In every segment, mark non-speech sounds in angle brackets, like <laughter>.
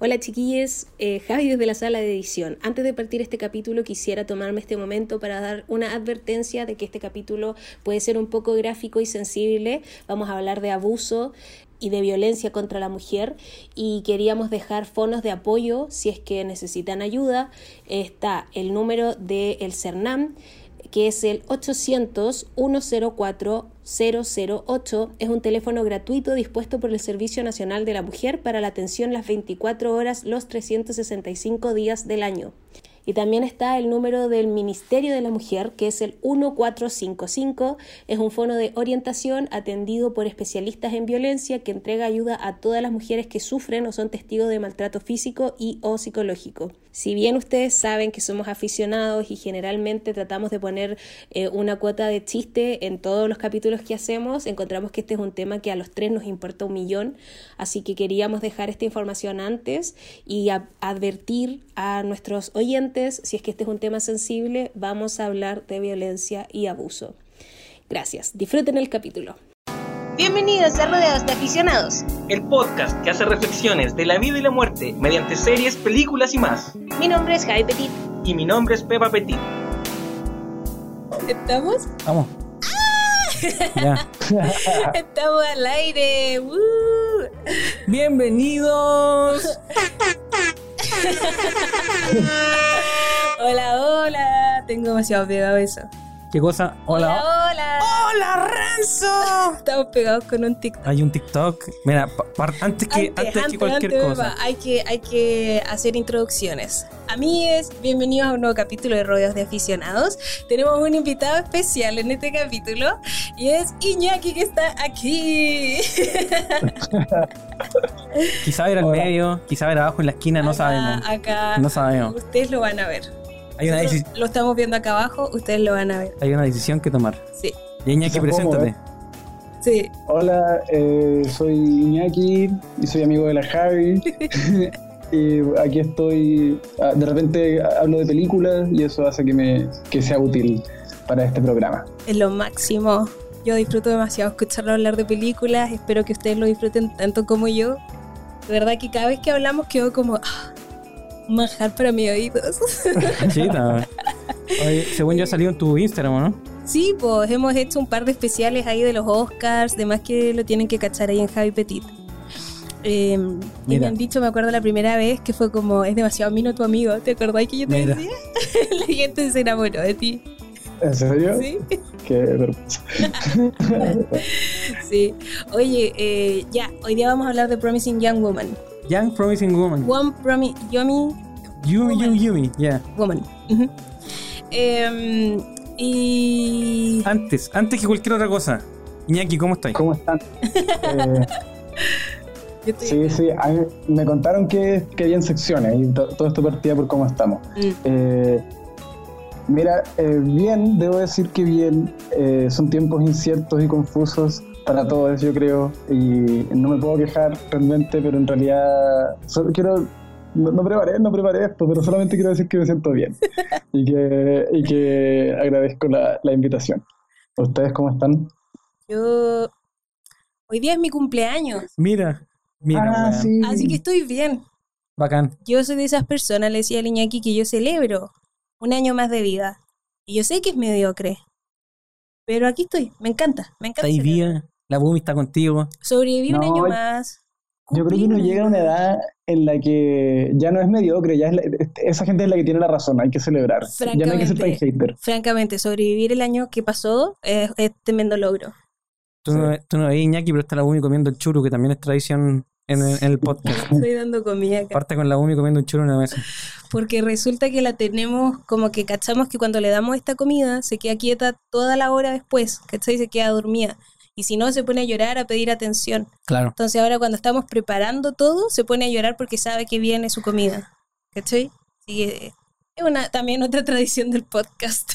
Hola chiquillos, eh, Javi desde la sala de edición. Antes de partir este capítulo quisiera tomarme este momento para dar una advertencia de que este capítulo puede ser un poco gráfico y sensible. Vamos a hablar de abuso y de violencia contra la mujer y queríamos dejar fondos de apoyo si es que necesitan ayuda. Está el número del el CERNAM que es el 800-104-008. Es un teléfono gratuito dispuesto por el Servicio Nacional de la Mujer para la atención las 24 horas, los 365 días del año. Y también está el número del Ministerio de la Mujer, que es el 1455. Es un fono de orientación atendido por especialistas en violencia que entrega ayuda a todas las mujeres que sufren o son testigos de maltrato físico y o psicológico. Si bien ustedes saben que somos aficionados y generalmente tratamos de poner eh, una cuota de chiste en todos los capítulos que hacemos, encontramos que este es un tema que a los tres nos importa un millón, así que queríamos dejar esta información antes y advertir a nuestros oyentes, si es que este es un tema sensible, vamos a hablar de violencia y abuso. Gracias, disfruten el capítulo. Bienvenidos a Rodeados de Aficionados, el podcast que hace reflexiones de la vida y la muerte mediante series, películas y más. Mi nombre es Javi Petit. Y mi nombre es Pepa Petit. ¿Estamos? Vamos. Ya. <laughs> Estamos al aire. Bienvenidos. <laughs> hola, hola. Tengo demasiado pegado eso. ¿Qué cosa? Hola. Hola. Hola, Renzo. <laughs> Estamos pegados con un TikTok. Hay un TikTok. Mira, antes que, antes, que cualquier cosa. hay, que, hay que hacer introducciones. A mí es bienvenidos a un nuevo capítulo de Rodeos de Aficionados. Tenemos un invitado especial en este capítulo y es Iñaki que está aquí. <laughs> quizá ver al medio, quizá ver abajo en la esquina, no sabemos. Acá. No sabemos. Ustedes lo van a ver. Hay una lo estamos viendo acá abajo, ustedes lo van a ver. Hay una decisión que tomar. Sí. Iñaki, preséntate. Sí. Hola, eh, soy Iñaki y soy amigo de la Javi. <laughs> y aquí estoy, ah, de repente hablo de películas y eso hace que, me, que sea útil para este programa. Es lo máximo. Yo disfruto demasiado escucharlo hablar de películas, espero que ustedes lo disfruten tanto como yo. De verdad que cada vez que hablamos quedo como, ah, manjar para mis oídos. <laughs> Sí, Oye, según ya salió en tu Instagram, ¿no? Sí, pues hemos hecho un par de especiales ahí de los Oscars, demás que lo tienen que cachar ahí en Javi Petit. Em, y me han dicho, me acuerdo la primera vez que fue como, es demasiado mino tu amigo, ¿te acordás que yo te decía? <laughs> la gente se enamoró de ti. ¿En serio? Sí. Qué vergüenza. <laughs> sí. Oye, eh, ya, hoy día vamos a hablar de Promising Young Woman. Young Promising Woman. One Promi Yumi. Yumi, Yumi, Yumi, yeah. Woman. Em, y. Antes, antes que cualquier otra cosa. Iñaki, ¿cómo estás? ¿Cómo están? eh, <laughs> sí, sí, me contaron que, que habían secciones y todo esto partía por cómo estamos. Mm. Eh, mira, eh, bien, debo decir que bien. Eh, son tiempos inciertos y confusos para todos, yo creo, y no me puedo quejar realmente, pero en realidad solo quiero, no, preparé, no preparé esto, pero solamente quiero decir que me siento bien <laughs> y que, y que agradezco la, la invitación. ¿Ustedes cómo están? Yo, hoy día es mi cumpleaños. Mira, mira. Ah, sí. Así que estoy bien. Bacán. Yo soy de esas personas, le decía a Iñaki que yo celebro un año más de vida. Y yo sé que es mediocre. Pero aquí estoy, me encanta, me encanta. Está ahí la Bumi está contigo. Sobreviví un año más. Yo creo que uno llega a una edad en la que ya no es mediocre, ya es esa gente es la que tiene la razón, hay que celebrar. Ya no hay que ser tan hater. Francamente, sobrevivir el año que pasó es, tremendo logro. Tú, no, tú no ves Iñaki, pero está la Bumi comiendo el churu, que también es tradición en el, podcast. <laughs> Estoy dando comida acá. Parte con la Bumi comiendo un churu en la mesa. Porque resulta que la tenemos, como que cachamos que cuando le damos esta comida, se queda quieta toda la hora después, ¿cachai? Se queda dormida y si no se pone a llorar, a pedir atención. Claro. Entonces ahora cuando estamos preparando todo, se pone a llorar porque sabe que viene su comida. ¿Cachai? Sí, es una, también otra tradición del podcast.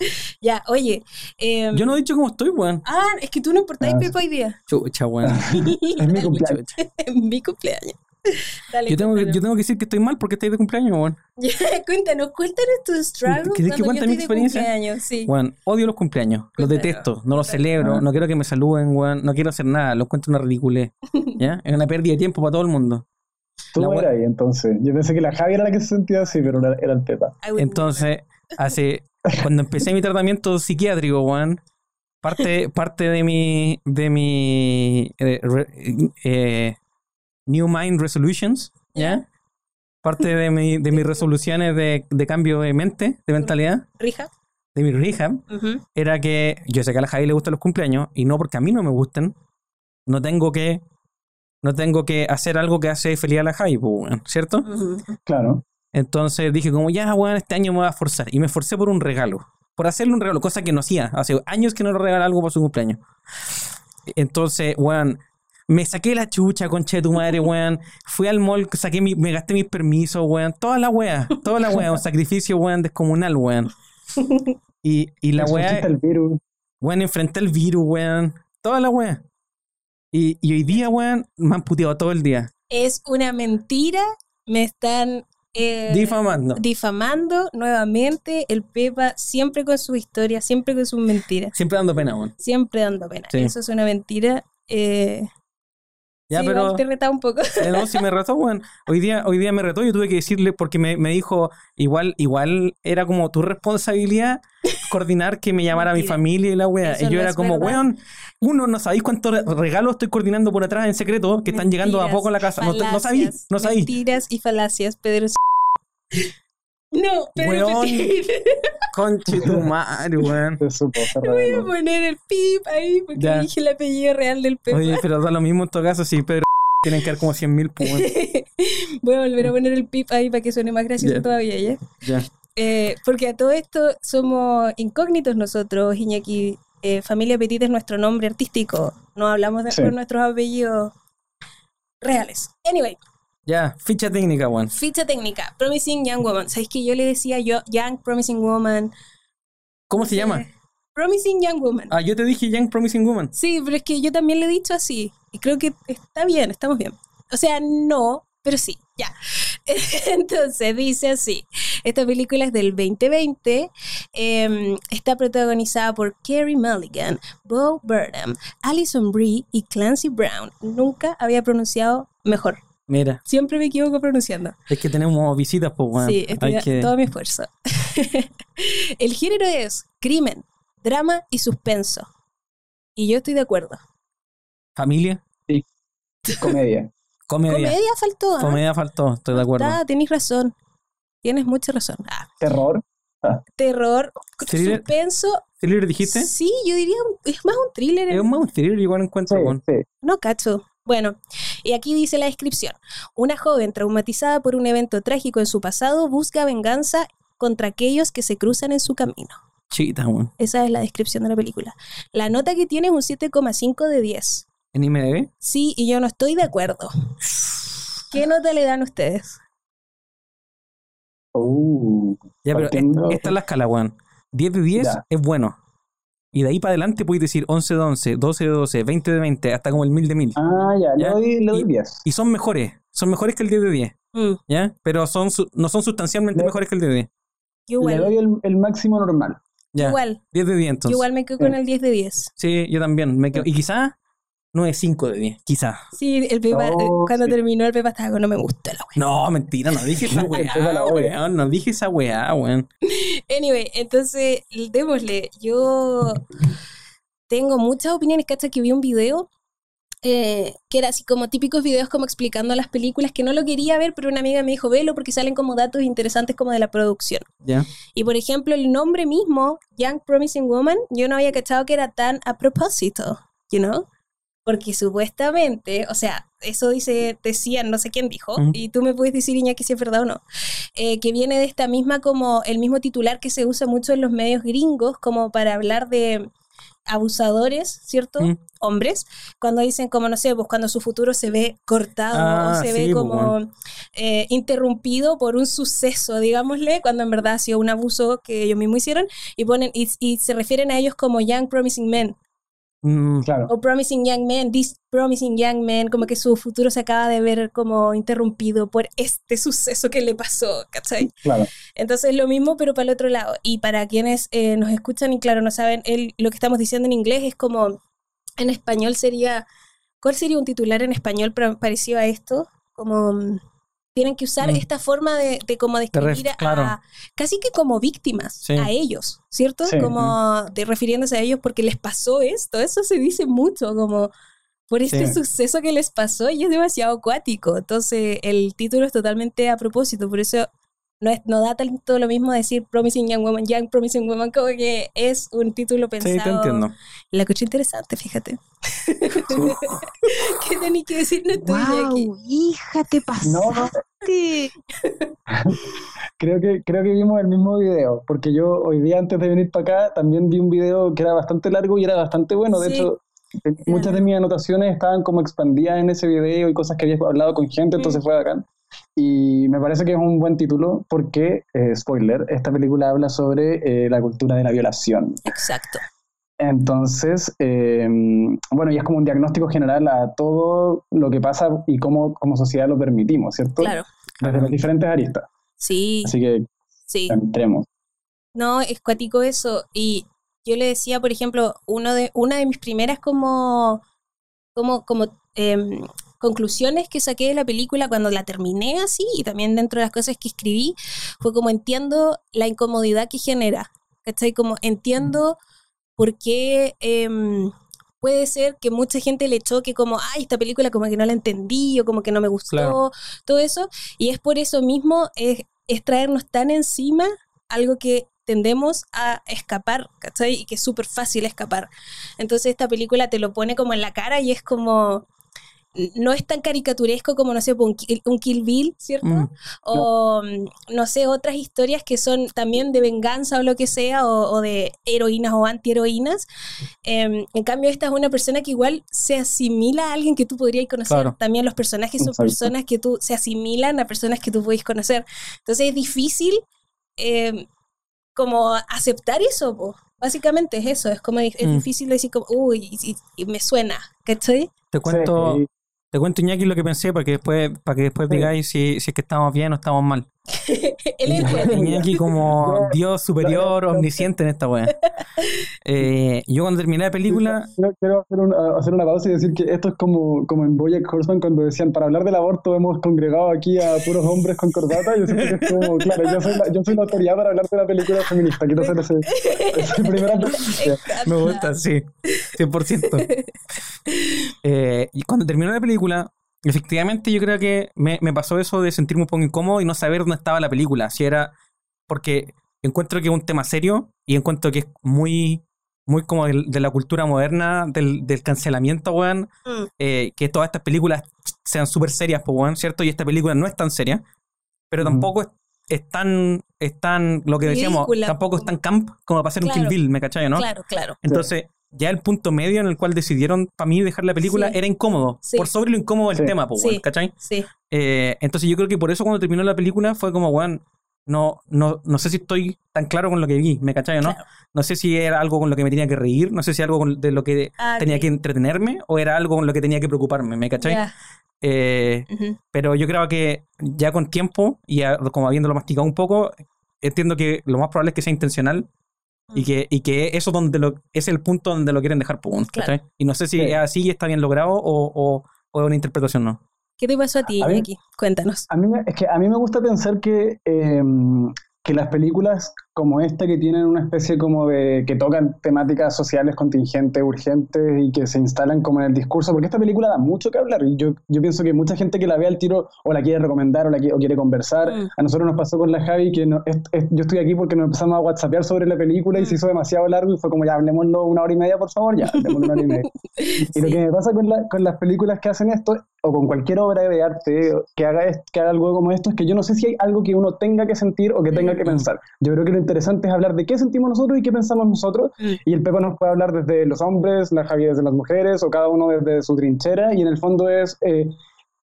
<laughs> ya, oye. Em, Yo no he dicho cómo estoy, weón. Ah, es que tú no importáis, ah, Pepa, hoy día. Chucha, weón. <laughs> es mi cumpleaños. <laughs> es mi cumpleaños. <laughs> yo, tengo que, yo tengo que decir que estoy mal porque estoy de cumpleaños, weón. <laughs> cuéntanos, cuéntanos tus struggles. ¿Quieres que cuente mi experiencia? Sí. Odio los cumpleaños, los detesto, no los celebro, no quiero que me saluden, weón, no quiero hacer nada, los cuento una ridiculez. <laughs> ¿Ya? Es una pérdida de tiempo para todo el mundo. Tú eras ahí, entonces. Yo pensé que la Javi era la que se sentía así, pero era, el Pepa. Entonces, hace, cuando empecé mi tratamiento psiquiátrico, Juan, parte, parte de mi, de mi eh, eh, New Mind Resolutions, ¿ya? Parte de, mi, de mis <laughs> resoluciones de, de cambio de mente, de mentalidad. Rija. De mi rehab, era que yo sé que a la Javi le gustan los cumpleaños y no porque a mí no me gusten, no tengo que no tengo que hacer algo que hace feliz a la Javi, ¿cierto? Claro. Entonces dije como, ya, weón, este año me voy a forzar. Y me forcé por un regalo. Por hacerle un regalo, cosa que no hacía. Hace años que no le regalaba algo para su cumpleaños. Entonces, weón, me saqué la chucha, concha de tu madre, weón. Fui al mall, saqué mi, me gasté mis permisos, weón. Toda la weá, toda la weá. Un <laughs> sacrificio, weón, descomunal, weón. Y, y la weá... el virus. Weón, enfrenté el virus, weón. Toda la weá. Y, hoy día, weón, me han puteado todo el día. Es una mentira. Me están eh, difamando. Difamando nuevamente el Pepa, siempre con su historia, siempre con sus mentiras. Siempre dando pena, weón. Siempre dando pena. Eso es una mentira. Eh, ya, pero. Te retaba un poco. <laughs> Eh, no, si me retó, bueno. Hoy día, hoy día me retó, yo tuve que decirle, porque me, me dijo, igual, igual era como tu responsabilidad coordinar que me llamara mi familia y la wea. y yo era como, weón, uno, no sabéis cuántos regalos estoy coordinando por atrás en secreto que están llegando a poco a la casa. no, no sabéis, no sabéis. Mentiras y falacias, Pedro. No, Pedro weón, Conche tu <laughs> madre, weón. Voy a poner el pip ahí porque dije el apellido real del Pedro. Oye, pero da lo mismo en todo caso si Pedro <laughs> tienen que dar como 100 mil <laughs> Voy a volver a poner el pip ahí para que suene más gracioso todavía, ¿ya? Ya. Eh, porque a todo esto somos incógnitos nosotros, Iñaki. Eh, Familia Petit es nuestro nombre artístico. No hablamos de nuestros apellidos reales. Anyway, ya, ficha técnica, Juan. Ficha técnica, Promising Young Woman. ¿Sabes que yo le decía yo, Young Promising Woman? ¿Cómo se llama? Promising Young Woman. Ah, yo te dije Young Promising Woman. Sí, pero es que yo también le he dicho así. Y creo que está bien, estamos bien. O sea, no, pero sí, ya. <laughs> Entonces dice así, esta película es del 2020, em, está protagonizada por Kerry Mulligan, Bo Burnham, Alison Brie y Clancy Brown. Nunca había pronunciado mejor Mira. Siempre me equivoco pronunciando. Es que tenemos visitas, pues bueno. Sí, estoy que... todo mi esfuerzo. <laughs> el género es crimen, drama y suspenso. Y yo estoy de acuerdo. ¿Familia? Sí. Comedia. <laughs> Comedia. Comedia faltó. ¿eh? Comedia faltó, estoy de acuerdo. Ah, tenés razón. Tienes mucha razón. Ah. Terror. Ah. Terror, suspenso. ¿Thriller dijiste? Sí, yo diría, es más un thriller. Es más un thriller, igual encuentro. Sí, No cacho. Bueno, y aquí dice la descripción. Una joven traumatizada por un evento trágico en su pasado busca venganza contra aquellos que se cruzan en su camino. Chita, Esa es la descripción de la película. La nota que tiene es un 7,5 de 10. ¿En IMDb? Sí, y yo no estoy de acuerdo. ¿Qué nota le dan ustedes? Uh, ya, pero esta es la escala, Juan. 10 de 10 es bueno. Y de ahí para adelante puedes decir 11 de 11, 12 de 12, 20 de 20, hasta como el 1000 de 1000. Ah, ya, ¿Ya? Le, doy, 10. Y, son mejores, son mejores que el 10 de 10. Mm. ¿Ya? Pero son no son sustancialmente mejores que el de 10. Igual. Le doy el, máximo normal. Ya. Igual. 10 de 10 entonces. igual me quedo con el 10 de 10. Sí, yo también. Me quedo. Y quizás 9.5 de 10, quizás. Sí, el Pepa, eh, cuando terminó el Pepa estaba con no me gusta la weá. No, mentira, no dije <laughs> esa weá, weón, no dije esa weá, weón. <laughs> Anyway, entonces, démosle, yo tengo muchas opiniones, ¿cachai? Que vi un video eh, que era así como típicos videos como explicando las películas que no lo quería ver, pero una amiga me dijo, velo porque salen como datos interesantes como de la producción. Ya. Y por ejemplo, el nombre mismo, Young Promising Woman, yo no había cachado que era tan a propósito, you know? Porque supuestamente, o sea, eso dice, decían, no sé quién dijo, y tú me puedes decir, Iñaki, si es verdad o no, eh, que viene de esta misma como el mismo titular que se usa mucho en los medios gringos como para hablar de abusadores, ¿cierto? Mm. Hombres, cuando dicen como, no sé, pues cuando su futuro se ve cortado o ah, se ve pues, como eh, interrumpido por un suceso, digámosle, cuando en verdad ha sido un abuso que ellos mismos hicieron, y ponen, y, y se refieren a ellos como Young Promising Men, Mm, claro. O Promising Young Man, This Promising Young Man, como que su futuro se acaba de ver como interrumpido por este suceso que le pasó, ¿cachai? Claro. Entonces lo mismo, pero para el otro lado. Y para quienes eh, nos escuchan y claro, no saben, el, lo que estamos diciendo en inglés es como, en español sería, ¿cuál sería un titular en español parecido a esto? como mm, tienen que usar mm. esta forma de, de como describir a, casi que como víctimas a ellos, ¿cierto? Como de refiriéndose a ellos porque les pasó esto, eso se dice mucho, como por este suceso que les pasó y es demasiado acuático. Entonces el título es totalmente a propósito, por eso no, es, no da tanto lo mismo decir Promising Young Woman, Young Promising Woman, como que es un título pensado. Sí, te entiendo. La escuché interesante, fíjate. <laughs> ¿Qué tenés que decir? No estoy wow, aquí. hija, te pasó. No, no. <laughs> creo, que, creo que vimos el mismo video, porque yo hoy día antes de venir para acá también vi un video que era bastante largo y era bastante bueno. De hecho, muchas de mis anotaciones estaban como expandidas en ese video y cosas que había hablado con gente, entonces fue bacán. Y me parece que es un buen título porque, eh, spoiler, esta película habla sobre eh, la cultura de la violación. Exacto. Entonces, em, bueno, y es como un diagnóstico general a todo lo que pasa y cómo como sociedad lo permitimos, ¿cierto? Claro. Desde las diferentes aristas. Sí. Así que sí. entremos. No, es cuático eso. Y yo le decía, por ejemplo, uno de, una de mis primeras como, como, como eh, conclusiones que saqué de la película cuando la terminé así y también dentro de las cosas que escribí fue como entiendo la incomodidad que genera, ¿cachai? Como entiendo por qué em, puede ser que mucha gente le choque como, ay, esta película como que no la entendí o como que no me gustó, todo eso, y es por eso mismo, es, es traernos tan encima algo que tendemos a escapar, ¿cachai? Y que es súper fácil escapar. Entonces esta película te lo pone como en la cara y es como, no es tan caricaturesco como, no sé, un, Kill Bill, ¿cierto? Mm, o, mm, no. sé, otras historias que son también de venganza o lo que sea, o, de heroínas o antiheroínas. Eh, en cambio, esta es una persona que igual se asimila a alguien que tú podrías conocer. También los personajes son personas que tú se asimilan a personas que tú podéis conocer. Entonces es difícil em, como aceptar eso, Básicamente es eso, es como es mm. difícil decir como, uy, y, me suena, ¿cachai? Te cuento, te cuento, Iñaki, lo que pensé para que después, para que después digáis si, si es que estamos bien o estamos mal. <laughs> Iñaki como <laughs> Dios superior, omnisciente en esta weá. Eh, yo cuando terminé la película... Quiero, hacer, una pausa y decir que esto es como, como en Boyack Horseman cuando decían, para hablar del aborto hemos congregado aquí a puros hombres con corbata. Yo siento que es como, <laughs> claro, yo soy la, yo soy la autoridad para hablar de la película feminista. Quiero hacer ese, ese primera Me gusta, sí, 100%. Eh, y cuando terminó la película, Efectivamente, yo creo que me, pasó eso de sentirme un poco incómodo y no saber dónde estaba la película. Si era. Porque encuentro que es un tema serio y encuentro que es muy. Muy como de, la cultura moderna, del, cancelamiento, weón. Mm. Eh, que todas estas películas sean súper serias, pues, weón, ¿cierto? Y esta película no es tan seria, pero tampoco es, tan, es tan, lo que decíamos, tampoco es tan camp como para hacer un Kill Bill, ¿me cachai, no? Claro, claro. Entonces, ya el punto medio en el cual decidieron para mí dejar la película era incómodo, por sobre lo incómodo del tema, pues, ¿cachai? Sí. Eh, entonces yo creo que por eso cuando terminó la película fue como, weón, no, no, no sé si estoy tan claro con lo que vi, ¿me cachai o no? No sé si era algo con lo que me tenía que reír, no sé si algo de lo que ah, tenía que entretenerme o era algo con lo que tenía que preocuparme, ¿me cachai? Eh, pero yo creo que ya con tiempo y como habiéndolo masticado un poco, entiendo que lo más probable es que sea intencional y que, y que eso donde lo, es el punto donde lo quieren dejar punto. Y no sé si es así y está bien logrado o, o, o, es una interpretación no. ¿Qué te pasó a ti, aquí? Cuéntanos. A mí, es que a mí me gusta pensar que eh, que las películas como esta que tienen una especie como de que tocan temáticas sociales contingentes, urgentes y que se instalan como en el discurso, porque esta película da mucho que hablar y yo, yo pienso que mucha gente que la ve al tiro o la quiere recomendar o la quiere, o quiere conversar. Mm. A nosotros nos pasó con la Javi que yo estoy aquí porque nos empezamos a whatsappear sobre la película y se mm. hizo demasiado largo y fue como ya hablemoslo una hora y media por favor, ya, hablemoslo una hora y media. <laughs> Y lo que me pasa con, la, con las películas que hacen esto o con cualquier obra de arte que haga, que haga algo como esto es que yo no sé si hay algo que uno tenga que sentir o que tenga que pensar. Yo creo que lo interesante es hablar de qué sentimos nosotros y qué pensamos nosotros. Y el Pepe nos puede hablar desde los hombres, la Javier desde las mujeres, o cada uno desde su trinchera. Y en el fondo es. Eh,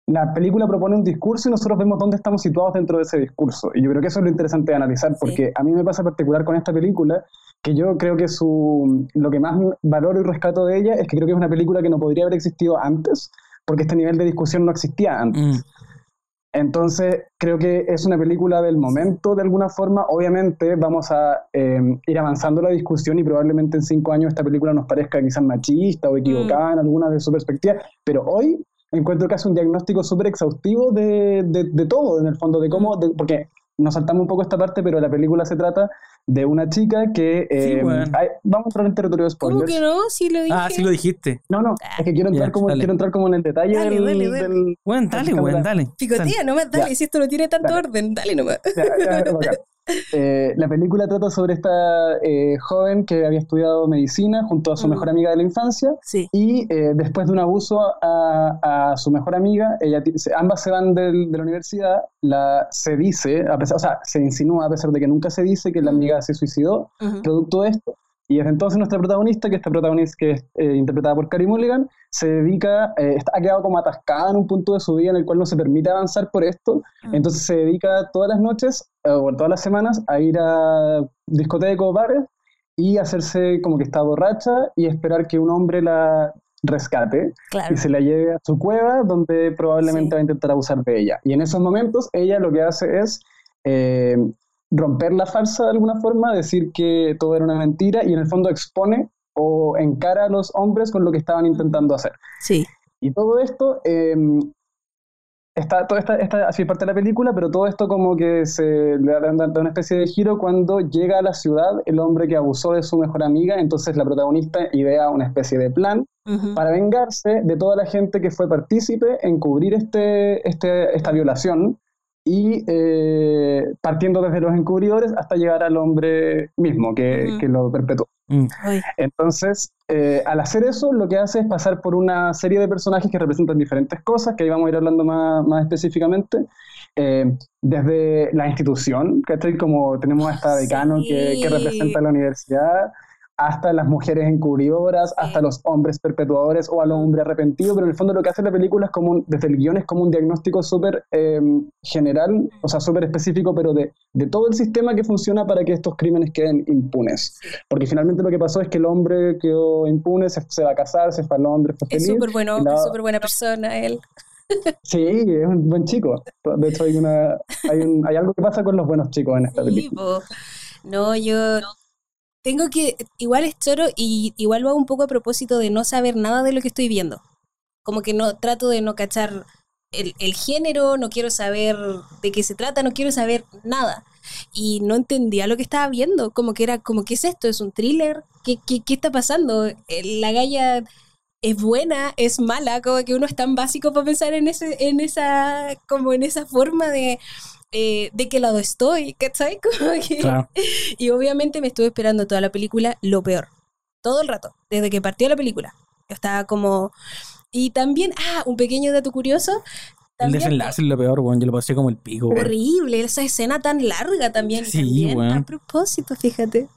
la película propone un discurso y nosotros vemos dónde estamos situados dentro de ese discurso. Y yo creo que eso es lo interesante de analizar, porque a mí me pasa particular con esta película, que yo creo que su, lo que más valoro y rescato de ella es que creo que es una película que no podría haber existido antes, porque este nivel de discusión no existía antes. Mm. Entonces, creo que es una película del momento, de alguna forma. Obviamente, vamos a em, ir avanzando la discusión y probablemente en cinco años esta película nos parezca quizás machista o equivocada mm. en alguna de sus perspectivas, pero hoy encuentro que hace un diagnóstico súper exhaustivo de, de, todo, en el fondo, de cómo, porque nos saltamos un poco esta parte, pero la película se trata de una chica que... Eh, vamos a entrar en territorio de spoilers. ¿Cómo que no? Sí lo dije. Ah, sí lo dijiste. No, no, es que quiero entrar, como, quiero entrar como en el detalle dale, del, dale, dale. del... Bueno, dale, bueno, dale. Picotilla, nomás, dale, si esto no tiene tanto orden, dale nomás. Ya, ya, eh, la película trata sobre esta eh, joven que había estudiado medicina junto a su mejor amiga de la infancia y eh, después de un abuso a, su mejor amiga, ella, ambas se van de la universidad, la, se dice, a pesar, o sea, se insinúa a pesar de que nunca se dice que la amiga se suicidó. Producto de esto, y desde entonces nuestra protagonista, que esta protagonista que es eh, interpretada por Carey Mulligan, se dedica, eh, ha quedado como atascada en un punto de su vida en el cual no se permite avanzar por esto. Ah. Entonces se dedica todas las noches eh, o todas las semanas a ir a discotecas, bares y hacerse como que está borracha y esperar que un hombre la rescate y se la lleve a su cueva donde probablemente va a intentar abusar de ella. Y en esos momentos ella lo que hace es romper la farsa de alguna forma, decir que todo era una mentira y en el fondo expone o encara a los hombres con lo que estaban intentando hacer. Sí. Y todo esto, em, está, toda esta, esta, así parte de la película, pero todo esto como que se le da, una especie de giro cuando llega a la ciudad el hombre que abusó de su mejor amiga, entonces la protagonista idea una especie de plan para vengarse de toda la gente que fue partícipe en cubrir este, este, esta violación y eh, partiendo desde los encubridores hasta llegar al hombre mismo que, que lo perpetuó. Mm. Entonces, eh, al hacer eso, lo que hace es pasar por una serie de personajes que representan diferentes cosas, que ahí vamos a ir hablando más, más específicamente, eh, desde la institución, que como tenemos hasta decano que, que representa la universidad, hasta las mujeres encubridoras, hasta los hombres perpetuadores o al hombre arrepentido, pero en el fondo lo que hace la película es como, desde el guion es como un diagnóstico súper em, general, o sea, súper específico, pero de, de, todo el sistema que funciona para que estos crímenes queden impunes. Porque finalmente lo que pasó es que el hombre quedó impune, se, va a casar, se fue al hombre, fue feliz. Es súper bueno, es súper buena persona él. <laughs> Sí, es un buen chico. De hecho, hay, una, hay, un, hay algo que pasa con los buenos chicos en esta película. No, yo tengo que, igual es choro y igual lo hago un poco a propósito de no saber nada de lo que estoy viendo. Como que no trato de no cachar el, género, no quiero saber de qué se trata, no quiero saber nada. Y no entendía lo que estaba viendo, como que era, como, ¿qué es esto? ¿Es un thriller? ¿Qué, qué, qué está pasando? Eh, la galla es buena, es mala, como que uno es tan básico para pensar en ese, en esa, como en esa forma de eh, de qué lado estoy, ¿cachai? <laughs> Y obviamente me estuve esperando toda la película lo peor, todo el rato, desde que partió la película. estaba como... Y también, ah, un pequeño dato curioso. el desenlace es lo peor, bueno, yo lo pasé como el pico. Horrible, esa escena tan larga también. Sí, A propósito, fíjate.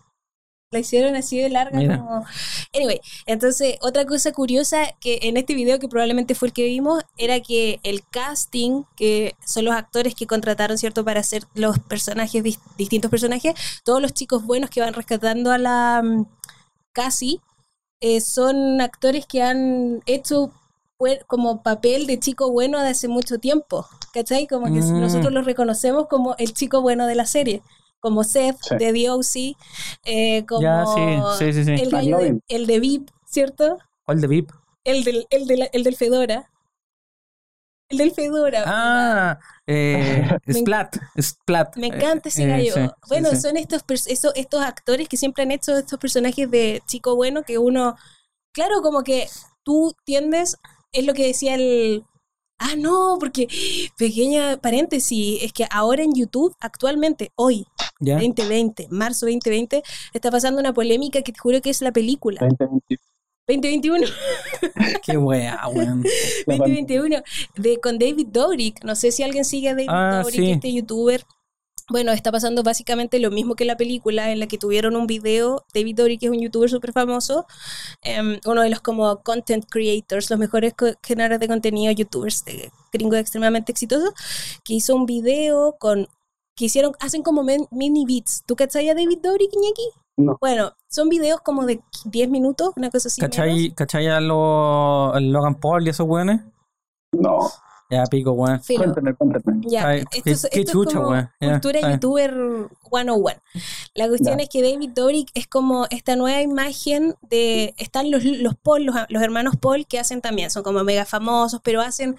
La hicieron así de larga como... Anyway, entonces otra cosa curiosa que en este video que probablemente fue el que vimos era que el casting, que son los actores que contrataron, ¿cierto? Para hacer los personajes, distintos personajes, todos los chicos buenos que van rescatando a la um, Cassie, eh, son actores que han hecho como papel de chico bueno de hace mucho tiempo, ¿cachai? Como que mm. nosotros los reconocemos como el chico bueno de la serie como Seth de The eh, como El, el de VIP, ¿cierto? ¿Cuál de VIP? El del, el, del, el del Fedora. El del Fedora. Ah, eh, <laughs> Splat, Splat. Me encanta ese eh, gallo. bueno, son estos, estos actores que siempre han hecho estos personajes de chico bueno que uno, claro, como que tú tiendes, es lo que decía el, Ah, no, porque, pequeña paréntesis, es que ahora en YouTube, actualmente, hoy, 2020, marzo 2020, está pasando una polémica que te juro que es la película. 2021. <laughs> Qué wea, weón. <laughs> 2021, de, con David Dobrik. No sé si alguien sigue a David ah, Dobrik, este youtuber bueno, está pasando básicamente lo mismo que la película en la que tuvieron un video, David Dory, que es un youtuber súper famoso, em, uno de los como content creators, los mejores generadores de contenido, youtubers de gringos extremadamente exitosos, que hizo un video con, que hicieron, hacen como mini beats. ¿Tú cachai a David Dory, Iñaki? No. Bueno, son videos como de 10 minutos, una cosa así. ¿Cachai, ¿cachai a, lo, Logan Paul y esos weones? No. Ya pico, weón. Cuéntame, cuéntame. Ya, esto, es, esto es como cultura youtuber 101. La cuestión es que David Dobrik es como esta nueva imagen de... Están los, los Paul, los, los hermanos Paul, que hacen también, son como mega famosos, pero hacen...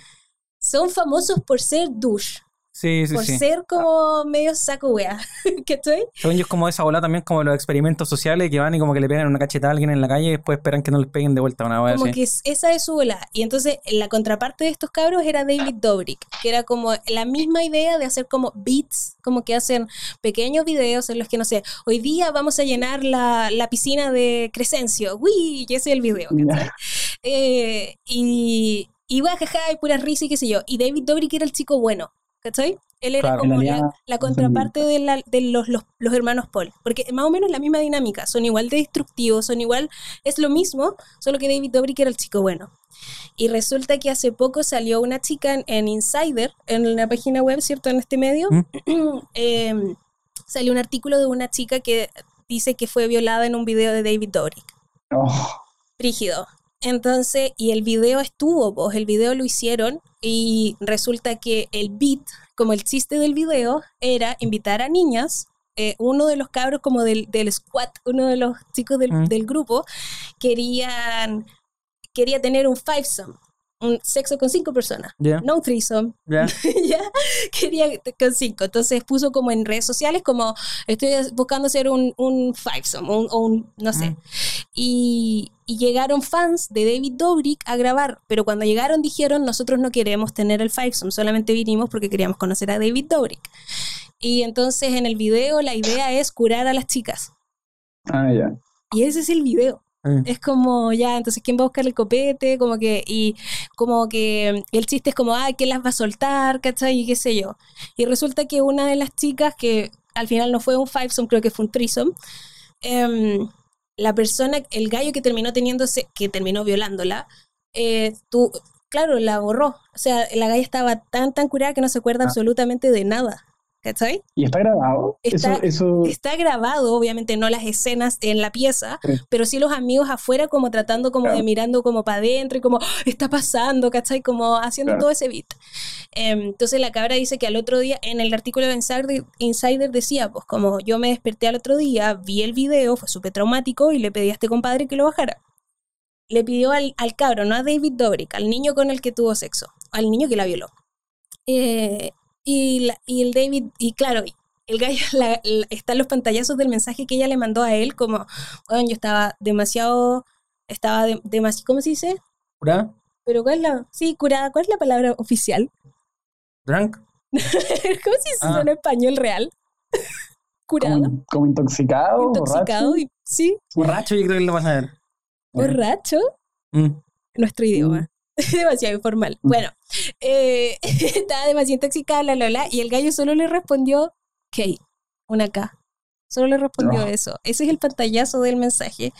Son famosos por ser douche. Sí, sí, por ser como medio saco wea. <laughs> ¿Qué estoy? Según yo es como esa bola también como los experimentos sociales que van y como que le pegan una cachetada a alguien en la calle y después esperan que no les peguen de vuelta una wea Como que esa es su bola. Y entonces la contraparte de estos cabros era David Dobrik, que era como la misma idea de hacer como beats, como que hacen pequeños videos en los que, no sé, hoy día vamos a llenar la, la piscina de Crescencio. Uy, y ese es el video. Eh, y, y jajaja, y pura risa y qué sé yo. Y David Dobrik era el chico bueno. ¿Cachai? Él era como la, contraparte de, de los, los, hermanos Paul, porque más o menos la misma dinámica, son igual de destructivos, son igual, es lo mismo, solo que David Dobrik era el chico bueno. Y resulta que hace poco salió una chica en, Insider, en la página web, ¿cierto? En este medio, ¿Mm? <clears throat> em, salió un artículo de una chica que dice que fue violada en un video de David Dobrik. Oh. Rígido. Entonces, y el video estuvo, pues el video lo hicieron y resulta que el beat, como el chiste del video, era invitar a niñas. Eh, uno de los cabros como del, del squad, uno de los chicos del, mm. del grupo, querían, quería tener un fivesome un sexo con cinco personas, no un threesome. <laughs> ¿Ya? Quería con cinco. Entonces puso como en redes sociales como estoy buscando hacer un, un fivesome o un, no sé. Mm. Y, y, llegaron fans de David Dobrik a grabar, pero cuando llegaron dijeron nosotros no queremos tener el fivesome, solamente vinimos porque queríamos conocer a David Dobrik. Y entonces en el video la idea es curar a las chicas. Ah, ya. Y ese es el video. Mm. Es como, ya, entonces, ¿quién va a buscar el copete? Como que, y como que el chiste es como, ah, ¿quién las va a soltar? ¿Cachai? Y qué sé yo. Y resulta que una de las chicas, que al final no fue un fivesome, creo que fue un threesome, em, la persona, el gallo que terminó teniéndose, que terminó violándola, eh, tú, claro, la borró. O sea, la galla estaba tan, tan curada que no se acuerda ah. absolutamente de nada. ¿Cachai? ¿Y está grabado? Está, eso, está grabado, obviamente no las escenas en la pieza, pero sí los amigos afuera como tratando como de mirando como para adentro y como, ah, está pasando, ¿cachai? Como haciendo todo ese beat. Em, entonces la cabra dice que al otro día, en el artículo de Insider, Insider decía, pues como yo me desperté al otro día, vi el video, fue súper traumático y le pedí a este compadre que lo bajara. Le pidió al, al cabro, no a David Dobrik, al niño con el que tuvo sexo, al niño que la violó. Eh, y, y el David, y claro, el gallo <laughs> está en los pantallazos del mensaje que ella le mandó a él, como, bueno, yo estaba demasiado, estaba demasiado, ¿cómo se dice? ¿Curada? Pero ¿cuál es la, sí, curada, ¿cuál es la palabra oficial? ¿Drunk? <laughs> ¿Cómo se dice ah. en español real? <laughs> ¿Curada? Como, intoxicado, intoxicado, borracho. sí. Borracho yo creo que lo vas a ver. ¿Borracho? Mm. Nuestro idioma. <laughs> demasiado informal. Bueno, eh, <laughs> estaba demasiado intoxicada, la, la, y el gallo solo le respondió, K, una K. Solo le respondió eso. Ese es el pantallazo del mensaje.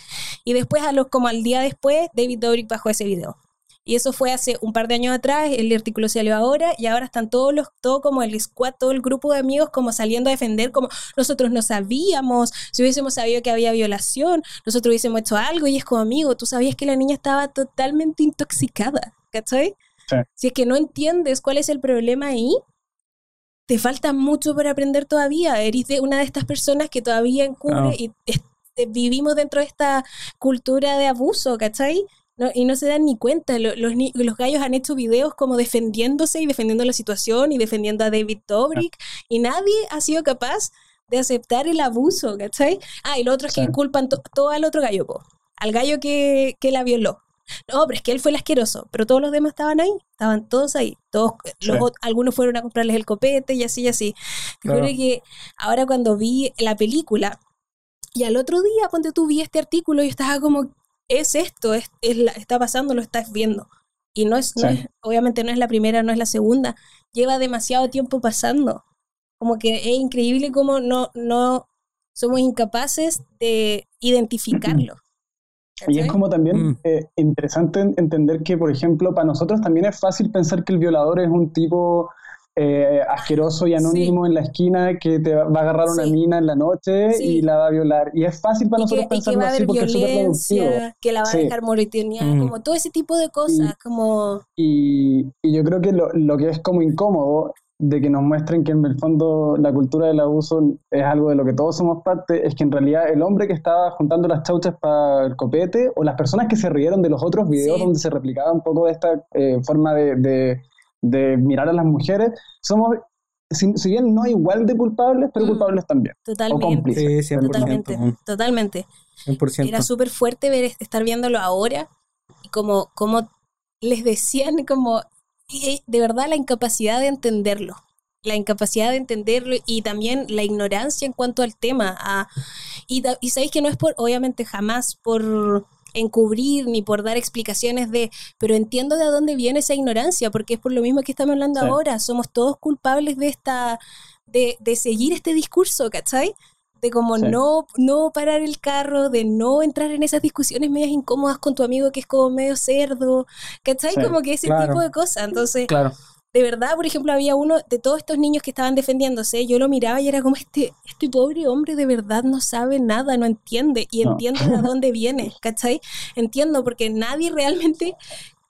Y después, a los, como al día después, David Dobrik bajó ese video. Y eso fue hace un par de años atrás, el artículo salió ahora y ahora están todos los, todo como el squad, todo el grupo de amigos como saliendo a defender, como nosotros no sabíamos, si hubiésemos sabido que había violación, nosotros hubiésemos hecho algo y es como amigo, tú sabías que la niña estaba totalmente intoxicada, ¿cachai? Si es que no entiendes cuál es el problema ahí, te falta mucho por aprender todavía. Eres de una de estas personas que todavía encubre y vivimos dentro de esta cultura de abuso, ¿cachai? Y no se dan ni cuenta. Los, los, gallos han hecho videos como defendiéndose y defendiendo la situación y defendiendo a David Dobrik y nadie ha sido capaz de aceptar el abuso, ¿cachai? Ah, y lo otro es que culpan todo al otro gallo, al gallo que, que, la violó. No, pero es que él fue el asqueroso, pero todos los demás estaban ahí, estaban todos ahí, todos, algunos fueron a comprarles el copete y así y así. Claro. que ahora cuando vi la película, y al otro día, cuando tú vi este artículo, yo estaba como, es esto, es, está pasando, lo estás viendo. Y no es, obviamente no es la primera, no es la segunda, lleva demasiado tiempo pasando. Como que es increíble cómo no, no somos incapaces de identificarlo. <clears throat> Y es como también mm. eh, interesante entender que, por ejemplo, para nosotros también es fácil pensar que el violador es un tipo eh, asqueroso y anónimo en la esquina que te va a agarrar una mina en la noche y la va a violar. Y es fácil para nosotros pensar así porque es súper productivo. Que la va a dejar moritenear, mm. como todo ese tipo de cosas. Y, como... Y, y yo creo que lo, lo, que es como incómodo de que nos muestren que en el fondo la cultura del abuso es algo de lo que todos somos parte, es que en realidad el hombre que estaba juntando las chauchas para el copete o las personas que se rieron de los otros videos donde se replicaba un poco de esta eh, forma de, de, mirar a las mujeres, somos si, bien no igual de culpables, pero mm. culpables también. Totalmente. Sí, totalmente. Totalmente. Era súper fuerte ver, estar viéndolo ahora y como, como les decían, como de verdad la incapacidad de entenderlo. La incapacidad de entenderlo y también la ignorancia en cuanto al tema. Ah, y, y sabéis que no es por, obviamente, jamás por encubrir ni por dar explicaciones de, pero entiendo de dónde viene esa ignorancia, porque es por lo mismo que estamos hablando ahora, somos todos culpables de esta, de, de seguir este discurso, ¿cachai? de como no, no parar el carro, de no entrar en esas discusiones medias incómodas con tu amigo que es como medio cerdo, ¿cachai? como que ese tipo de cosas. Entonces, claro de verdad, por ejemplo, había uno de todos estos niños que estaban defendiéndose, yo lo miraba y era como este, este pobre hombre de verdad no sabe nada, no entiende, y entiende de dónde viene, ¿cachai? Entiendo, porque nadie realmente,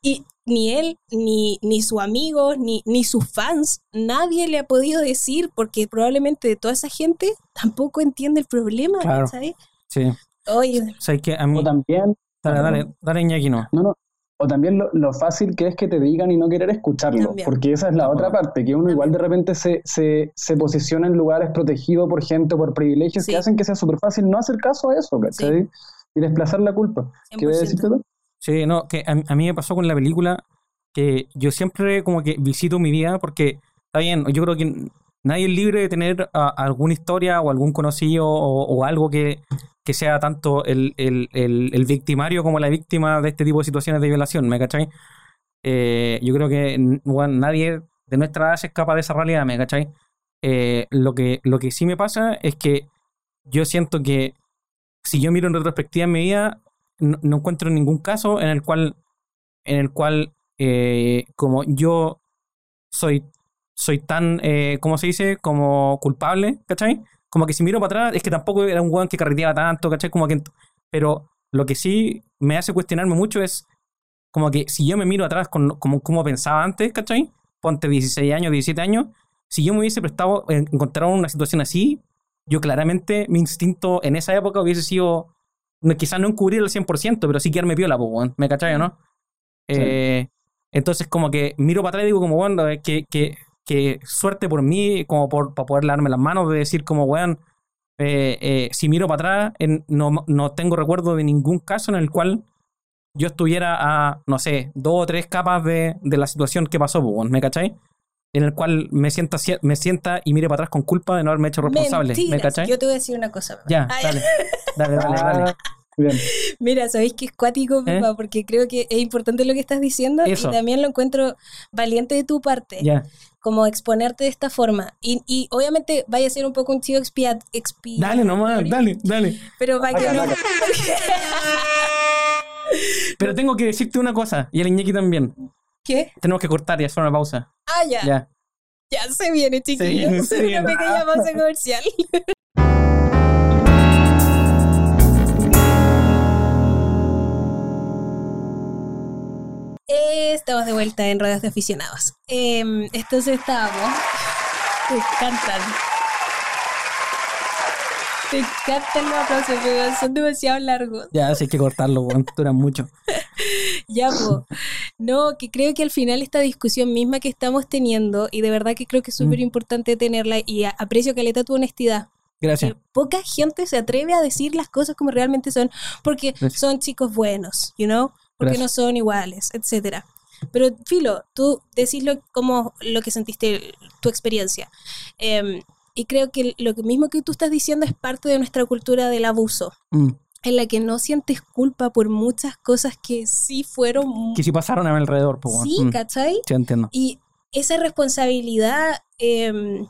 y ni él, ni, ni su amigo, ni, ni sus fans, nadie le ha podido decir, porque probablemente de toda esa gente tampoco entiende el problema, ¿cachai? Sí. Oye. O que a mí... también... Dale, dale, dale, no. No, no, o también lo, fácil que es que te digan y no querer escucharlo, porque esa es la otra parte, que uno igual de repente se, se, se posiciona en lugares protegidos por gente, por privilegios que hacen que sea súper fácil no hacer caso a eso, ¿cachai? Y desplazar la culpa. ¿Qué voy a decirte tú? Sí, no, que a, mí me pasó con la película que yo siempre como que visito mi vida porque, está bien, yo creo que nadie es libre de tener alguna historia o algún conocido o algo que que sea tanto el, victimario como la víctima de este tipo de situaciones de violación, ¿me cachai? Eh, yo creo que nadie de nuestra edad se escapa de esa realidad, ¿me cachai? Eh, lo, que, lo que sí me pasa es que yo siento que si yo miro en retrospectiva en mi vida, no, encuentro ningún caso en el cual, en el cual eh, como yo soy, soy tan, ¿cómo se dice? Como culpable, ¿cachai? Como que si miro para atrás, es que tampoco era un weón que carreteaba tanto, ¿cachai? Como que, pero lo que sí me hace cuestionarme mucho es como que si yo me miro atrás con, como, como pensaba antes, ¿cachai? Ponte 16 años, 17 años, si yo me hubiese prestado, encontrar una situación así, yo claramente mi instinto en esa época hubiese sido, quizás no encubrir el 100%, pero sí quedarme piola, weón, ¿me cachai o no? Eh, entonces como que miro para atrás y digo como, bueno, que, que que suerte por mí, como por, para poder darme las manos, de decir como, weón, eh, eh, si miro para atrás, no, no, tengo recuerdo de ningún caso en el cual yo estuviera a, no sé, dos o tres capas de, de la situación que pasó, pues, ¿me cachai? En el cual me sienta, me sienta y mire para atrás con culpa de no haberme hecho responsable. ¿Me cachai? Yo te voy a decir una cosa. Ya, dale, dale, dale, dale. <laughs> Mira, ¿sabéis que es cuático, ¿Eh? Porque creo que es importante lo que estás diciendo y también lo encuentro valiente de tu parte. Como exponerte de esta forma. Y, obviamente vaya a ser un poco un chico expiat, Dale nomás, dale, dale. Pero vaya que no. <laughs> Pero tengo que decirte una cosa, y el Iñaki también. ¿Qué? Tenemos que cortar y hacer una pausa. Ah, ya. Ya, ya se viene, chiquillos. Se viene, una pequeña pausa comercial. <laughs> estamos de vuelta en Ruedas de Aficionados. Eh, entonces estábamos. Te encantan. Te encantan los aplausos, pero son demasiado largos. Ya, hay que cortarlo, duran mucho. <laughs> ya, pues. No, que creo que al final esta discusión misma que estamos teniendo, y de verdad que creo que es súper mm. importante tenerla, y aprecio, Caleta, tu honestidad. Gracias. poca gente se atreve a decir las cosas como realmente son, porque son chicos buenos, you know? Porque no son iguales, etcétera. Pero, Filo, tú decís como lo que sentiste, tu experiencia. Em, y creo que lo mismo que tú estás diciendo es parte de nuestra cultura del abuso. Mm. En la que no sientes culpa por muchas cosas que sí fueron. Que sí pasaron a mi alrededor. Pues, sí, mm. ¿cachai? Sí, entiendo. Y esa responsabilidad. Em,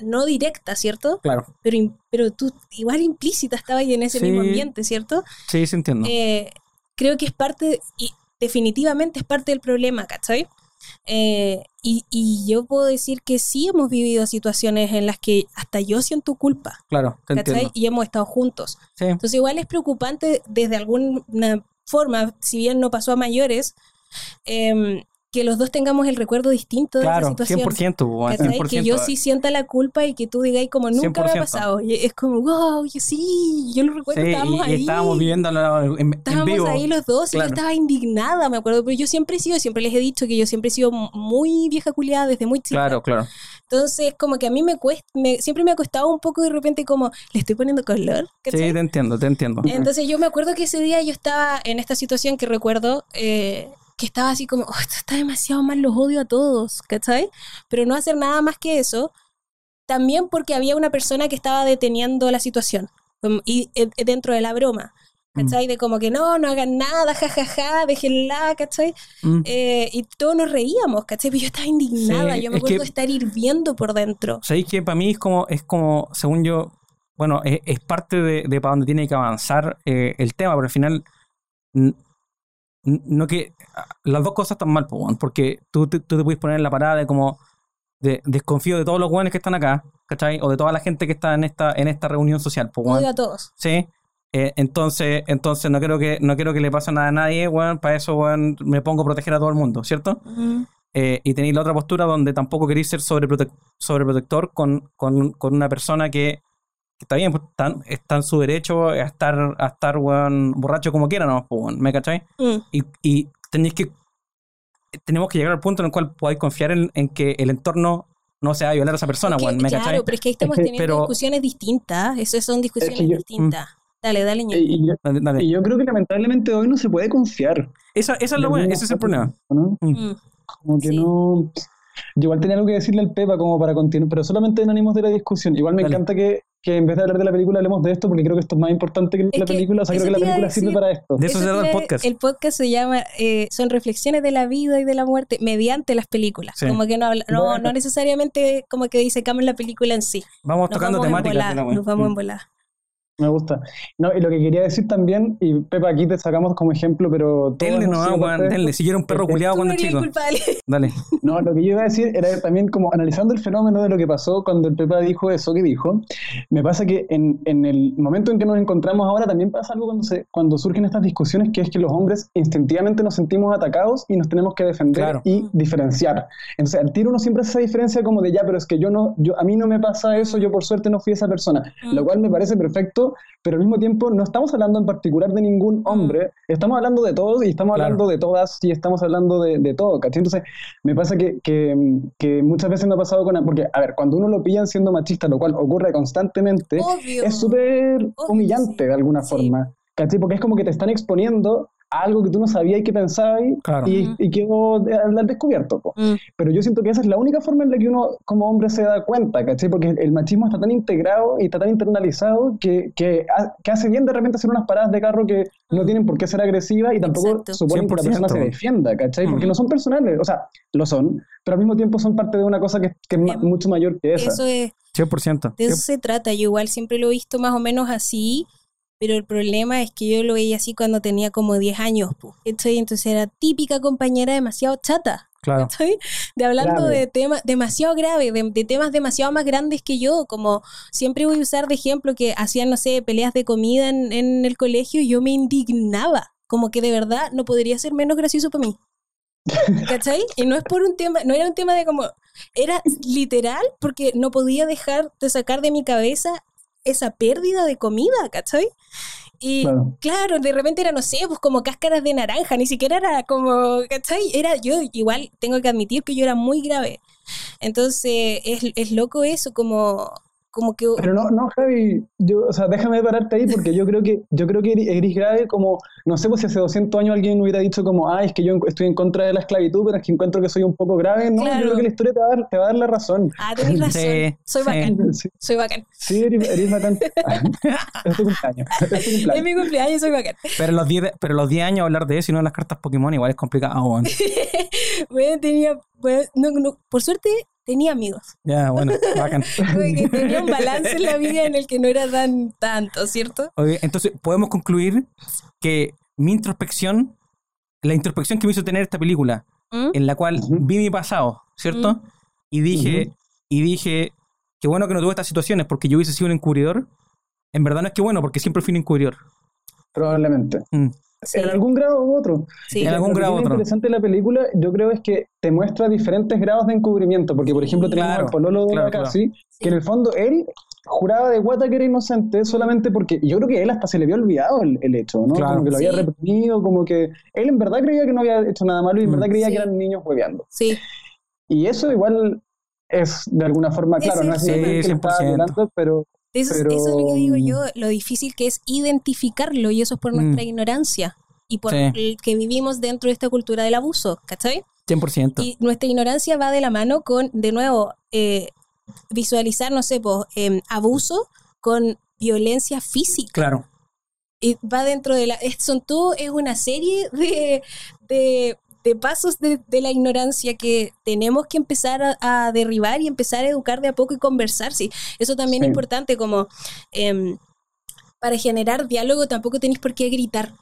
no directa, ¿cierto? Claro. Pero, pero tú igual implícita estabas en ese mismo ambiente, ¿cierto? Sí, sí entiendo. Eh, creo que es parte, y definitivamente es parte del problema, ¿cachai? Eh, y, y, yo puedo decir que sí hemos vivido situaciones en las que hasta yo siento culpa. Claro, ¿cachai? Y hemos estado juntos. Entonces igual es preocupante desde alguna forma, si bien no pasó a mayores, em, que los dos tengamos el recuerdo distinto de Claro, esa situación. 100%, weón, ¿Cachai? 100%. Que yo sí sienta la culpa y que tú digáis como nunca me ha 100%. pasado. Y es como, wow, yo sí, yo lo recuerdo, Sí, estábamos y, ahí. estábamos viviendo en, en Estábamos vivo. ahí los dos y yo estaba indignada, me acuerdo, pero yo siempre he sido, siempre les he dicho que yo siempre he sido muy vieja culiada desde muy chica. Claro, claro. Entonces, como que a mí me cuesta, me- siempre me ha costado un poco de repente como, le estoy poniendo color, Sí, te entiendo, te entiendo. Entonces yo me acuerdo que ese día yo estaba en esta situación que recuerdo, eh, que estaba así como, oh, esto está demasiado mal, los odio a todos, ¿cachai? Pero no hacer nada más que eso, también porque había una persona que estaba deteniendo la situación, y eh, dentro de la broma, ¿cachai? De como que no, no hagan nada, jajaja, déjenla, ¿cachai? Mm. Eh, y todos nos reíamos, ¿cachai? Pero yo estaba indignada, Sí, yo me acuerdo de estar hirviendo por dentro. ¿Sabéis que para mí es como, es como, según yo, bueno, es, es parte de, de para donde tiene que avanzar eh, el tema, pero al final, no que las dos cosas están mal, porque tú, te- tú te puedes poner en la parada de como de desconfío de todos los weones que están acá, ¿cachai? O de toda la gente que está en esta, en esta reunión social. Odio a todos. Sí. Eh, entonces, entonces no quiero que, no quiero que le pase nada a nadie, weón. Para eso, weón, me pongo a proteger a todo el mundo, ¿cierto? Eh, y tenéis la otra postura donde tampoco queréis ser sobreprote- sobreprotector con, con, con una persona que está bien, pues, está, está en su derecho a estar, a estar weón, borracho como quiera, ¿no? Pues, ¿Me cachai? Mm. Y, y tenéis que. Tenemos que llegar al punto en el cual podáis confiar en, en que el entorno no se va a violar a esa persona, Es que, weón. ¿Me claro, cachai? pero es que ahí estamos Es que- teniendo pero- discusiones distintas. Eso son discusiones yo- distintas. Dale, dale, ñe. Y, yo, Dale, dale. y yo creo que lamentablemente hoy no se puede confiar. Esa, esa es la weón, ese es el problema. ¿no? Mm. Como que Sí. no. Yo igual tenía algo que decirle al Pepa como para continuar, pero solamente en ánimos de la discusión. Igual me Dale. encanta que, que en vez de hablar de la película hablemos de esto, porque creo que esto es más importante que Es la que película. O sea, creo que la película sirve para esto. De eso se Eso trata el podcast. El podcast se llama eh, Son reflexiones de la vida y de la muerte mediante las películas. Sí. Como que no, habla- no, Bueno. no necesariamente como que disecamos la película en sí. Vamos Nos tocando vamos en de volada, la. Nos vamos en Mm. Me gusta. No, y lo que quería decir también, y Pepa, aquí te sacamos como ejemplo, pero. Denle parte de denle. Si yo era un perro culiado cuando chico. culpable. Dale. No, lo que yo iba a decir era también como analizando el fenómeno de lo que pasó cuando el Pepa dijo eso que dijo. Me pasa que en, en el momento en que nos encontramos ahora también pasa algo cuando, se, cuando surgen estas discusiones, que es que los hombres instintivamente nos sentimos atacados y nos tenemos que defender Claro. y diferenciar. Entonces, al tiro uno siempre hace esa diferencia como de ya, pero es que yo no, yo, a mí no me pasa eso, yo por suerte no fui esa persona. Mm. Lo cual me parece perfecto, pero al mismo tiempo no estamos hablando en particular de ningún hombre, estamos hablando de todos y estamos Claro. hablando de todas y estamos hablando de, de todo, ¿cachai? Entonces, me pasa que, que, que muchas veces me ha pasado con... Porque, a ver, cuando uno lo pillan siendo machista, lo cual ocurre constantemente, Obvio. es súper humillante sí. de alguna Sí. forma, ¿cachai? Porque es como que te están exponiendo algo que tú no sabías y que pensabas y, Claro. y, Ujú. y quedó al descubierto. Mm. Pero yo siento que esa es la única forma en la que uno como hombre se da cuenta, ¿cachai? Porque el machismo está tan integrado y está tan internalizado que, que, ha- que hace bien de repente hacer unas paradas de carro que no tienen por qué ser agresivas y tampoco Exacto. suponen que la persona se 100%. defienda, ¿cachai? Porque Mm. no son personales, o sea, lo son, pero al mismo tiempo son parte de una cosa que, que es Em, mucho mayor que esa. Eso es, 100%. de eso se trata. Yo igual siempre lo he visto más o menos así, pero el problema es que yo lo veía así cuando tenía como 10 años. ¿cachai? Entonces era típica compañera demasiado chata. Claro. ¿cachai? De hablando Grave. de temas demasiado graves, de, de temas demasiado más grandes que yo, como siempre voy a usar de ejemplo que hacían, no sé, peleas de comida en, en el colegio y yo me indignaba, como que de verdad no podría ser menos gracioso para mí. <laughs> ¿Cachai? Y no es por un tema, no era un tema de como, era literal porque no podía dejar de sacar de mi cabeza esa pérdida de comida, ¿cachai? Y Claro. claro, de repente era, no sé, pues como cáscaras de naranja, ni siquiera era como, ¿cachai? Era yo, igual tengo que admitir que yo era muy grave. Entonces, es, es loco eso, como, como que... Pero no, no, Javi, yo, o sea, déjame pararte ahí porque yo creo que yo creo que eres grave como, no sé, pues si hace 200 años alguien hubiera dicho como, ah, es que yo estoy en contra de la esclavitud, pero es que encuentro que soy un poco grave, no, Claro. yo creo que la historia te va a dar, te va a dar la razón. Ah, tenés razón, Sí, soy sí. bacán, <laughs> Sí, soy bacán. sí, eres, eres bacán. <laughs> <laughs> es tu cumpleaños. Es tu Es cumpleaños. mi cumpleaños, soy bacán. Pero los 10 pero los 10 años hablar de eso y no de las cartas Pokémon igual es complicado. Bueno, tenía, bueno, no, no, por suerte tenía amigos. Ya, bueno, <laughs> bacán. Tenía un balance en la vida en el que no era tan tanto, ¿cierto? Oye, entonces, podemos concluir que mi introspección, la introspección que me hizo tener esta película, ¿Mm? en la cual vi mi pasado, ¿cierto? Y dije, y dije, qué bueno que no tuve estas situaciones porque yo hubiese sido un encubridor. En verdad no es que bueno, porque siempre fui un encubridor. Probablemente. Mm. En algún grado u otro. Sí. En algún grado u otro. Lo interesante de la película, yo creo, es que te muestra diferentes grados de encubrimiento, porque por ejemplo tenemos al pololo de claro, que en el fondo él juraba de guata que era inocente solamente porque yo creo que él hasta se le había olvidado el, hecho, ¿no? como que lo había reprimido, como que él en verdad creía que no había hecho nada malo y en verdad mm. creía que eran niños hueveando. Sí. Y eso igual es de alguna forma, claro, no es sí, que violando, pero... Eso, es lo que digo yo, lo difícil que es identificarlo y eso es por nuestra mm. ignorancia y por el que vivimos dentro de esta cultura del abuso, ¿cachai? 100%. Y nuestra ignorancia va de la mano con, de nuevo, eh, visualizar, no sé, pues, abuso con violencia física. Claro. Y va dentro de la... son todo, es una serie de, de, pasos de, la ignorancia que tenemos que empezar a, derribar y empezar a educar de a poco y conversar. Sí, eso también es importante como... Em, para generar diálogo tampoco tenéis por qué gritar.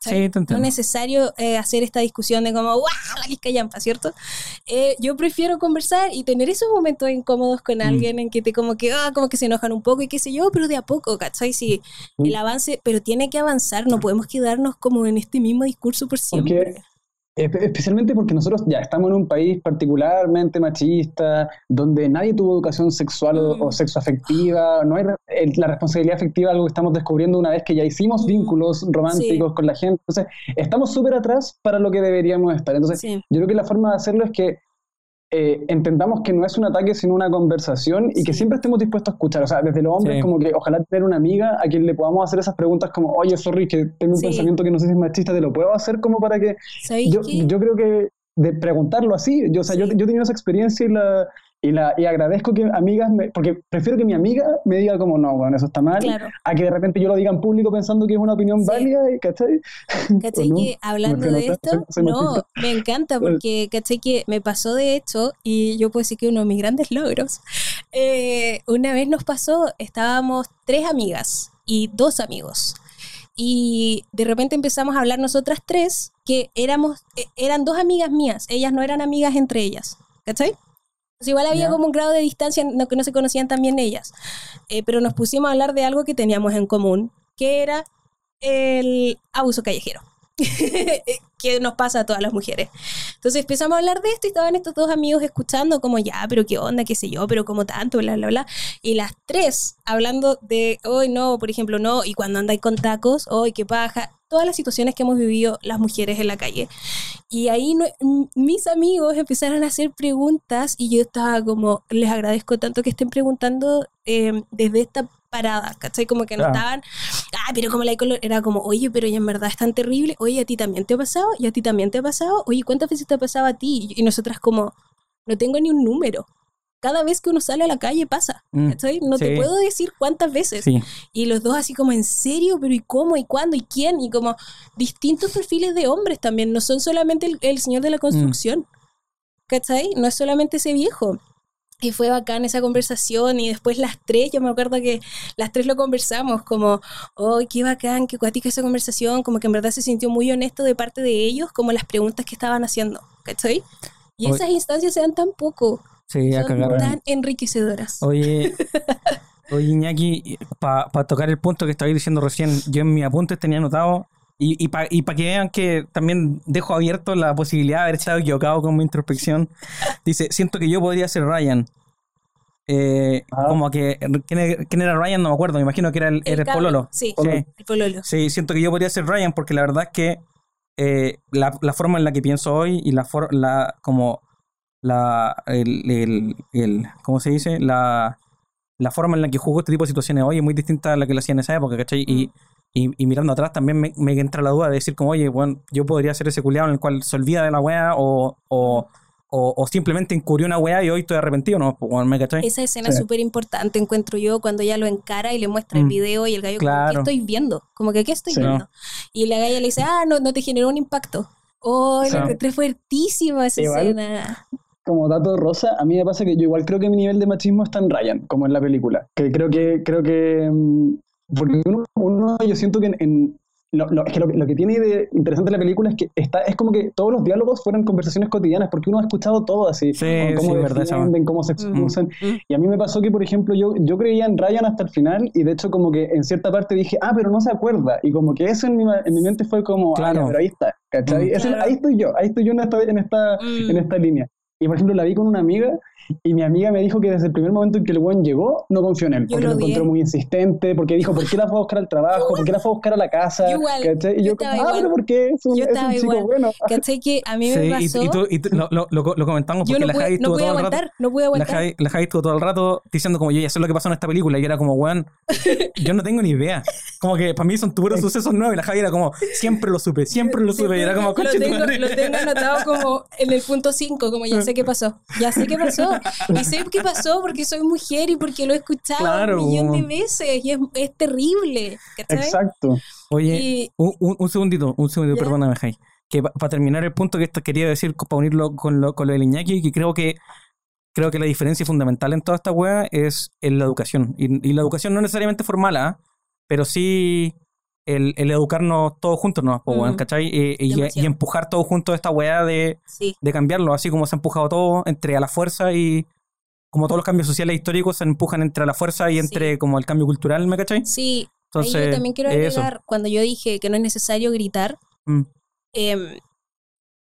Sí, no es necesario eh, hacer esta discusión de como, ¡guau! La callampa, ¿cierto? Eh, yo prefiero conversar y tener esos momentos incómodos con mm. alguien en que te como que, ah, como que se enojan un poco y qué sé yo, pero de a poco, ¿cachai? Sí, mm. el avance, pero tiene que avanzar, no podemos quedarnos como en este mismo discurso por siempre. Especialmente porque nosotros ya estamos en un país particularmente machista, donde nadie tuvo educación sexual o, mm. sexoafectiva, no hay la responsabilidad afectiva, algo que estamos descubriendo una vez que ya hicimos mm. vínculos románticos con la gente. Entonces, estamos súper atrás para lo que deberíamos estar. Entonces, yo creo que la forma de hacerlo es que eh, entendamos que no es un ataque sino una conversación y que siempre estemos dispuestos a escuchar. O sea, desde los hombres, como que ojalá tener una amiga a quien le podamos hacer esas preguntas como, oye, sorry, que tengo un pensamiento que no sé si es machista, te lo puedo hacer como para que... Yo, yo creo que de preguntarlo así, yo, o sea, yo, yo he tenido esa experiencia y la, y, la, y agradezco que amigas, me, porque prefiero que mi amiga me diga como, no, bueno, eso está mal, a que de repente yo lo diga en público pensando que es una opinión válida, ¿cachai? <laughs> ¿Cachai que hablando de esto, no, me encanta porque, ¿cachai que me pasó de hecho, y yo puedo decir que uno de mis grandes logros, eh, una vez nos pasó, estábamos tres amigas y dos amigos. Y de repente empezamos a hablar nosotras tres, que éramos, eh, eran dos amigas mías, ellas no eran amigas entre ellas, ¿cachai? Igual había como un grado de distancia no, que no se conocían también ellas. Eh, pero nos pusimos a hablar de algo que teníamos en común, que era el abuso callejero. <laughs> que nos pasa a todas las mujeres. Entonces empezamos a hablar de esto y estaban estos dos amigos escuchando como ya, pero qué onda, qué sé yo, pero como tanto, bla, bla, bla. Y las tres hablando de, hoy no, por ejemplo, no, y cuando andáis con tacos, hoy qué paja todas las situaciones que hemos vivido las mujeres en la calle. Y ahí mis amigos empezaron a hacer preguntas y yo estaba como, les agradezco tanto que estén preguntando em, desde esta parada, ¿cachai? Como que no estaban, ah, pero como la color, era como, oye, pero en verdad es tan terrible, oye, a ti también te ha pasado, y a ti también te ha pasado, oye, ¿cuántas veces te ha pasado a ti? Y nosotras como, no tengo ni un número cada vez que uno sale a la calle pasa. Mm, no te puedo decir cuántas veces. Y los dos así como, ¿en serio? ¿Pero y cómo? ¿Y cuándo? ¿Y quién? Y como distintos perfiles de hombres también. No son solamente el, señor de la construcción. Mm. ¿Cachai? No es solamente ese viejo. Y fue bacán esa conversación y después las tres, yo me acuerdo que las tres lo conversamos como, oh, qué bacán, qué cuática esa conversación, como que en verdad se sintió muy honesto de parte de ellos, como las preguntas que estaban haciendo, ¿cachai? Y esas instancias se dan tan poco. Sí, Son tan enriquecedoras. Oye, <laughs> oye Iñaki, para tocar el punto que estaba diciendo recién, yo en mi apuntes tenía anotado, y, y para que vean que también dejo abierto la posibilidad de haber estado equivocado con mi introspección, dice, siento que yo podría ser Ryan. Eh, ah. Como que, ¿quién, era Ryan? No me acuerdo, me imagino que era el, el, Pololo. Sí, el Pololo. Sí, siento que yo podría ser Ryan porque la verdad es que eh, la, la, forma en la que pienso hoy y la, la como la, el, el, ¿cómo se dice? La, la forma en la que jugó este tipo de situaciones hoy es muy distinta a la que lo hacía en esa época, ¿cachai? Y, mm. y, mirando atrás también me, me, entra la duda de decir como, oye, bueno, yo podría ser ese culiado en el cual se olvida de la wea o, o, o, simplemente incurrió una wea y hoy estoy arrepentido, ¿no? ¿Me cachai? Esa escena es súper importante, encuentro yo, cuando ella lo encara y le muestra el mm. video y el gallo como, ¿qué estoy viendo? Como que, ¿qué estoy viendo? Y la galla le dice, ah, no, no te generó un impacto. Oh, la encontré fuertísima esa escena como dato rosa, a mí me pasa que yo igual creo que mi nivel de machismo está en Ryan, como en la película. Que creo que, creo que, mm, porque uno, yo siento que en, lo, lo, es que lo, que tiene de interesante la película es que está, es como que todos los diálogos fueran conversaciones cotidianas, porque uno ha escuchado todo así, Sí, cómo sí, defienden, cómo se excusan. Y a mí me pasó que, por ejemplo, yo, yo creía en Ryan hasta el final, y de hecho como que en cierta parte dije, ah, pero no se acuerda. Y como que eso en mi, en mi mente fue como, ah, Claro. ya, pero ahí está, ¿cachai? Mm. Ese- Claro. ahí estoy yo, ahí estoy yo en esta, en esta, Mm. en esta línea. Y por ejemplo, la vi con una amiga y mi amiga me dijo que desde el primer momento en que el buen llegó, no confió en él, Yo porque lo lo encontró muy insistente, porque dijo, ¿por qué la fue a buscar al trabajo? ¿Por qué la fue a buscar a la casa? Yo igual, ¿Cachai? Y yo yo, estaba como, ah, igual. pero ¿por qué? Es un, Yo es un chico igual. bueno. <laughs> ¿Cachai? Que a mí me Sí, y, pasó. y tú, y tú- lo, lo, lo- lo comentamos porque no la Javi no estuvo todo el aguantar, rato. no pude La aguantar. Javi, la Javi estuvo todo el rato diciendo como yo ya sé lo que pasó en esta película y era como, weón, yo no tengo ni idea. Como que para mí son puros sucesos nuevos y la Javi era como, siempre lo supe, siempre lo supe. Y era como, lo, "Conche tu tengo, madre". lo tengo anotado como en el punto 5, como ya sé qué pasó. Ya sé qué pasó. <laughs> Y sé qué pasó porque soy mujer y porque lo he escuchado Claro. un millón de veces y es, es terrible. ¿cachai? Exacto. Oye, Y- un, un- un segundito, un segundito, Ya. perdóname, Jai. Que para terminar el punto que esto quería decir, para unirlo con lo, con lo del Iñaki, que creo que creo que la diferencia fundamental en toda esta wea es en la educación. Y, y la educación no necesariamente formal, ¿ah? pero sí el, el educarnos todos juntos, ¿no? Pues, Mm. ¿cachai? Y, y- empujar todos juntos esta wea de, Sí. de cambiarlo, así como se ha empujado todo entre a la fuerza y como todos los cambios sociales históricos se empujan entre a la fuerza y Sí. entre como el cambio cultural, ¿me cachai? Sí, ahí Entonces, yo también quiero eso. agregar, cuando yo dije que no es necesario gritar, Mm. em,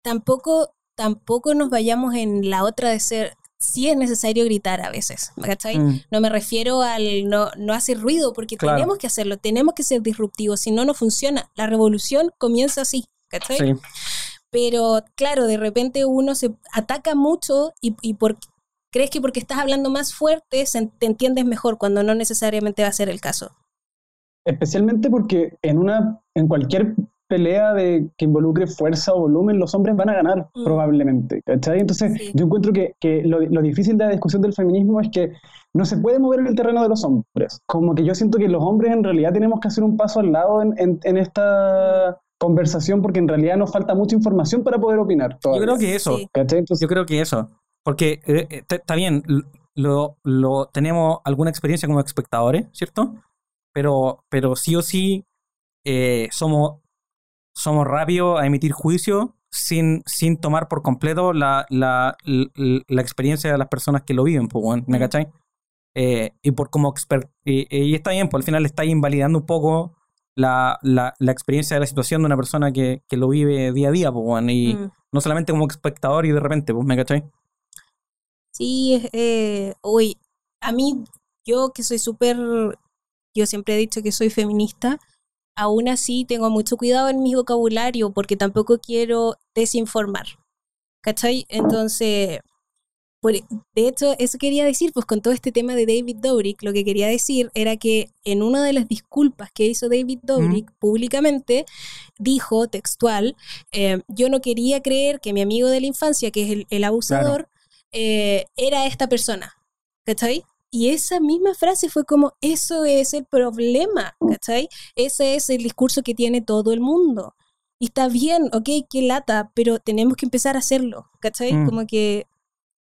tampoco, tampoco nos vayamos en la otra de ser, sí es necesario gritar a veces, ¿cachai? Mm. No me refiero al no, no hacer ruido, porque Claro. tenemos que hacerlo, tenemos que ser disruptivos, si no, no funciona. La revolución comienza así, ¿cachai? Sí. Pero claro, de repente uno se ataca mucho y, y por, crees que porque estás hablando más fuerte se- te entiendes mejor cuando no necesariamente va a ser el caso. Especialmente porque en una, en cualquier pelea de que involucre fuerza o volumen, los hombres van a ganar, Mm. probablemente. ¿cachai? Entonces, Sí. yo encuentro que, que lo, lo difícil de la discusión del feminismo es que no se puede mover en el terreno de los hombres. Como que yo siento que los hombres en realidad tenemos que hacer un paso al lado en, en- en esta conversación porque en realidad nos falta mucha información para poder opinar. Yo todavía, creo que eso, Sí. ¿cachai? Entonces, Yo creo que eso. Porque eh, eh, está bien, lo, lo tenemos alguna experiencia como espectadores, ¿cierto? Pero, pero sí o sí eh, somos, somos rápidos a emitir juicio sin, sin tomar por completo la, la, la, la experiencia de las personas que lo viven, pues, ¿me cachai? Eh, y por como expert y, y está bien, pues al final está invalidando un poco la, la, la experiencia de la situación de una persona que, que lo vive día a día, pues, y Mm. no solamente como espectador y de repente, pues, ¿me cachai? Sí, eh, uy, a mí, yo que soy súper, yo siempre he dicho que soy feminista, aún así tengo mucho cuidado en mi vocabulario porque tampoco quiero desinformar, ¿cachai? Entonces, por- de hecho, eso quería decir, pues con todo este tema de David Dobrik, lo que quería decir era que en una de las disculpas que hizo David Dobrik públicamente, dijo textual, eh, yo no quería creer que mi amigo de la infancia, que es el, el abusador, eh, era esta persona, ¿cachai? Y esa misma frase fue como, eso es el problema, ¿cachai? Ese es el discurso que tiene todo el mundo. Y está bien, ok, qué lata, pero tenemos que empezar a hacerlo, ¿cachai? Mm. Como que,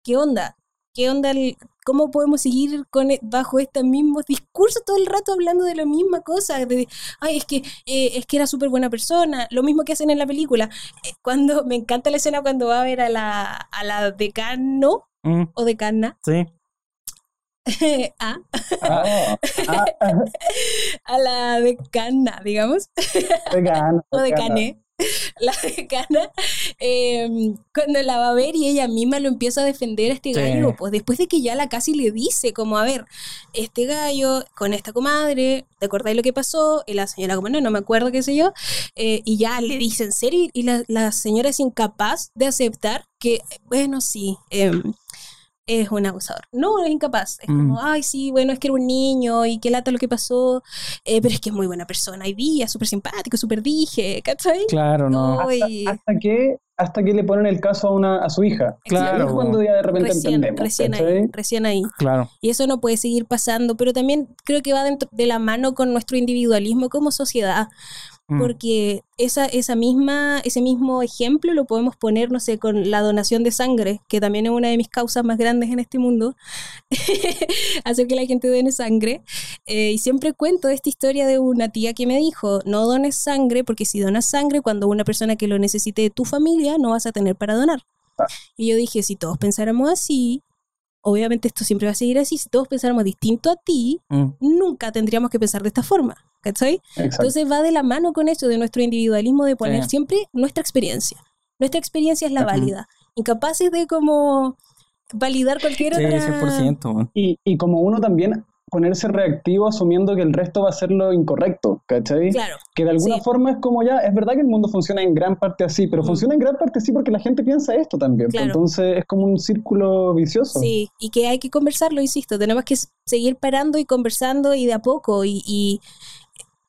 ¿qué onda? ¿Qué onda? el- ¿Cómo podemos seguir con, e- bajo este mismo discurso todo el rato hablando de la misma cosa? De, ay, es que, eh, es que era súper buena persona, lo mismo que hacen en la película. Eh, Cuando, me encanta la escena cuando va a ver a la, a la decano Mm, o decana, sí. <laughs> a, ah, ah, ah, <laughs> a la decana, digamos, vegano, <laughs> o decane, la decana, eh, cuando la va a ver y ella misma lo empieza a defender a este Sí. gallo, pues después de que ya la casi le dice, como, a ver, este gallo con esta comadre, ¿te acordáis lo que pasó? Y la señora como, no, no me acuerdo, qué sé yo, eh, y ya le dice en serio, y la, la señora es incapaz de aceptar que, bueno, sí, em, es un abusador. No, es incapaz. Es Mm. como, ay, sí, bueno, es que era un niño y qué lata lo que pasó, eh, pero es que es muy buena persona. Y día, súper simpático, súper dije, ¿cachai? Claro, no. Ay, hasta que hasta que le ponen el caso a, una, a su hija. Claro. es cuando ya de repente recién, entendemos. recién ¿cachai? ahí, recién ahí. Claro. Y eso no puede seguir pasando, pero también creo que va dentro de la mano con nuestro individualismo como sociedad, Mm. porque esa, esa misma, ese mismo ejemplo lo podemos poner, no sé, con la donación de sangre, que también es una de mis causas más grandes en este mundo, <laughs> hacer que la gente done sangre. Eh, y siempre cuento esta historia de una tía que me dijo, no dones sangre, porque si donas sangre, cuando una persona que lo necesite de tu familia, no vas a tener para donar. Ah. Y yo dije, si todos pensáramos así, obviamente esto siempre va a seguir así, si todos pensáramos distinto a ti, Mm. nunca tendríamos que pensar de esta forma. ¿Cachai? Exacto. Entonces va de la mano con eso de nuestro individualismo de poner Sí. siempre nuestra experiencia. Nuestra experiencia es la válida. Incapaces de como validar cualquier Sí, otra... 100%. weón. Y, y como uno también ponerse reactivo asumiendo que el resto va a ser lo incorrecto, ¿cachai? Claro. Que de alguna Sí. forma es como ya, es verdad que el mundo funciona en gran parte así, pero Mm. funciona en gran parte así porque la gente piensa esto también. pues, Claro. Entonces es como un círculo vicioso. Sí, y que hay que conversarlo, insisto, tenemos que seguir parando y conversando y de a poco. Y, y,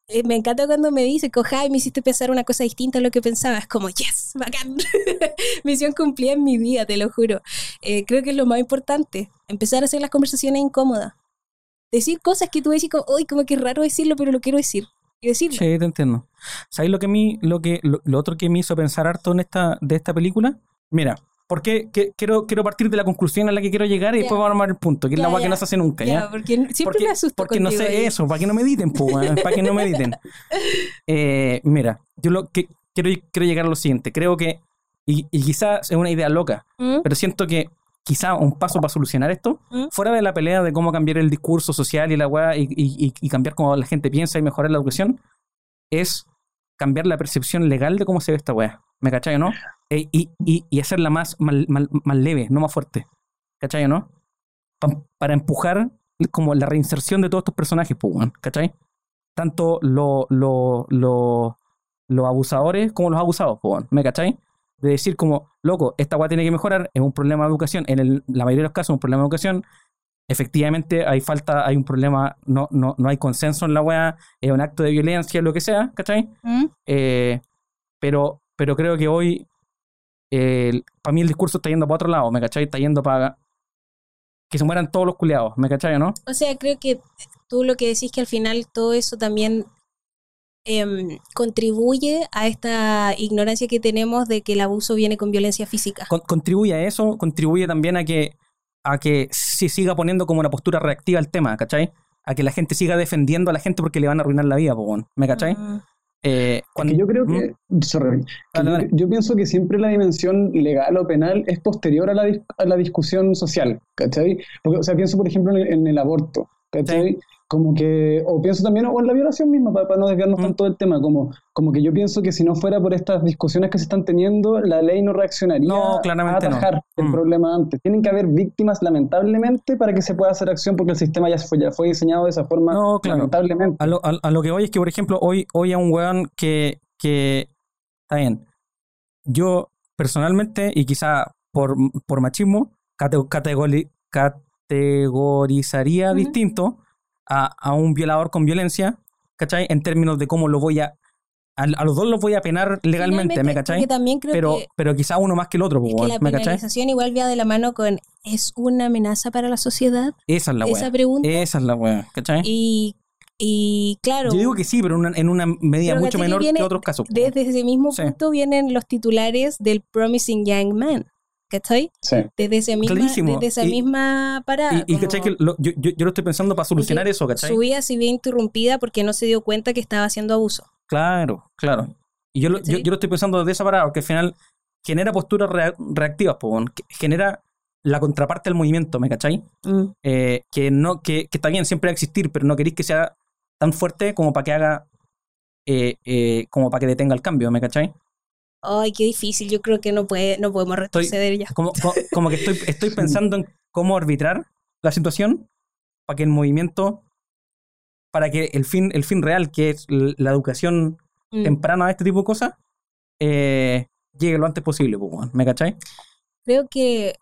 eh, me encanta cuando me dice, coja, me hiciste pensar una cosa distinta a lo que pensaba. Es como, yes, bacán. <laughs> Misión cumplida en mi vida, te lo juro. Eh, creo que es lo más importante, empezar a hacer las conversaciones incómodas. Decir cosas que tú decís como, uy, como que es raro decirlo, pero lo quiero decir. Y decirlo. Sí, te entiendo. ¿Sabes lo que a mí, lo que, lo, lo otro que me hizo pensar harto en esta, de esta película? Mira, porque que- quiero, quiero partir de la conclusión a la que quiero llegar y después vamos a armar el punto, que es la agua que no se hace nunca, ¿ya? Porque siempre porque, me asusto porque no sé eso, para que no mediten, pues, para que no mediten. <laughs> Eh, mira, yo lo que quiero, quiero llegar a lo siguiente. Creo que, y, y quizás es una idea loca, ¿Mm? pero siento que quizá un paso para solucionar esto, ¿Mm? fuera de la pelea de cómo cambiar el discurso social y la weá y, y- y- y cambiar cómo la gente piensa y mejorar la educación, es cambiar la percepción legal de cómo se ve esta weá. ¿Me cachai o no? E- y, y- y hacerla más, más, más- más leve, no más fuerte. ¿Cachai o no? Pa- para empujar como la reinserción de todos estos personajes, pues, ¿cachai? Tanto lo- lo- lo- los abusadores como los abusados, pues, ¿me cachai? De decir como, loco, esta weá tiene que mejorar, es un problema de educación, en el- la mayoría de los casos es un problema de educación, efectivamente hay falta, hay un problema, no, no, no hay consenso en la weá, es un acto de violencia, lo que sea, ¿cachai? ¿Mm? Eh, pero, pero creo que hoy, para mí el discurso está yendo para otro lado, ¿me cachai? Está yendo para que se mueran todos los culiados, ¿me cachai o no? O sea, creo que tú lo que decís que al final todo eso también em, contribuye a esta ignorancia que tenemos de que el abuso viene con violencia física. Con- contribuye a eso, contribuye también a que, a que se siga poniendo como una postura reactiva al tema, ¿cachai? A que la gente siga defendiendo a la gente porque le van a arruinar la vida, po, weón, ¿me cachai? Mm, Eh, cuando- yo creo ¿Mm? que, sorry, que Dale, yo, dale. yo pienso que siempre la dimensión legal o penal es posterior a la, dis- a la discusión social, ¿cachai? Porque, o sea, pienso por ejemplo en el, en el aborto, ¿cachai? Como que, o pienso también, o en la violación misma, para, no desviarnos Mm. tanto del tema, como, como que yo pienso que si no fuera por estas discusiones que se están teniendo, la ley no reaccionaría No, a no. atajar el Mm. problema antes. Tienen que haber víctimas, lamentablemente, para que se pueda hacer acción, porque el sistema ya fue, ya fue diseñado de esa forma, No, claro. lamentablemente. A lo, a- a lo que voy es que, por ejemplo, hoy, hoy a un weón que, que. Está bien. Yo, personalmente, y quizá por, por machismo, cate- categori- categorizaría distinto a, a un violador con violencia, ¿cachai? En términos de cómo lo voy a. A, a los dos los voy a penar legalmente, finalmente, ¿me cachai? También creo Pero, que, pero quizá uno más que el otro, es que la ¿me cachai? penalización igual va de la mano con ¿es una amenaza para la sociedad? Esa es la Esa weá. pregunta. Esa es la weá, ¿cachai? Y, y claro, Yo digo que sí, pero una- en una medida mucho ¿cachai que menor viene que otros casos. desde ese mismo Sí. punto vienen los titulares del Promising Young Man. ¿Cachai? Sí. Desde, ese misma, Clarísimo. desde esa Y- misma parada. Y, y como ¿cachai? Que lo- yo, yo, yo lo estoy pensando para solucionar eso, ¿cachai? Su vida se vio interrumpida porque no se dio cuenta que estaba haciendo abuso. Claro, claro. Y yo, lo- yo, yo lo estoy pensando desde esa parada, porque al final genera posturas rea- reactivas, po, genera la contraparte al movimiento, ¿me cachai? Mm. Eh, que, no, que, que está bien, siempre va a existir, pero no queréis que sea tan fuerte como para que haga, eh, eh, como para que detenga el cambio, ¿me cachai? Ay, qué difícil. Yo creo que no puede, no podemos retroceder ya. Como, co- <laughs> como que estoy, estoy pensando en cómo arbitrar la situación para que el movimiento, para que el fin, el fin real, que es la educación Mm. temprana de este tipo de cosas, eh, llegue lo antes posible, ¿me cachai? Creo que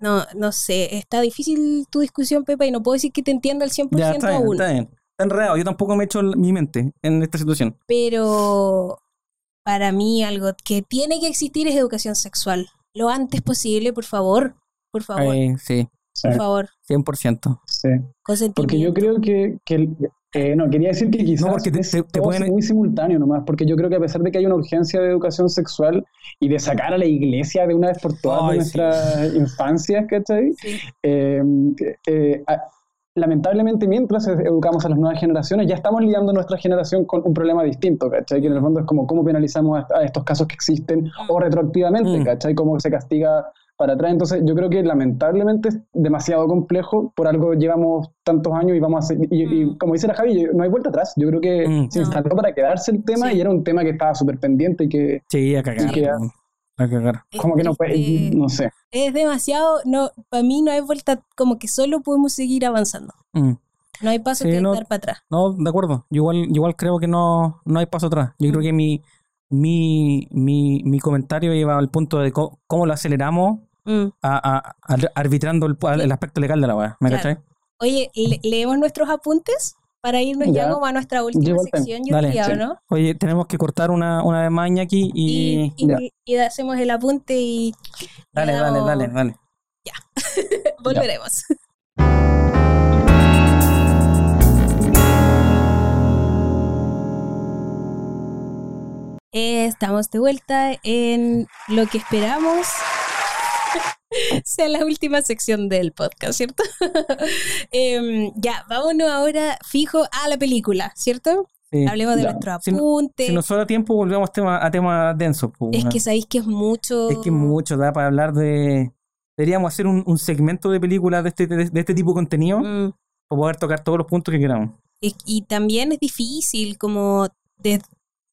no, no sé, está difícil tu discusión, Pepa, y no puedo decir que te entienda al 100% Ya, está bien, aún. está bien. Está enredado, yo tampoco me he hecho mi mente en esta situación. Pero para mí algo que tiene que existir es educación sexual. Lo antes posible, por favor. Por favor. sí. Por favor. 100%. Sí. Porque yo creo que, que eh, no, quería decir que quizás porque te, es muy simultáneo nomás, porque yo creo que a pesar de que hay una urgencia de educación sexual y de sacar a la iglesia de una vez por todas de nuestras infancias, ¿cachai? Eh, eh, lamentablemente mientras educamos a las nuevas generaciones, ya estamos lidiando nuestra generación con un problema distinto, ¿cachai? Que en el fondo es como cómo penalizamos a, estos casos que existen o mm. retroactivamente, mm. ¿cachai? Cómo se castiga para atrás. Entonces, yo creo que lamentablemente es demasiado complejo, por algo llevamos tantos años y vamos a y, mm. como dice la Javi, no hay vuelta atrás. Yo creo que se instaló para quedarse el tema y era un tema que estaba súper pendiente y que... Sí, a cagar. A cagar. Como que no puede, no sé. Es demasiado, no, para mí no hay vuelta, como que solo podemos seguir avanzando. No hay paso que dar para atrás. No, de acuerdo. Yo igual, igual creo que no, no hay paso atrás. Yo creo que mi, mi, mi, mi comentario lleva al punto de cómo, lo aceleramos mm. a, arbitrando el, aspecto legal de la weá. ¿Me claro. Oye, ¿leemos nuestros apuntes? Para irnos ya, como a nuestra última sección, yo diría, ¿no? Oye, tenemos que cortar una, una vez más aquí y... Y, hacemos el apunte y... Dale, dale, dale, dale. Ya, <laughs> volveremos. Estamos de vuelta en lo que esperamos <laughs> sea la última sección del podcast, ¿cierto? <laughs> Em, ya, vámonos ahora fijo a la película, ¿cierto? Hablemos de nuestro apunte. Si, nos sobra tiempo, volvemos a temas densos. es que sabéis que es mucho. Es que es mucho, da para hablar de. Deberíamos hacer un, segmento de películas de este, de, este tipo de contenido mm. para poder tocar todos los puntos que queramos. y también es difícil, como de,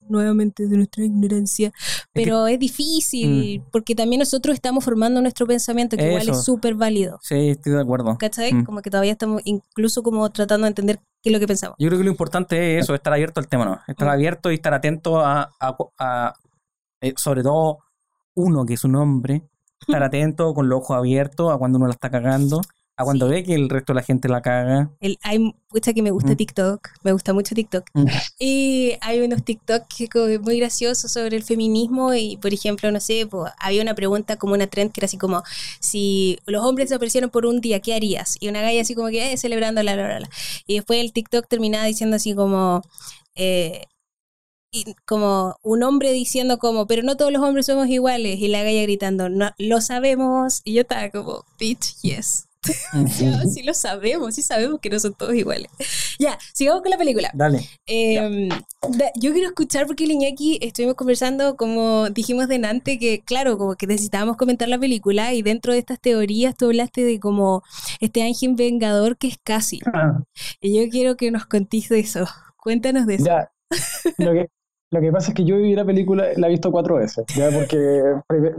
nuevamente de nuestra ignorancia, pero es, difícil, mm. porque también nosotros estamos formando nuestro pensamiento, que igual es súper válido. Sí, estoy de acuerdo. ¿Cachai? Mm. Como que todavía estamos incluso como tratando de entender qué es lo que pensamos. Yo creo que lo importante es eso, estar abierto al tema, ¿no? Estar mm. abierto y estar atento a, eh, sobre todo, uno que es un hombre, estar <laughs> atento con los ojos abiertos a cuando uno la está cagando a cuando ve que el resto de la gente la caga. El, hay mucha que me gusta mm. TikTok, me gusta mucho TikTok. Mm. Y hay unos TikTok que muy graciosos sobre el feminismo y, por ejemplo, no sé, había una pregunta como una trend que era así como, si los hombres desaparecieron por un día, ¿qué harías? Y una galla así como que, eh, celebrando la, la, la, Y después el TikTok terminaba diciendo así como... Eh, como un hombre diciendo como, pero no todos los hombres somos iguales, y la galla gritando, no, lo sabemos, y yo estaba como, bitch, yes. <laughs> sí lo sabemos, sí sabemos que no son todos iguales. Ya, sigamos con la película. Dale. Em, yo quiero escuchar porque Liñaki estuvimos conversando, como dijimos de Nante, que claro, como que necesitábamos comentar la película y dentro de estas teorías tú hablaste de como este ángel vengador que es casi. Ah. Y yo quiero que nos contéis de eso. Cuéntanos de eso. Ya. <laughs> Lo que, lo que pasa es que yo vi la película, la he visto cuatro veces, ¿ya? porque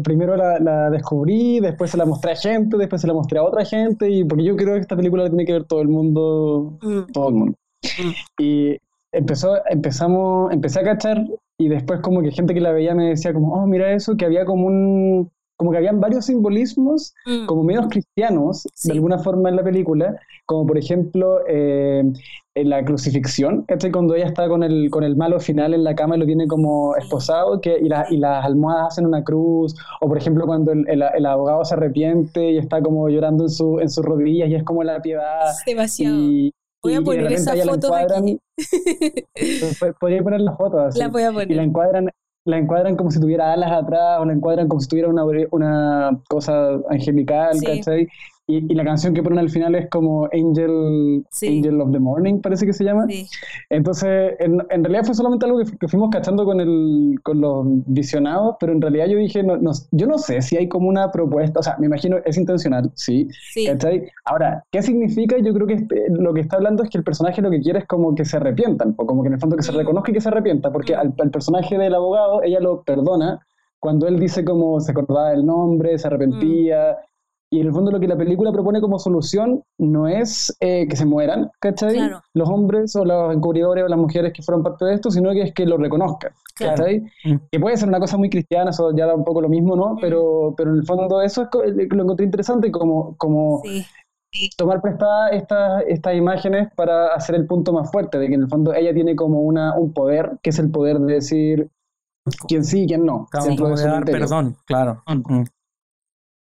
primero la, descubrí, después se la mostré a gente, después se la mostré a otra gente, y porque yo creo que esta película la tiene que ver todo el mundo, mm. todo el mundo. Mm. Y empezó, empezamos, empecé a cachar, y después como que gente que la veía me decía como, oh, mira eso, que había como un, como que habían varios simbolismos mm. como medios cristianos de alguna forma en la película, como por ejemplo eh, en la crucifixión, ¿cachai? Cuando ella está con el, con el malo final en la cama y lo tiene como esposado que, y, y las almohadas hacen una cruz, o por ejemplo cuando el, el, abogado se arrepiente y está como llorando en, su, en sus rodillas y es como la piedad. demasiado. Voy a poner esa foto aquí. Podría poner la foto así. La voy a poner. Y la encuadran, la encuadran como si tuviera alas atrás o la encuadran como si tuviera una, una cosa angelical, ¿cachai? Y, la canción que ponen al final es como Angel, Angel of the Morning, parece que se llama. Entonces, en, en, realidad fue solamente algo que, fuimos cachando con, el, con los visionados, pero en realidad yo dije, no, no, yo no sé si hay como una propuesta, o sea, me imagino es intencional, sí. ¿cachai? Ahora, ¿qué significa? Yo creo que este, lo que está hablando es que el personaje lo que quiere es como que se arrepientan, o como que en el fondo que se mm. reconozca y que se arrepienta, porque mm. al, personaje del abogado, ella lo perdona cuando él dice como se acordaba del nombre, se arrepentía, y en el fondo lo que la película propone como solución no es eh, que se mueran, ¿cachai? Los hombres o los encubridores o las mujeres que fueron parte de esto, sino que es que lo reconozcan, ¿cachai? Mm. Que puede ser una cosa muy cristiana, eso ya da un poco lo mismo, ¿no? Mm. Pero, pero en el fondo eso es, lo encontré interesante como, como tomar prestada estas estas imágenes para hacer el punto más fuerte, de que en el fondo ella tiene como una, un poder, que es el poder de decir, quién sí y quién no. Claro, dar perdón, claro. Mm.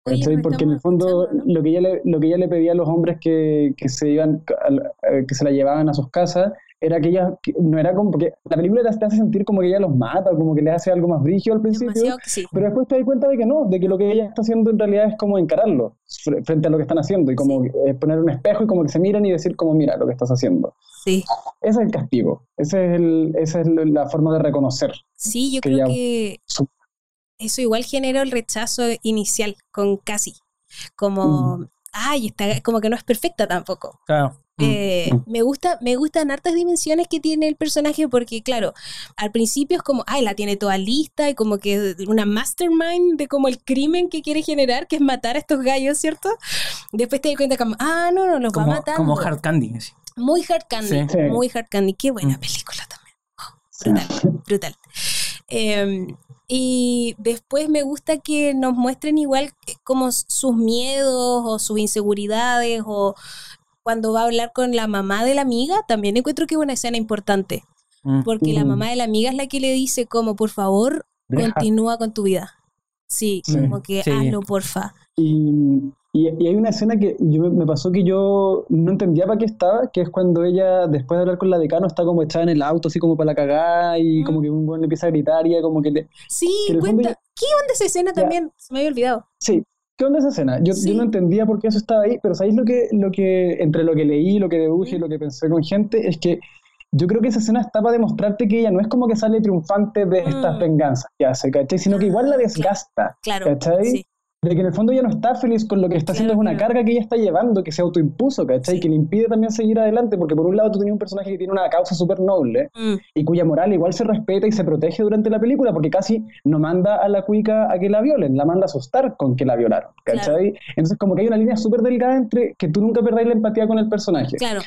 Porque en el fondo lo que ella le, lo que ella le pedía a los hombres que, que se iban eh, que se la llevaban a sus casas era que ella no era como porque la película te hace sentir como que ella los mata como que le hace algo más brígido al principio pero después te das cuenta de que no de que lo que ella está haciendo en realidad es como encararlo frente a lo que están haciendo y como poner un espejo y como que se miran y decir como mira lo que estás haciendo sí. Ese es el castigo ese es el, esa es la forma de reconocer sí yo creo que eso igual generó el rechazo inicial con Casi. Como, mm. ay, está, como que no es perfecta tampoco. Claro. Mm. Eh, mm. me gusta, me gustan hartas dimensiones que tiene el personaje porque, claro, al principio es como, ay, la tiene toda lista y como que una mastermind de como el crimen que quiere generar, que es matar a estos gallos, ¿cierto? Después te das cuenta como, ah, no, no, los va matando. Como Hard Candy. Muy Hard Candy, muy Hard Candy. Qué buena película también. Oh, brutal, brutal. Eh, y después me gusta que nos muestren igual como sus miedos o sus inseguridades o cuando va a hablar con la mamá de la amiga, también encuentro que es una escena importante. Mm. Porque la mamá de la amiga es la que le dice como, por favor, continúa con tu vida. Sí, como que hazlo, porfa. Y, y, hay una escena que yo, me pasó que yo no entendía para qué estaba, que es cuando ella, después de hablar con la decano, está como echada en el auto, así como para la cagada, y como que un buen empieza a gritar y como que le... Sí, cuenta. ¿Qué onda esa escena también? Se me había olvidado. Sí, ¿qué onda esa escena? Yo, yo no entendía por qué eso estaba ahí, pero ¿sabéis lo que, lo que, entre lo que leí, lo que deduje y lo que pensé con gente, es que yo creo que esa escena está para demostrarte que ella no es como que sale triunfante de estas mm. venganzas que hace, ¿cachai? Sino que igual la desgasta, claro, ¿cachai? De que en el fondo ella no está feliz con lo que está haciendo, es una carga que ella está llevando, que se autoimpuso, ¿cachai? Y que le impide también seguir adelante, porque por un lado tú tenías un personaje que tiene una causa súper noble mm. y cuya moral igual se respeta y se protege durante la película, porque casi no manda a la cuica a que la violen, la manda a asustar con que la violaron, ¿cachai? Entonces como que hay una línea súper delgada entre que tú nunca perdáis la empatía con el personaje. Claro.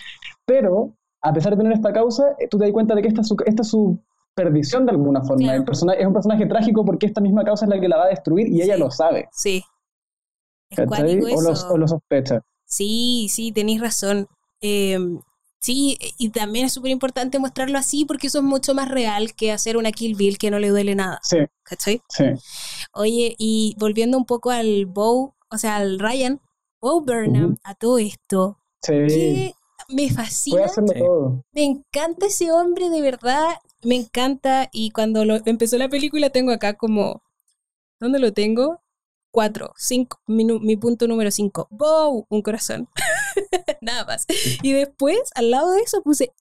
Pero, a pesar de tener esta causa, eh, tú te das cuenta de que esta, esta es su perdición de alguna forma. El personaje, es un personaje trágico porque esta misma causa es la que la va a destruir y ella lo sabe. Sí. o, lo, sospecha. Sí, sí, tenéis razón. Em, sí, y también es súper importante mostrarlo así porque eso es mucho más real que hacer una Kill Bill que no le duele nada. Sí. ¿Cachai? Sí. Oye, y volviendo un poco al Bow, o sea, al Ryan, Bow Burnham, a todo esto. Sí. me fascina. Me encanta ese hombre, de verdad me encanta y cuando lo, empezó la película tengo acá como, ¿dónde lo tengo? Cuatro, cinco, mi, punto número cinco. ¡Wow! Un corazón. <laughs> Nada más. Y después, al lado de eso, puse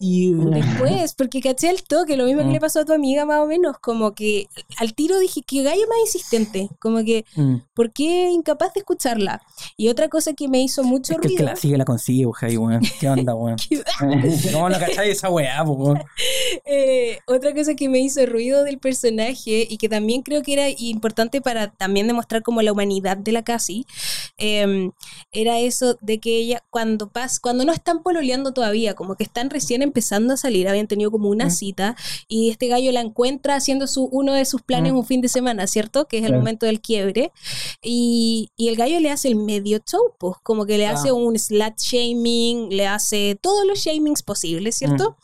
Después, porque caché el toque, lo mismo que le mm. pasó a tu amiga más o menos, como que al tiro dije, que gallo más insistente, como que, mm. ¿por qué incapaz de escucharla? Y otra cosa que me hizo mucho es que ruido... que la sigue la consigue, weón. ¿Qué onda, weón? <laughs> ¿Cómo no cacháis esa weá, weón? <laughs> Eh, otra cosa que me hizo ruido del personaje y que también creo que era importante para también demostrar como la humanidad de la Casi, em, era eso de que ella, cuando, pas, cuando no están pololeando todavía, como que están recién empezando a salir, habían tenido como una cita y este gallo la encuentra haciendo su, uno de sus planes un fin de semana, ¿cierto? Que es el momento del quiebre. Y, y, el gallo le hace el medio show, pues como que le ah. hace un slut shaming, le hace todos los shamings posibles, ¿cierto?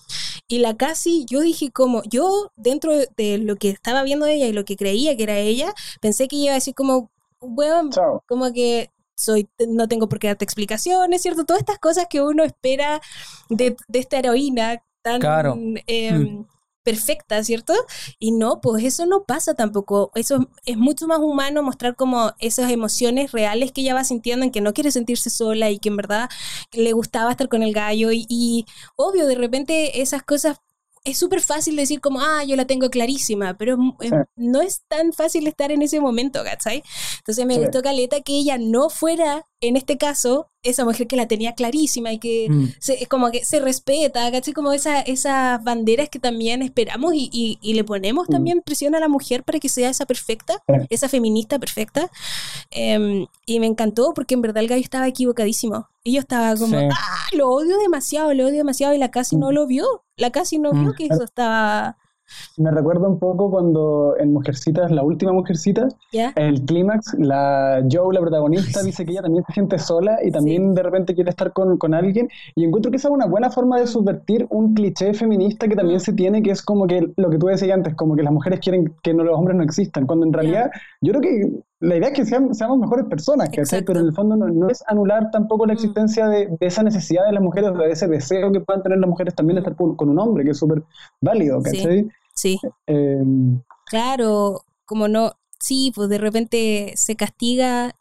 Y la casi, yo dije como, yo dentro de lo que estaba viendo ella y lo que creía que era ella, pensé que iba a decir como, bueno, como que soy, no tengo por qué darte explicaciones, ¿cierto? Todas estas cosas que uno espera de, esta heroína tan em, mm. perfecta, ¿cierto? Y no, pues eso no pasa tampoco. Eso es mucho más humano mostrar como esas emociones reales que ella va sintiendo, en que no quiere sentirse sola y que en verdad le gustaba estar con el gallo. Y, y obvio, de repente esas cosas es súper fácil decir como, ah, yo la tengo clarísima, pero no es tan fácil estar en ese momento, ¿cachai? Entonces me gustó Caleta que ella no fuera, en este caso, esa mujer que la tenía clarísima y que mm. se, como que se respeta, ¿cachai? Como esa, esas banderas que también esperamos y, le ponemos mm. también presión a la mujer para que sea esa perfecta, esa feminista perfecta. Em, y me encantó porque en verdad el gallo estaba equivocadísimo. Y yo estaba como, ah, lo odio demasiado, lo odio demasiado y la casi no mm. lo vio. La casi no vio que eso estaba Me recuerda un poco cuando en Mujercitas, la última Mujercita, el clímax, la Joe, la protagonista, dice que ella también se siente sola y también de repente quiere estar con, con, alguien. Y encuentro que esa es una buena forma de subvertir un cliché feminista que también mm. se tiene, que es como que lo que tú decías antes, como que las mujeres quieren que no, los hombres no existan, cuando en realidad yo creo que la idea es que seamos, seamos mejores personas, pero en el fondo no, es anular tampoco la mm. existencia de, esa necesidad de las mujeres, de ese deseo que puedan tener las mujeres también de estar con, un hombre, que es súper válido, ¿cachai? Sí. Em, claro, como no, sí, pues de repente se castiga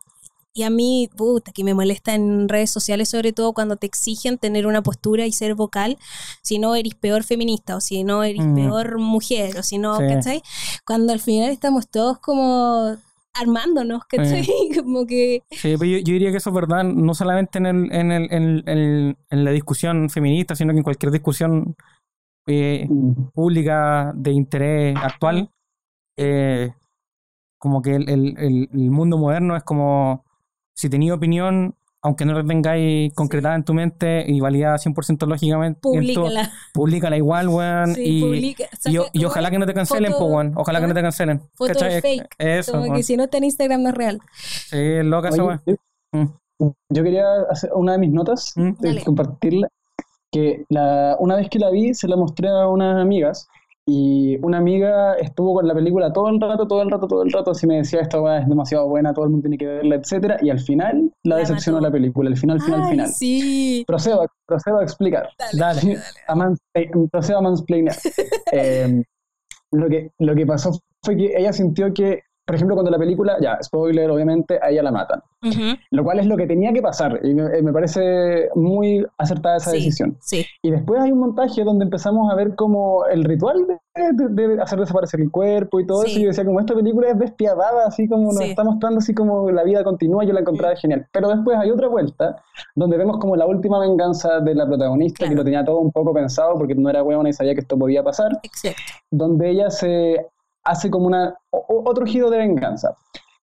y a mí, puta, que me molesta en redes sociales, sobre todo cuando te exigen tener una postura y ser vocal, si no eres peor feminista o si no eres mm. peor mujer o si no, ¿cachai? Cuando al final estamos todos como armándonos, ¿cachai? <laughs> como que... Sí, pero yo, diría que eso es verdad, no solamente en, el, en, el, en, en la discusión feminista, sino que en cualquier discusión eh, pública de interés actual, eh, como que el, el, el, mundo moderno es como si tenía opinión, aunque no la tengáis concretada en tu mente y validada 100% lógicamente, públicala. públicala igual, weón. y, y, ojalá que no te cancelen, pues, weón. Ojalá que no te cancelen. Foto fake. Eso. Como que si no está en Instagram no es real. Sí, es loca esa weón. Mm. Yo quería hacer una de mis notas, ¿Mm? compartirla que la, una vez que la vi se la mostré a unas amigas y una amiga estuvo con la película todo el rato, todo el rato, todo el rato, así me decía, esta es demasiado buena, todo el mundo tiene que verla, etcétera, y al final la, decepcionó la película, el final, final, final. Sí. Procedo, procedo a explicar. Dale. procedo a mansplainar. <laughs> eh, lo, que, lo que pasó fue que ella sintió que por ejemplo, cuando la película, ya, spoiler, obviamente, a ella la matan. Lo cual es lo que tenía que pasar. Y me, me parece muy acertada esa decisión. Sí. Y después hay un montaje donde empezamos a ver como el ritual de, hacer desaparecer el cuerpo y todo eso. Y yo decía, como esta película es despiadada, así como nos está mostrando así como la vida continúa, yo la encontraba genial. Pero después hay otra vuelta donde vemos como la última venganza de la protagonista, que lo tenía todo un poco pensado porque no era huevona y sabía que esto podía pasar. Exacto. Donde ella se hace como una, otro giro de venganza.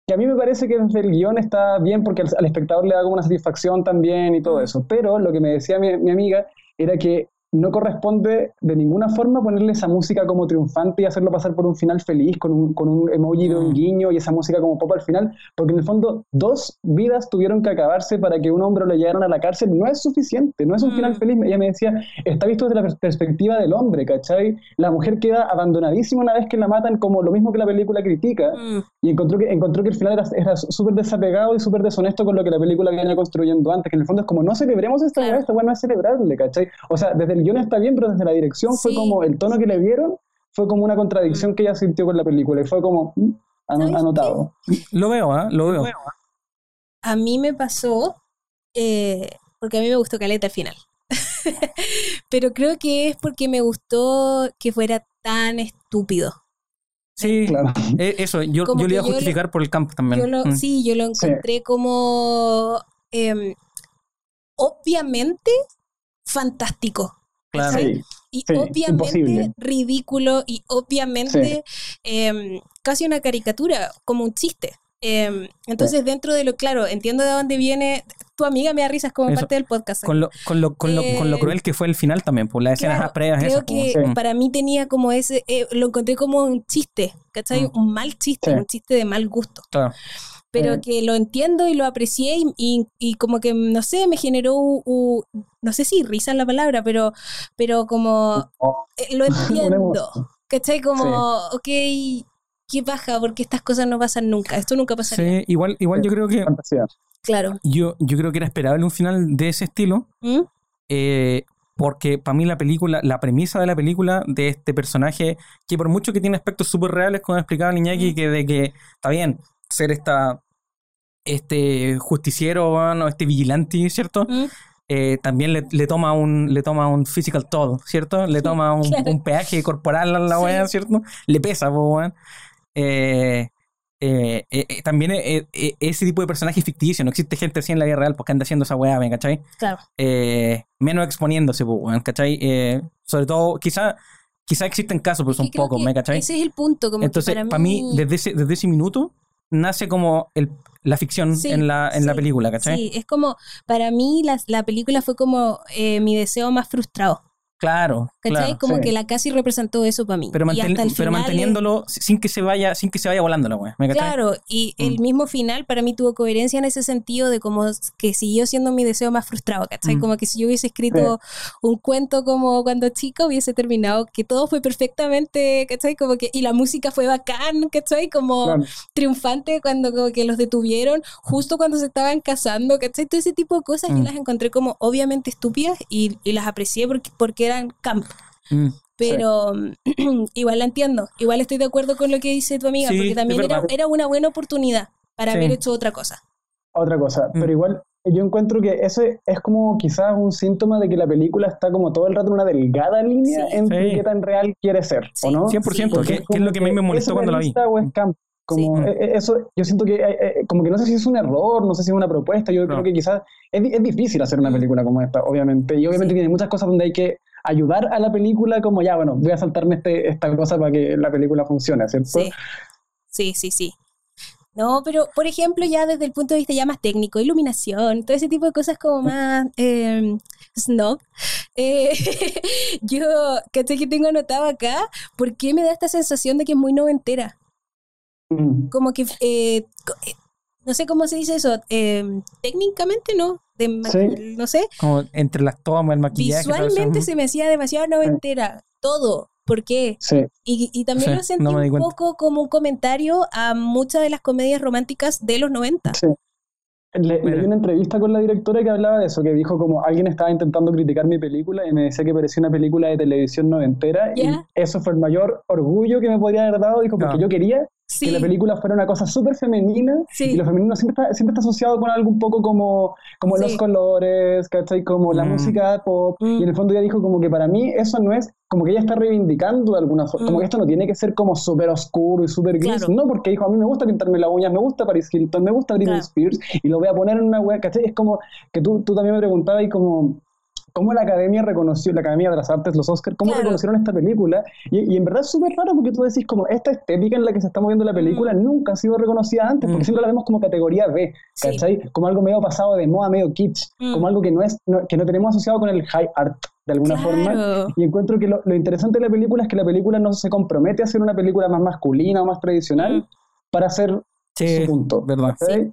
Que a mí me parece que desde el guion está bien porque al, espectador le da como una satisfacción también y todo mm. eso. Pero lo que me decía mi, mi amiga era que no corresponde de ninguna forma ponerle esa música como triunfante y hacerlo pasar por un final feliz con un, con un emoji de un mm. guiño y esa música como pop al final, porque en el fondo dos vidas tuvieron que acabarse para que un hombre lo llevaran a la cárcel, no es suficiente, no es un final mm. feliz. Ella me decía, está visto desde la perspectiva del hombre, ¿cachai? La mujer queda abandonadísima una vez que la matan, como lo mismo que la película critica, mm. y encontró que, encontró que el final era, era súper desapegado y súper deshonesto con lo que la película venía construyendo antes, que en el fondo es como, no celebremos esta esta no es celebrable, ¿cachai? O sea, desde el el guion está bien, pero desde la dirección fue como, el tono que le dieron fue como una contradicción mm. que ella sintió con la película y fue como mm, anotado. Lo veo, ¿eh? Lo veo. A mí me pasó, eh, porque a mí me gustó Caleta al final. <laughs> pero creo que es porque me gustó que fuera tan estúpido. Sí, claro. Eh, eso, yo, yo le iba a justificar por el campo también. Mm. Sí, yo lo encontré como em, obviamente fantástico. Claro. y obviamente ridículo y obviamente em, casi una caricatura, como un chiste. Em, entonces, dentro de lo claro, entiendo de dónde viene. Tu amiga me da risas como parte del podcast. Con lo, con, lo, con, lo, con lo eh, cruel que fue el final también, por las escenas previas. Creo que para mí tenía como ese. Eh, lo encontré como un chiste, ¿cachai? Mm. Un mal chiste, un chiste de mal gusto. Claro pero que lo entiendo y lo aprecié y, y, como que, no sé, me generó, no sé si risa la palabra, pero, pero como oh. eh, lo <laughs> entiendo. ¿Cachai? Como, ok, qué baja, porque estas cosas no pasan nunca, esto nunca pasaría. Sí, igual, igual yo creo que... Claro. Yo, yo creo que era esperable un final de ese estilo. ¿Mm? Eh, porque para mí la película, la premisa de la película de este personaje, que por mucho que tiene aspectos súper reales, como explicaba Niñaki, que de que está bien, ser esta este justiciero o este vigilante, ¿cierto? Eh, también le, toma un le toma un physical todo, ¿cierto? Le toma un, peaje corporal a la weá, ¿cierto? Le pesa, weón. Eh, eh, también ese tipo de personaje ficticio, no existe gente así en la vida real porque anda haciendo esa weá, ¿me cachai? Claro. menos exponiéndose, weón, ¿cachai? sobre todo, quizá quizá existen casos, pero son pocos, ¿me cachai? Ese es el punto. Como Entonces, para mí, desde, ese, desde ese minuto, nace como el, la ficción en, la, en la película, ¿cachai? Sí, es como, para mí la, la película fue como eh, mi deseo más frustrado. Claro, ¿Cachai? como que la casi representó eso para mí. Pero, pero manteniéndolo sin que se vaya, sin que se vaya volando la wea. Claro, y el mm. mismo final para mí tuvo coherencia en ese sentido de como que siguió siendo mi deseo más frustrado, ¿cachai? Mm. Como que si yo hubiese escrito un cuento como cuando chica hubiese terminado, que todo fue perfectamente, ¿cachai? Como que, y la música fue bacán, ¿cachai? Como triunfante cuando como que los detuvieron justo cuando se estaban casando, ¿cachai? Todo ese tipo de cosas yo mm. las encontré como obviamente estúpidas y, y las aprecié porque, porque eran camp. Mm, pero <clears throat> igual la entiendo, igual estoy de acuerdo con lo que dice tu amiga, porque también era, una buena oportunidad para haber hecho otra cosa. Otra cosa, mm. pero igual yo encuentro que eso es como quizás un síntoma de que la película está como todo el rato en una delgada línea entre qué tan real quiere ser, ¿o no? 100%, que, es lo que a mí me molestó cuando la vi. Como e, e, eso, yo siento que eh, eh, como que no sé si es un error, no sé si es una propuesta, yo creo que quizás es, es, difícil hacer una película como esta, obviamente, y obviamente tiene muchas cosas donde hay que ayudar a la película como ya, bueno, voy a saltarme este, esta cosa para que la película funcione, ¿cierto? Sí, sí, sí, No, pero por ejemplo, ya desde el punto de vista ya más técnico, iluminación, todo ese tipo de cosas como más eh, snob, eh, <laughs> yo, ¿cachai que tengo anotado acá? ¿Por qué me da esta sensación de que es muy noventera? Mm. Como que eh, no sé cómo se dice eso, em, técnicamente no, no sé. Como entre las tomas, el maquillaje. Visualmente se me hacía demasiado noventera, todo. ¿Por qué? Sí. Y, también lo sentí un poco como un comentario a muchas de las comedias románticas de los 90. Sí. Le, leí una entrevista con la directora que hablaba de eso, que dijo como alguien estaba intentando criticar mi película y me decía que parecía una película de televisión noventera y eso fue el mayor orgullo que me podría haber dado, dijo, porque yo quería que la película fuera una cosa súper femenina y lo femenino siempre está, siempre está asociado con algo un poco como, como los colores, ¿cachai? Como la mm. música pop y en el mm. fondo ella dijo como que para mí eso no es como que ella está reivindicando de alguna forma, como que mm. esto no tiene que ser como súper oscuro y súper gris, no, porque dijo, a mí me gusta pintarme la uña, me gusta Paris Hilton, me gusta Britney Spears y lo voy a poner en una web, ¿cachai? Es como que tú, tú también me preguntabas y como cómo la academia reconoció, la Academia de las Artes, los Oscars, cómo reconocieron esta película. Y, en verdad es súper raro porque tú decís, como esta estética en la que se está moviendo la película mm. nunca ha sido reconocida antes, porque mm. siempre la vemos como categoría B, ¿cachai? Como algo medio pasado de moda, medio kitsch, mm. como algo que no, es, que no tenemos asociado con el high art de alguna forma. Y encuentro que lo, interesante de la película es que la película no se compromete a ser una película más masculina o más tradicional para hacer su punto. ¿verdad? Sí,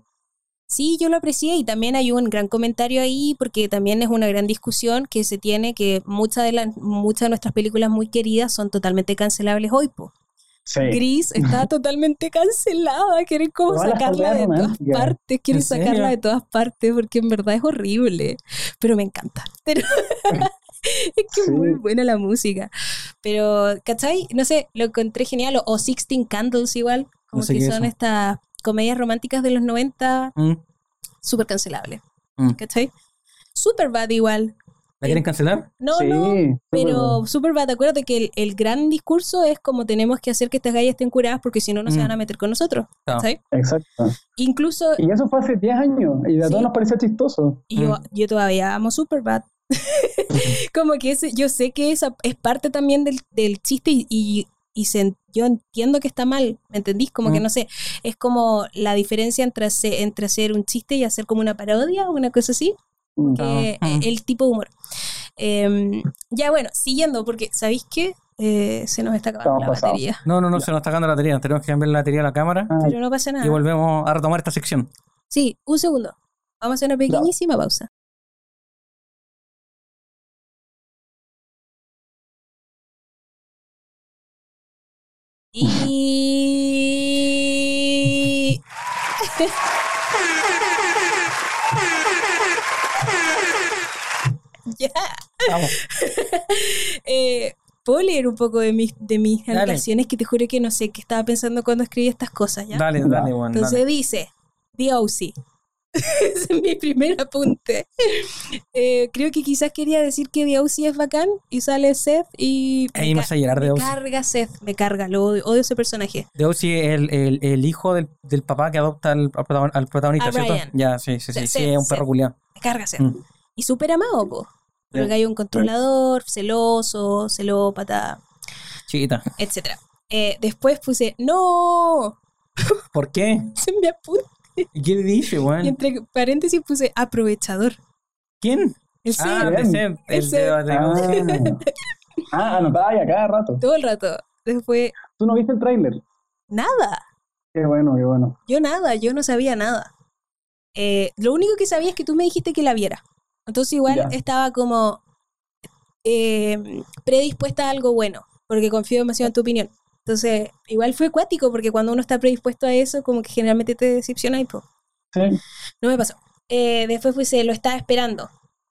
yo lo aprecié y también hay un gran comentario ahí porque también es una gran discusión que se tiene que muchas de las muchas de nuestras películas muy queridas son totalmente cancelables hoy, po. Gris está <laughs> totalmente cancelada, quieren como sacarla de todas partes, quieren sacarla de todas partes porque en verdad es horrible, pero me encanta. <laughs> Pero <laughs> es que es muy buena la música. Pero, ¿cachai? No sé, lo encontré genial. O, Sixteen Candles igual, como que son estas comedias románticas de los 90, mm. súper cancelable. Mm. ¿Cachai? Superbad igual. ¿La quieren cancelar? No, no, pero Superbad, acuérdate que el, gran discurso es como tenemos que hacer que estas gallas estén curadas porque si no, no se mm. van a meter con nosotros. ¿cachai? Exacto. Incluso... Y eso fue hace 10 años y a todos nos parecía chistoso. Y yo, yo todavía amo Superbad. <laughs> como que yo sé que esa es parte también del, del chiste y, y yo entiendo que está mal, ¿me entendís? Como que no sé, es como la diferencia entre, entre hacer un chiste y hacer como una parodia o una cosa así. Eh, el tipo de humor. Em, ya bueno, siguiendo, porque ¿sabéis qué? Eh, se nos está acabando la batería. No, no, no, se nos está acabando la batería. Tenemos que cambiar la batería a la cámara. Ah. Pero no pasa nada. Y volvemos a retomar esta sección. Sí, un segundo. Vamos a hacer una pequeñísima pausa. Y... <laughs> ya. Vamos. <laughs> eh, ¿Puedo leer un poco de mis, de mis anotaciones que te juro que no sé qué estaba pensando cuando escribí estas cosas? ¿ya? Dale, dale, bueno, Entonces dice, The OC. <laughs> Ese es mi primer apunte. Eh, creo que quizás quería decir que OC es bacán y sale Seth y. me, a llorar de me carga Seth, me carga, lo odio, ese personaje. OC es el, el, hijo del, del, papá que adopta al, al protagonista, ¿cierto? Ya, sí, sí, sí, sí, es un perro culiado. Me carga Seth. Mm. Y súper amado, po. Porque hay un controlador, celoso, celópata. Chiquita. Etcétera. Eh, después puse, ¡No! ¿Por qué? <laughs> Se me apunta. <laughs> ¿Y qué dice, weón? Y entre paréntesis puse aprovechador. ¿Quién? El ah, Seb. El Seb. El Seb. Ah, anotada ya cada rato. Todo el rato. Después. ¿Tú no viste el tráiler? Nada. Qué bueno, qué bueno. Yo nada, yo no sabía nada. Eh, lo único que sabía es que tú me dijiste que la viera. Entonces igual estaba como eh, predispuesta a algo bueno, porque confío demasiado en tu opinión. Entonces, igual fue acuático, porque cuando uno está predispuesto a eso, como que generalmente te decepciona y pues. No me pasó. Eh, después puse, lo estaba esperando.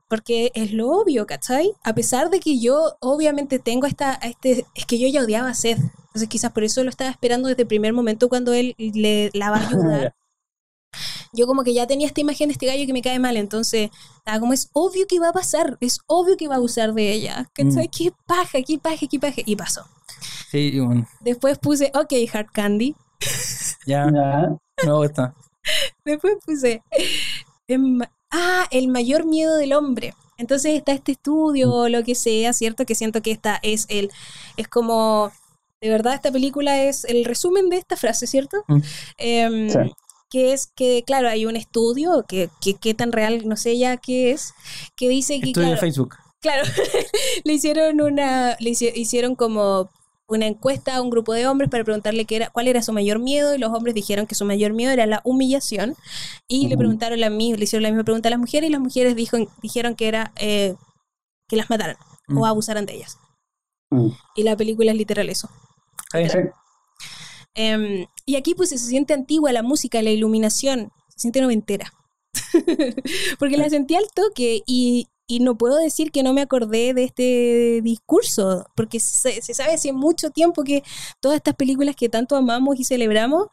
Porque es lo obvio, ¿cachai? A pesar de que yo obviamente tengo esta, este, es que yo ya odiaba a Seth. Entonces quizás por eso lo estaba esperando desde el primer momento cuando él le, la va a ayudar. <laughs> yo como que ya tenía esta imagen de este gallo que me cae mal, entonces, como es obvio que iba a pasar, es obvio que iba a abusar de ella, ¿cachai? Mm. ¿Qué paja, qué paja, qué paja? Y pasó. Sí, bueno. Después puse, ok, Hard Candy. <laughs> ya, me gusta. Después puse, em, ah, el mayor miedo del hombre. Entonces está este estudio o lo que sea, ¿cierto? Que siento que esta es el, es como, de verdad esta película es el resumen de esta frase, ¿cierto? Mm. Em, que es que, claro, hay un estudio, que, que, tan real, no sé ya qué es, que dice que... Estudio de Facebook. Claro, <laughs> le hicieron una, le hicieron como una encuesta a un grupo de hombres para preguntarle qué era, cuál era su mayor miedo y los hombres dijeron que su mayor miedo era la humillación y le preguntaron la misma, le hicieron la misma pregunta a las mujeres y las mujeres dijo, dijeron que era eh, que las mataran o mm. abusaran de ellas. Mm. Y la película es literal eso. Em, y aquí pues se siente antigua la música, la iluminación, se siente noventera. <laughs> Porque la sentí al toque y, y no puedo decir que no me acordé de este discurso, porque se, sabe hace mucho tiempo que todas estas películas que tanto amamos y celebramos,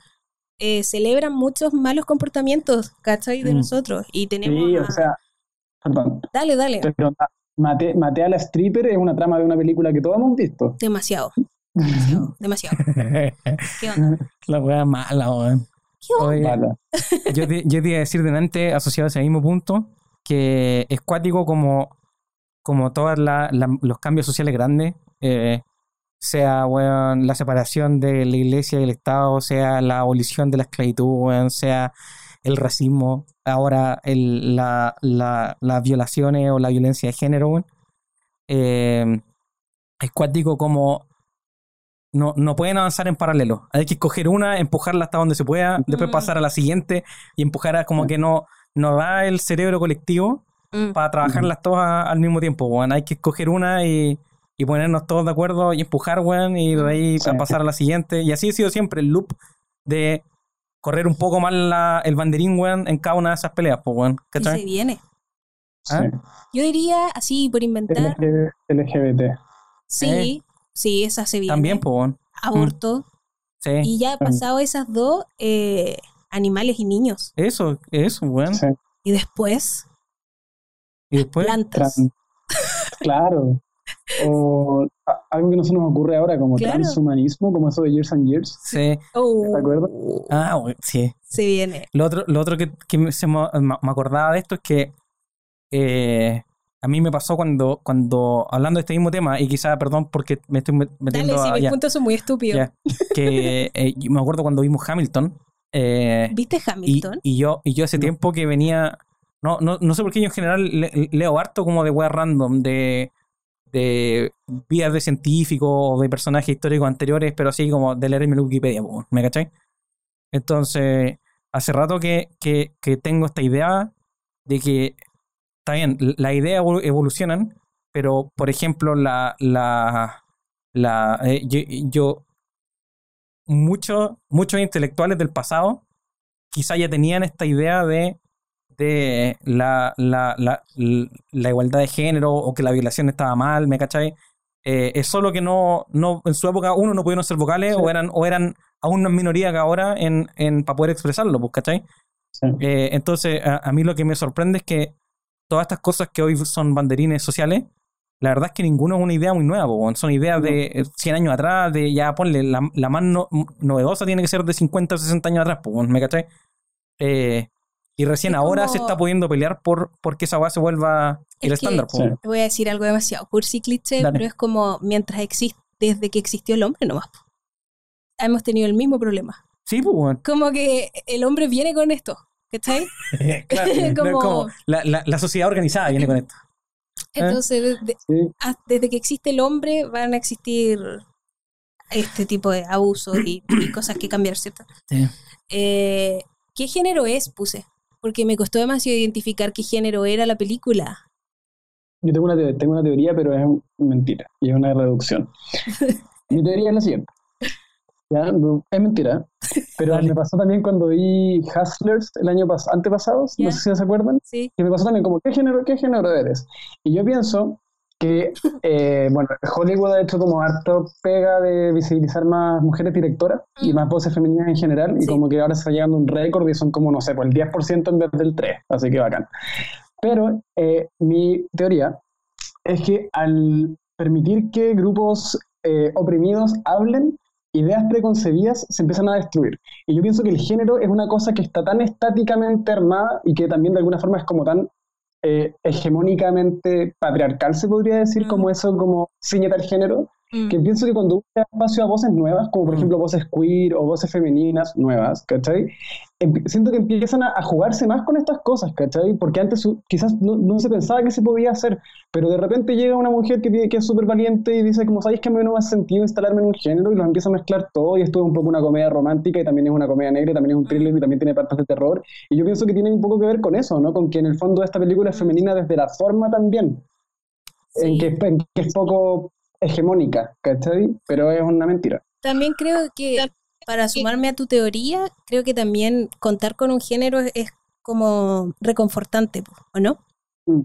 eh, celebran muchos malos comportamientos, ¿cachai? De mm. nosotros. Y tenemos... Sí, o sea, perdón. Dale, dale. Mate, a la stripper es una trama de una película que todos hemos visto. Demasiado. Demasiado. <laughs> demasiado. ¿Qué onda? <laughs> La wea mala, weón. Yo, te, yo te iba a decir delante, asociado a ese mismo punto, que es cuático como, como todos los cambios sociales grandes, eh, sea la separación de la iglesia y el Estado, sea la abolición de la esclavitud, sea el racismo, ahora el, la, las violaciones o la violencia de género. Eh, es cuático como no, no pueden avanzar en paralelo. Hay que escoger una, empujarla hasta donde se pueda, después mm. pasar a la siguiente y empujar a como que no, nos da el cerebro colectivo mm. para trabajarlas todas al mismo tiempo, weón. Hay que escoger una y, ponernos todos de acuerdo y empujar, weón, y de mm. ahí pasar a la siguiente. Y así ha sido siempre el loop de correr un poco más el banderín, weón, en cada una de esas peleas, pues, weón. ¿Qué se viene. ¿Ah? Yo diría, así, por inventar... LGBT. Sí, eh. Sí, esa se viene. También, pues. Aborto. Sí. Y ya pasado esas dos, eh, animales y niños. Eso, eso, bueno. Y después. Y después. Plantas. claro. O algo que no se nos ocurre ahora, como transhumanismo, como eso de Years and Years. Sí. Oh. ¿Te acuerdas? Ah, sí. Se viene. Lo otro, lo otro que, que me, acordaba de esto es que eh, a mí me pasó cuando, cuando, hablando de este mismo tema, y quizá, perdón, porque me estoy metiendo Dale, si mis puntos son muy estúpidos. que <laughs> eh, me acuerdo cuando vimos Hamilton, eh, ¿Viste Hamilton? Y, yo, y yo hace tiempo que venía. No, no, no sé por qué yo en general leo harto como de web random, de, de vidas de científicos o de personajes históricos anteriores, pero así como de leer en mi Wikipedia, ¿me cachai? Entonces, hace rato que, que, tengo esta idea de que, está bien, la idea evolucionan, pero por ejemplo, la, la, la eh, yo, muchos, muchos intelectuales del pasado quizá ya tenían esta idea de, de la, la, la, la, igualdad de género o que la violación estaba mal, ¿me cachai? Eh, es solo que no, no, en su época uno no pudieron ser vocales o eran, o eran aún más minoría que ahora en, en, para poder expresarlo, pues, ¿cachai? Eh, entonces, a, mí lo que me sorprende es que todas estas cosas que hoy son banderines sociales, la verdad es que ninguno es una idea muy nueva, son ideas de 100 años atrás, de ya ponle, la, la más novedosa tiene que ser de 50 o 60 años atrás, ¿me caché? Eh, y recién ahora se está pudiendo pelear por, que esa base vuelva el estándar. Voy a decir algo demasiado cursi cliché, pero es como mientras existe, desde que existió el hombre nomás. Hemos tenido el mismo problema. Sí, pues. Como que el hombre viene con esto, ¿cachai? <laughs> claro, <laughs> como... la, la sociedad organizada viene con esto. Entonces, desde que existe el hombre van a existir este tipo de abusos y, cosas que cambiar, ¿cierto? Sí. Eh, ¿Qué género es? Puse. Porque me costó demasiado identificar qué género era la película. Yo tengo una, tengo una teoría, pero es mentira y es una reducción. <laughs> Mi teoría es la siguiente. Es mentira. Pero me pasó también cuando vi Hustlers el año pasado, antepasado, no sé si se acuerdan. Sí. Que me pasó también como, ¿qué género, qué género eres? Y yo pienso que, <laughs> eh, bueno, Hollywood ha hecho como harto pega de visibilizar más mujeres directoras y mm. más voces femeninas en general, y como que ahora se está llegando un récord y son como, no sé, pues el 10% en vez del 3%, así que bacán. Pero eh, mi teoría es que al permitir que grupos eh, oprimidos hablen, ideas preconcebidas se empiezan a destruir. Y yo pienso que el género es una cosa que está tan estáticamente armada y que también de alguna forma es como tan eh, hegemónicamente patriarcal, se podría decir, como eso, como ciñe tal género, Mm. Que pienso que cuando da espacio a voces nuevas, como por mm. ejemplo voces queer o voces femeninas nuevas, ¿cachai? siento que empiezan a, jugarse más con estas cosas, ¿cachai? Porque antes quizás no, se pensaba que se podía hacer, pero de repente llega una mujer que, que es súper valiente y dice, como sabéis que a mí no me ha sentido instalarme en un género y los empieza a mezclar todo y esto es un poco una comedia romántica y también es una comedia negra y también es un thriller y también tiene partes de terror. Y yo pienso que tiene un poco que ver con eso, ¿no? Con que en el fondo esta película es femenina desde la forma también. En, que, en, que, es poco hegemónica, ¿cachai? Pero es una mentira. También creo que, para sumarme a tu teoría, creo que también contar con un género es, como reconfortante, ¿o no? Mm.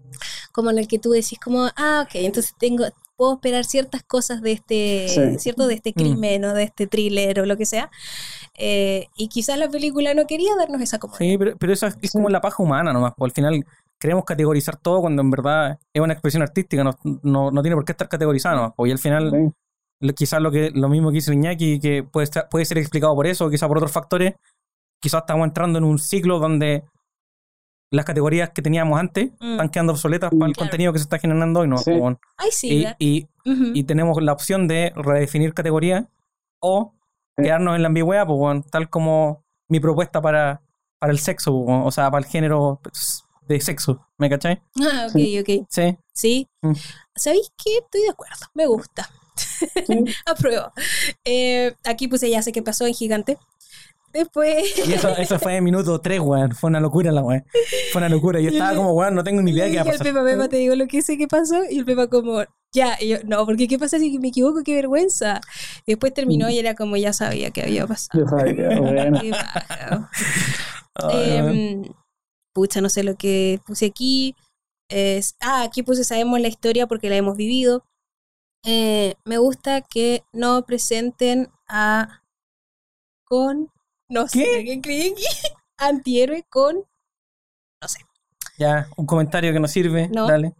Como en el que tú decís como, ah, ok, entonces tengo, puedo esperar ciertas cosas de este, ¿cierto? De este mm. crimen o de este thriller o lo que sea. Eh, y quizás la película no quería darnos esa comodidad. Sí, pero, pero eso es, como la paja humana nomás, al final queremos categorizar todo cuando en verdad es una expresión artística, no, no, tiene por qué estar categorizado. Porque al final, quizás lo que lo mismo que hizo Iñaki, que puede, puede ser explicado por eso, quizás por otros factores, quizás estamos entrando en un ciclo donde las categorías que teníamos antes mm. están quedando obsoletas para el contenido que se está generando hoy. ¿no? y, y, tenemos la opción de redefinir categorías o quedarnos en la ambigüedad, pues, tal como mi propuesta para, para el sexo, o sea, para el género pues, de sexo, ¿me cachai? Ah, ok, ok. Sí. Sí. Mm. ¿Sabéis qué? Estoy de acuerdo, me gusta. <laughs> Apruebo. Eh, aquí puse ya sé qué pasó en Gigante. Después. Y eso, <laughs> eso fue en minuto 3, weón. Fue una locura la weón. Fue una locura. Yo estaba como, weón, no tengo ni idea de qué va a pasar. Y el Pepa, Pepa, te digo lo que sé que pasó. Y el Pepa, como, ya. Y yo, no, porque ¿qué pasa si me equivoco? Qué vergüenza. Y después terminó y era como, ya sabía que había pasado. Ya sabía, <laughs> bueno. eh, pucha, no sé lo que puse aquí. Es, ah, aquí puse sabemos la historia porque la hemos vivido. Eh, me gusta que no presenten a con no sé qué creen <laughs> antihéroe con no sé. Ya, un comentario que no sirve. No. Dale.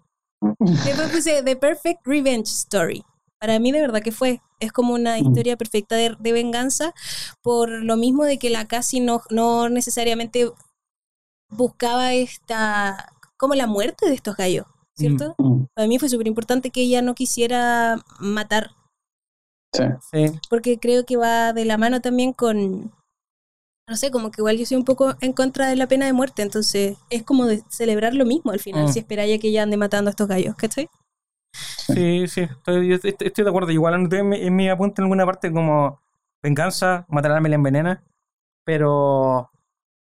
Después puse The Perfect Revenge Story. Para mí de verdad que fue. Es como una mm. historia perfecta de, de venganza por lo mismo de que la casi no, no necesariamente buscaba esta, como la muerte de estos gallos, ¿cierto? Mm, mm. Para mí fue súper importante que ella no quisiera matar. Sí. Porque creo que va de la mano también con, no sé, como que igual yo soy un poco en contra de la pena de muerte, entonces es como de celebrar lo mismo al final, mm. si esperáis que ella ande matando a estos gallos, ¿cachai? Sí, sí, estoy, estoy, de acuerdo. Igual en mi, en mi apunte en alguna parte como venganza, matar a la envenena, pero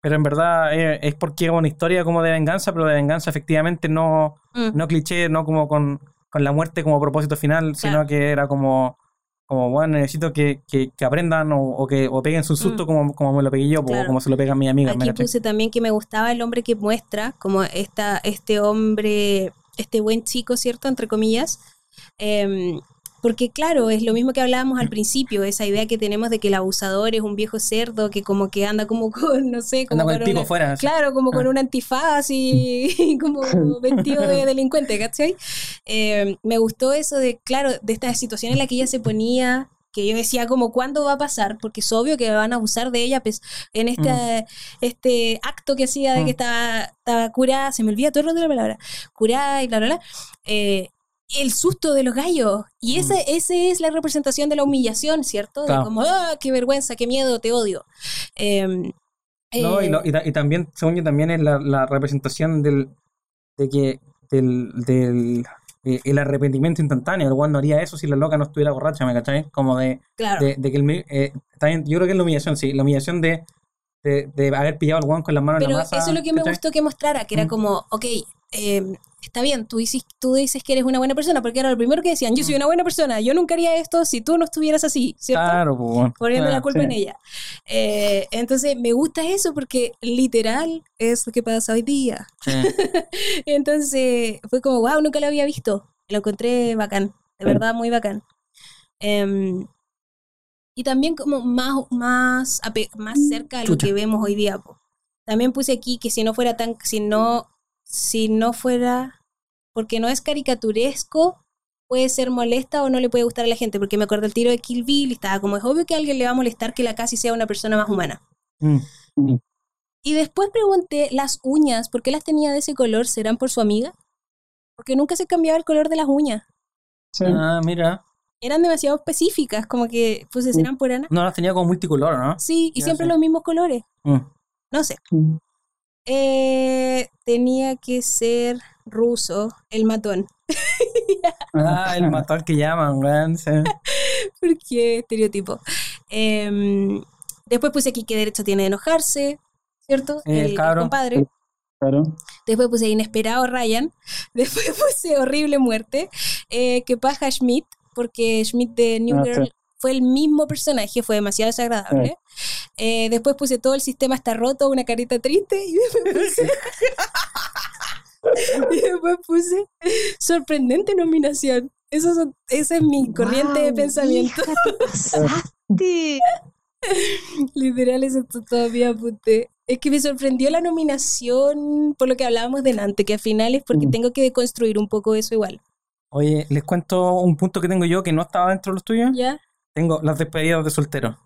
pero en verdad eh, es, porque es una historia como de venganza, pero de venganza efectivamente no, mm. no cliché, no como con, la muerte como propósito final, sino que era como, como bueno, necesito que, que, aprendan o, que o peguen su susto mm. como, como me lo pegué yo, o como se lo pegan mis amigas. Aquí puse también que me gustaba el hombre que muestra, como esta, este hombre, este buen chico, ¿cierto? Entre comillas. Eh, porque claro, es lo mismo que hablábamos al principio, esa idea que tenemos de que el abusador es un viejo cerdo que como que anda como con, no sé, como con, el fuera. Claro, como con ah. un antifaz y, como <laughs> vestido de delincuente, ¿cachai? Eh, me gustó eso de, claro, de esta situación en la que ella se ponía que yo decía como cuándo va a pasar, porque es obvio que van a abusar de ella pues, en este, mm. este acto que hacía de que mm. estaba, estaba curada, se me olvida todo el rato de la palabra, curada y bla, bla, bla. Eh, el susto de los gallos. Y mm. ese, ese es la representación de la humillación, ¿cierto? De como, ¡ah, qué vergüenza, qué miedo, te odio! Em, no, y, eh, y, también, según yo, también es la, representación del, de que, del, del, el arrepentimiento instantáneo. El weón no haría eso si la loca no estuviera borracha, ¿me cachai? Como de, Claro. de, de que el. eh, también, yo creo que es la humillación, sí. La humillación de, de, de haber pillado al weón con las manos en la masa. eso es lo que me gustó que mostrara, que era Mm. como, ok, eh, está bien, tú dices, tú dices que eres una buena persona, porque era lo primero que decían, yo soy una buena persona, yo nunca haría esto si tú no estuvieras así, ¿cierto? Claro, pues. Poniendo la culpa sí. en ella. Eh, entonces, me gusta eso porque literal es lo que pasa hoy día. Sí. <laughs> Entonces, fue como, wow, nunca lo había visto. Lo encontré bacán, de Sí. verdad, muy bacán. Em, y también como más, más, más cerca de lo Chucha. que vemos hoy día. po. También puse aquí que si no fuera tan, si no, si no fuera, porque no es caricaturesco, puede ser molesta o no le puede gustar a la gente, porque me acuerdo el tiro de Kill Bill y estaba como, es obvio que a alguien le va a molestar que la casi sea una persona más humana. Mm. Y después pregunté, las uñas, ¿por qué las tenía de ese color? ¿Serán por su amiga? Porque nunca se cambiaba el color de las uñas. Sí. Ah, mira. Eran demasiado específicas, como que, pues, ¿serán por Ana? No, las tenía como multicolor, ¿no? Sí, y Ya siempre sé. los mismos colores. Mm. No sé. Eh, tenía que ser ruso, el matón. <laughs> Ah, el matón que llaman, weón. <laughs> Porque estereotipo. Em, después puse aquí qué derecho tiene de enojarse, ¿cierto? El cabro. compadre. Claro. Después puse inesperado Ryan. <laughs> Después puse horrible muerte. Eh, que paja Schmidt, porque Schmidt de New Ah, Girl sí. fue el mismo personaje, fue demasiado desagradable. Eh, después puse todo el sistema está roto, una carita triste. Y <laughs> después puse, <laughs> y después puse sorprendente nominación. Eso son- esa es mi corriente de pensamiento. hija. <laughs> Literal, eso todavía apunté. Es que me sorprendió la nominación por lo que hablábamos delante, que al final es porque Mm. tengo que deconstruir un poco eso igual. Oye, les cuento un punto que tengo yo que no estaba dentro de los tuyos. ¿Ya? Tengo las despedidas de soltero.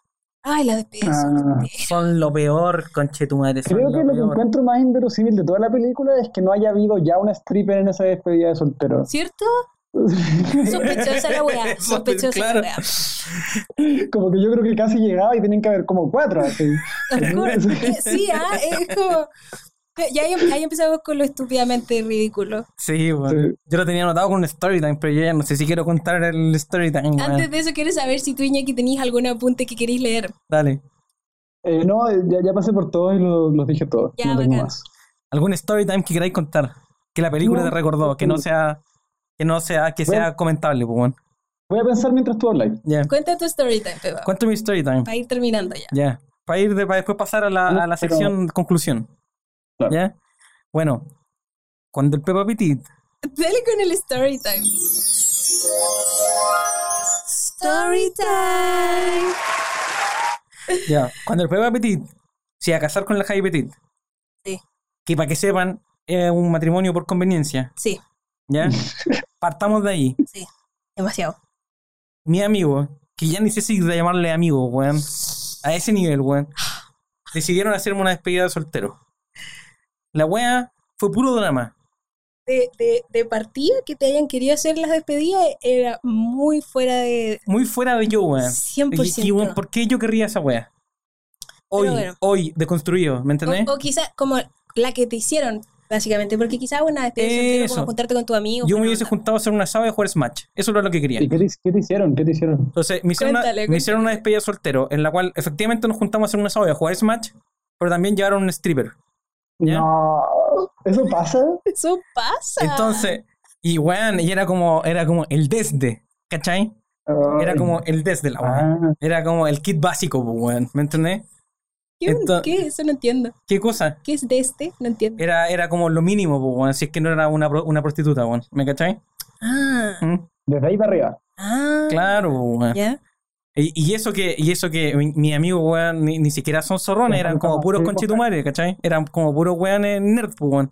Ay, la despedida. Ah, Son lo peor, conche tu madre. Son creo que lo lo que encuentro más inverosímil de toda la película es que no haya habido ya una stripper en esa despedida de soltero. ¿Cierto? <laughs> Sospechosa la weá. <laughs> Sospechosa claro. la weá. como que yo creo que casi llegaba y tenían que haber como cuatro. Así. <laughs> Sí, ah, es como. Ya ahí, ahí empezamos con lo estúpidamente ridículo. Sí, bueno. Sí. Yo lo tenía anotado con un story time, pero yo ya no sé si quiero contar el story time. weón. Antes de eso, quiero saber si tú, Iñaki, tenéis algún apunte que queréis leer. Dale. Eh, no, ya, ya pasé por todos y lo- los dije todos. Ya, no tengo más. ¿Algún story time que queráis contar? Que la película No. te recordó, que no sea, que no sea, que sea Bueno. comentable, pues. Voy a pensar mientras tú hablas. Ya. Cuenta tu story time, Peba. Cuento mi story time. Para ir terminando ya. Ya. Para ir de, para después pasar a la, a la Pero- sección conclusión. Claro. ¿Ya? Bueno, cuando el Peppa Petit Dale con el story time. Story time. Ya, cuando el Peppa Petit se iba a casar con la Javi Petit. Sí. Que para que sepan, es un matrimonio por conveniencia. Sí, ¿Ya? <laughs> Partamos de ahí. sí. Demasiado. Mi amigo, que ya ni sé si de llamarle amigo, weón. A ese nivel, weón. Decidieron hacerme una despedida de soltero. La wea fue puro drama. De, de, de partida que te hayan querido hacer las despedidas era muy fuera de Muy fuera de yo, weón. 100%. Y, y, weón, ¿por qué yo querría esa wea? Hoy, bueno. hoy, deconstruido, ¿me entendés? O, o quizá como la que te hicieron, básicamente, porque quizá una despedida como juntarte con tu amigo. yo me hubiese onda. juntado a hacer una asado y a jugar Smash. Eso era lo que quería. ¿Y qué te, qué te hicieron? ¿Qué te hicieron? Entonces, me hicieron, una, Cuéntale, me hicieron una despedida de soltero en la cual efectivamente nos juntamos a hacer un asado y a jugar Smash, pero también llevaron un stripper. ¿Ya? No, ¿eso pasa? <laughs> Eso pasa. Entonces, y weón, y era como, era como el desde, ¿cachai? Era como el desde la weón. Ah, Era como el kit básico, weón, ¿me entendés? ¿Qué, ¿Qué? Eso no entiendo. ¿Qué cosa? ¿Qué es de este? No entiendo. Era, era como lo mínimo, weón, si es que no era una, una prostituta, weón, ¿me cachai? Ah, ¿Mm? desde ahí para arriba. ah. Claro, weón. ¿Ya? Y, y eso que, y eso que mi, mi amigo, weón, ni, ni siquiera son zorrones, eran como puros conchetumares, ¿cachai? Eran como puros weones nerd, pues, weón.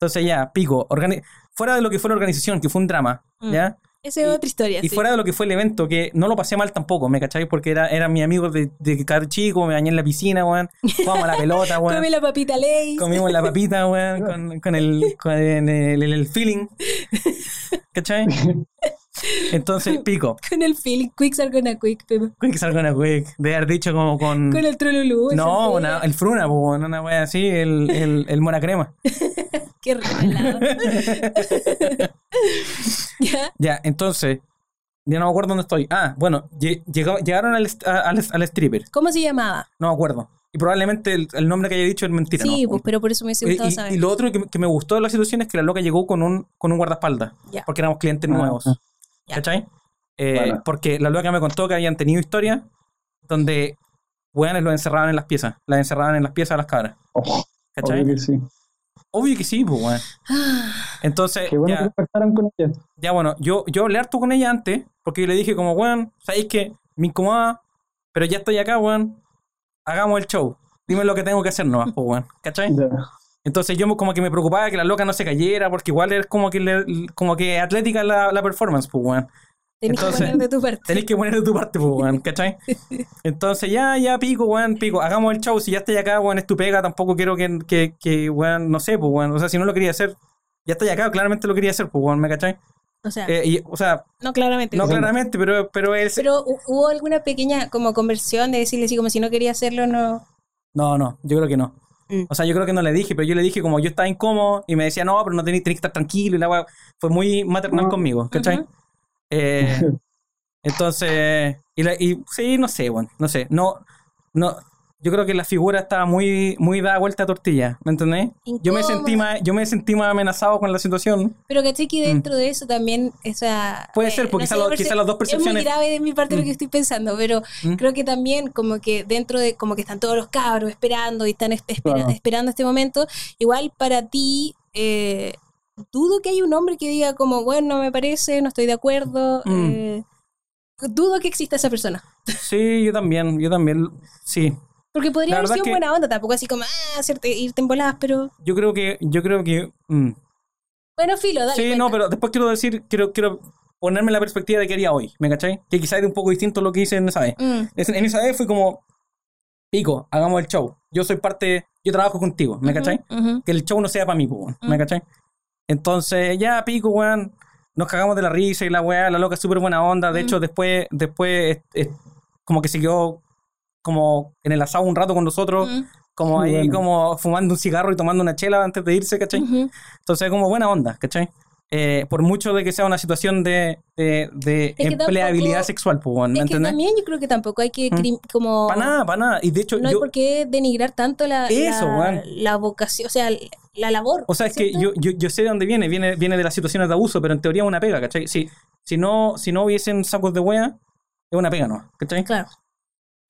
Entonces ya, pico, organi- fuera de lo que fue la organización, que fue un drama, Mm. ¿ya? Esa es otra historia. Y sí. fuera de lo que fue el evento, que no lo pasé mal tampoco, ¿me cachai? Porque era, eran mis amigos de, de car chico, me bañé en la piscina, weón. Jugamos a la pelota, weón. Come la papita ley. Comimos la papita, weón, con, con, el, con el, el- el feeling. <laughs> ¿Cachai? <laughs> Entonces, <laughs> pico. Con el feeling, quick are gonna quick, pero. Quick is gonna quick. De haber dicho como con. Con el trolulú. esa no, pega. una- el fruna, una wea así, el, el, el mona crema. <laughs> Qué regalado. <laughs> ¿Ya? Ya, entonces, ya no me acuerdo dónde estoy. Ah, bueno, lle- llegó- llegaron al, al, al stripper, ¿Cómo se llamaba? no me acuerdo. Y probablemente el, el nombre que haya dicho es mentira, sí, ¿no? pues, pero por eso me hubiese Y, gustado y- saber. y lo otro que, que me gustó de la situación es que la loca llegó con un, con un guardaespaldas, porque éramos clientes Ah, nuevos. ah. ¿Cachai? Eh, Bueno. Porque la loca me contó que habían tenido historias donde weones los encerraban en las piezas, las encerraban en las piezas a las cabras. Oh, ¿Cachai? obvio que sí. Obvio que sí, pues, weón. Ah, Entonces, Qué bueno ya, que con ella. ya bueno, yo, yo hablé harto con ella antes, porque yo le dije como, weón, ¿sabéis que me incomoda? Pero ya estoy acá, weón. Hagamos el show. Dime lo que tengo que hacer nomás, pues, weón. ¿Cachai? Ya. Entonces yo como que me preocupaba que la loca no se cayera, porque igual es como que le- como que atlética la, la performance, pues, weón. tenés Entonces, que poner de tu parte. Tenés que poner de tu parte, pues, weón, ¿cachai? <laughs> Entonces, ya, ya, pico, weón, pico. Hagamos el show. Si ya estoy acá, weón, es tu pega. Tampoco quiero que, que, que, weón, no sé, pues, weón. O sea, si no lo quería hacer, ya estoy acá. Claramente lo quería hacer, pues, weón, ¿me cachai? O sea, Eh, y, o sea, no claramente. no claramente, pero, pero él... Pero hu- hubo alguna pequeña como conversión de decirle así como si no quería hacerlo, no. No, no, yo creo que no. Mm. O sea, yo creo que no le dije, pero yo le dije como yo estaba incómodo y me decía, no, pero no tenés que estar tranquilo y la weá fue muy maternal Ah. conmigo, ¿cachai? Eh, <laughs> entonces, y, la- y sí, no sé, bueno, no sé, no, no, yo creo que la figura estaba muy, muy dada vuelta a tortilla, ¿me entendés? Yo me sentí más, yo me sentí más amenazado con la situación. Pero caché que dentro de eso también, esa. Mm. Puede ser, porque quizá lo- perce- quizá las dos Es muy percepciones- grave de mi parte lo Mm. que estoy pensando, pero Mm. creo que también, como que dentro de. Como que están todos los cabros esperando y están es- espera- Claro. esperando este momento, igual para ti. eh, dudo que haya un hombre que diga como, bueno, no me parece, no estoy de acuerdo. Mm. eh, dudo que exista esa persona. Sí, yo también, yo también, sí. Porque podría haber sido buena onda, tampoco así como, ah, hacerte, irte en voladas, pero. Yo creo que, yo creo que, mm, Bueno, filo, dale. sí, cuenta. no, pero después quiero decir, quiero, quiero ponerme en la perspectiva de qué haría hoy, ¿me cachai? Que quizás es un poco distinto a lo que hice en esa vez. Mm. En esa vez fui como, pico, hagamos el show. Yo soy parte, yo trabajo contigo, ¿me Ujú, cachai? ujú. Que el show no sea para mí, weón, ¿me Mm. cachai? Entonces, ya, pico, weón, nos cagamos de la risa y la weá, la loca es súper buena onda. De Mm. hecho, después, después, es- es como que se quedó como en el asado un rato con nosotros, Mm. como Muy ahí, bueno. como fumando un cigarro y tomando una chela antes de irse, ¿cachai? Ujú. Entonces, como buena onda, ¿cachai? Eh, por mucho de que sea una situación de, de, de empleabilidad tampoco- sexual, pues, ¿me Es que también yo creo que tampoco hay que Mm. como Para nada, para nada. Y de hecho, no hay yo, por qué denigrar tanto la, Eso, la, la vocación, o sea, la labor. O sea, es que yo, yo, yo sé de dónde viene. viene. Viene de las situaciones de abuso, pero en teoría es una pega, ¿cachai? Si, si, no, si no hubiesen sacos de wea, es una pega, ¿no? ¿Cachai? Claro.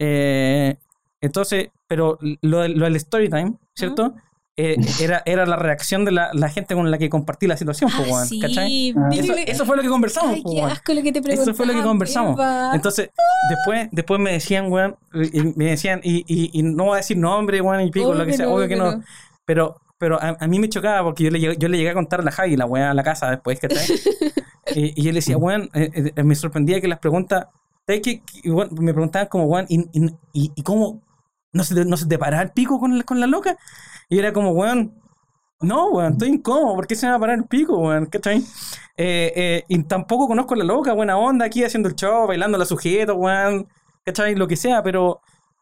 Eh, entonces, pero lo, del- lo del story time, ¿cierto? Eh, era, era la reacción de la, la gente con la que compartí la situación, Ah, sí, ¿cachai? Ah. Eso, eso fue lo que conversamos, Ay, qué asco lo que te. Eso fue lo que conversamos. Eva. Entonces, después, después me decían, weón, y me decían, y, y, y no voy a decir nombre, weón, y pico, Obvio lo que sea, no, obvio que no. Pero, pero a, a mí me chocaba porque yo le, llegué- yo le llegué a contar a la Javi, la weá, a la casa después, ¿cachai? <laughs> y, y yo le decía, weón, eh, eh, me sorprendía que las preguntas, ¿sabes qué? Me preguntaban como, weón, ¿y, y, y- cómo no se, te, no se te para el pico con, la- con la loca? Y era como, weón, no, weón, estoy incómodo, ¿por qué se me va a parar el pico, weón? ¿Cachai? Eh, eh, y tampoco conozco a la loca, buena onda, aquí haciendo el show, bailando la sujeto, weón, ¿cachai? Lo que sea, pero,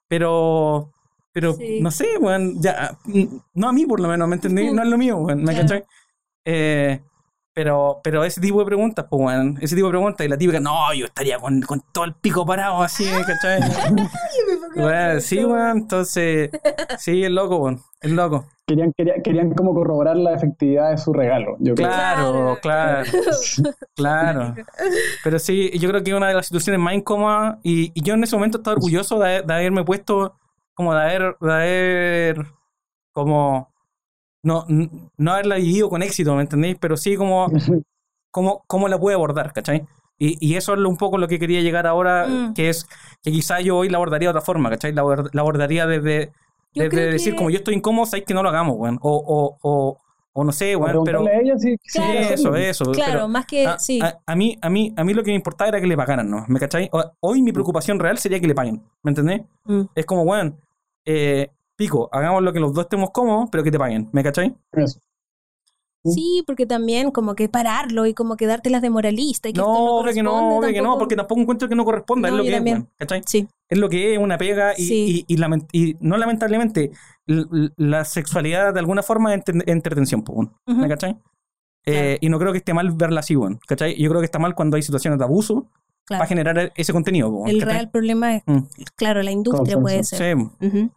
pero, pero, Sí. no sé, weón, ya, mm, no a mí por lo menos, ¿me entendí? No es lo mío, weón, ¿me Claro. cachai? Eh, pero, pero ese tipo de preguntas, pues, weón, ese tipo de preguntas, y la típica, no, yo estaría con, con todo el pico parado así, <laughs> ¿cachai? Weón, sí, weón, entonces, sí, es loco, weón, es loco. Querían, querían, querían como corroborar la efectividad de su regalo, yo creo. Claro, claro, <laughs> claro. Pero sí, yo creo que es una de las situaciones más incómodas y, y yo en ese momento estaba orgulloso de, de haberme puesto, como de haber, de haber, como, no, no haberla vivido con éxito, ¿me entendéis? Pero sí como, <laughs> como, cómo la pude abordar, ¿cachai? Y, y eso es lo- un poco lo que quería llegar ahora, Mm. que es que quizá yo hoy la abordaría de otra forma, ¿cachai? La, la abordaría desde, desde decir, que- como yo estoy incómodo, sabéis que no lo hagamos, weón. O, o, o, o no sé, weón, pero... a ella si Sí, Claro. eso, eso. Claro, pero más que a, sí. a- a mí, a, mí, a mí lo que me importaba era que le pagaran, ¿no? ¿Me cachai? Hoy mi preocupación real sería que le paguen, ¿me entendés? Mm. Es como, weón, eh, pico, hagamos lo que los dos estemos cómodos, pero que te paguen, ¿me cachai? Eso. Sí, porque también como que pararlo y como que dártelas de moralista. Y que no, esto no obvio que no, obvio que no, tampoco. porque tampoco encuentro que no corresponda, No, es lo que también. es, ¿cachai? Sí, Es lo que es una pega y, Sí. y, y lament- y no lamentablemente, la sexualidad de alguna forma es entre- entretención, pues. ¿me cachai? Eh, y no creo que esté mal verla así, ¿cachai? Yo creo que está mal cuando hay situaciones de abuso claro. para generar ese contenido, El ¿cachai? real problema es, Mm. claro, la industria Consenso. puede ser. Sí, Ujú.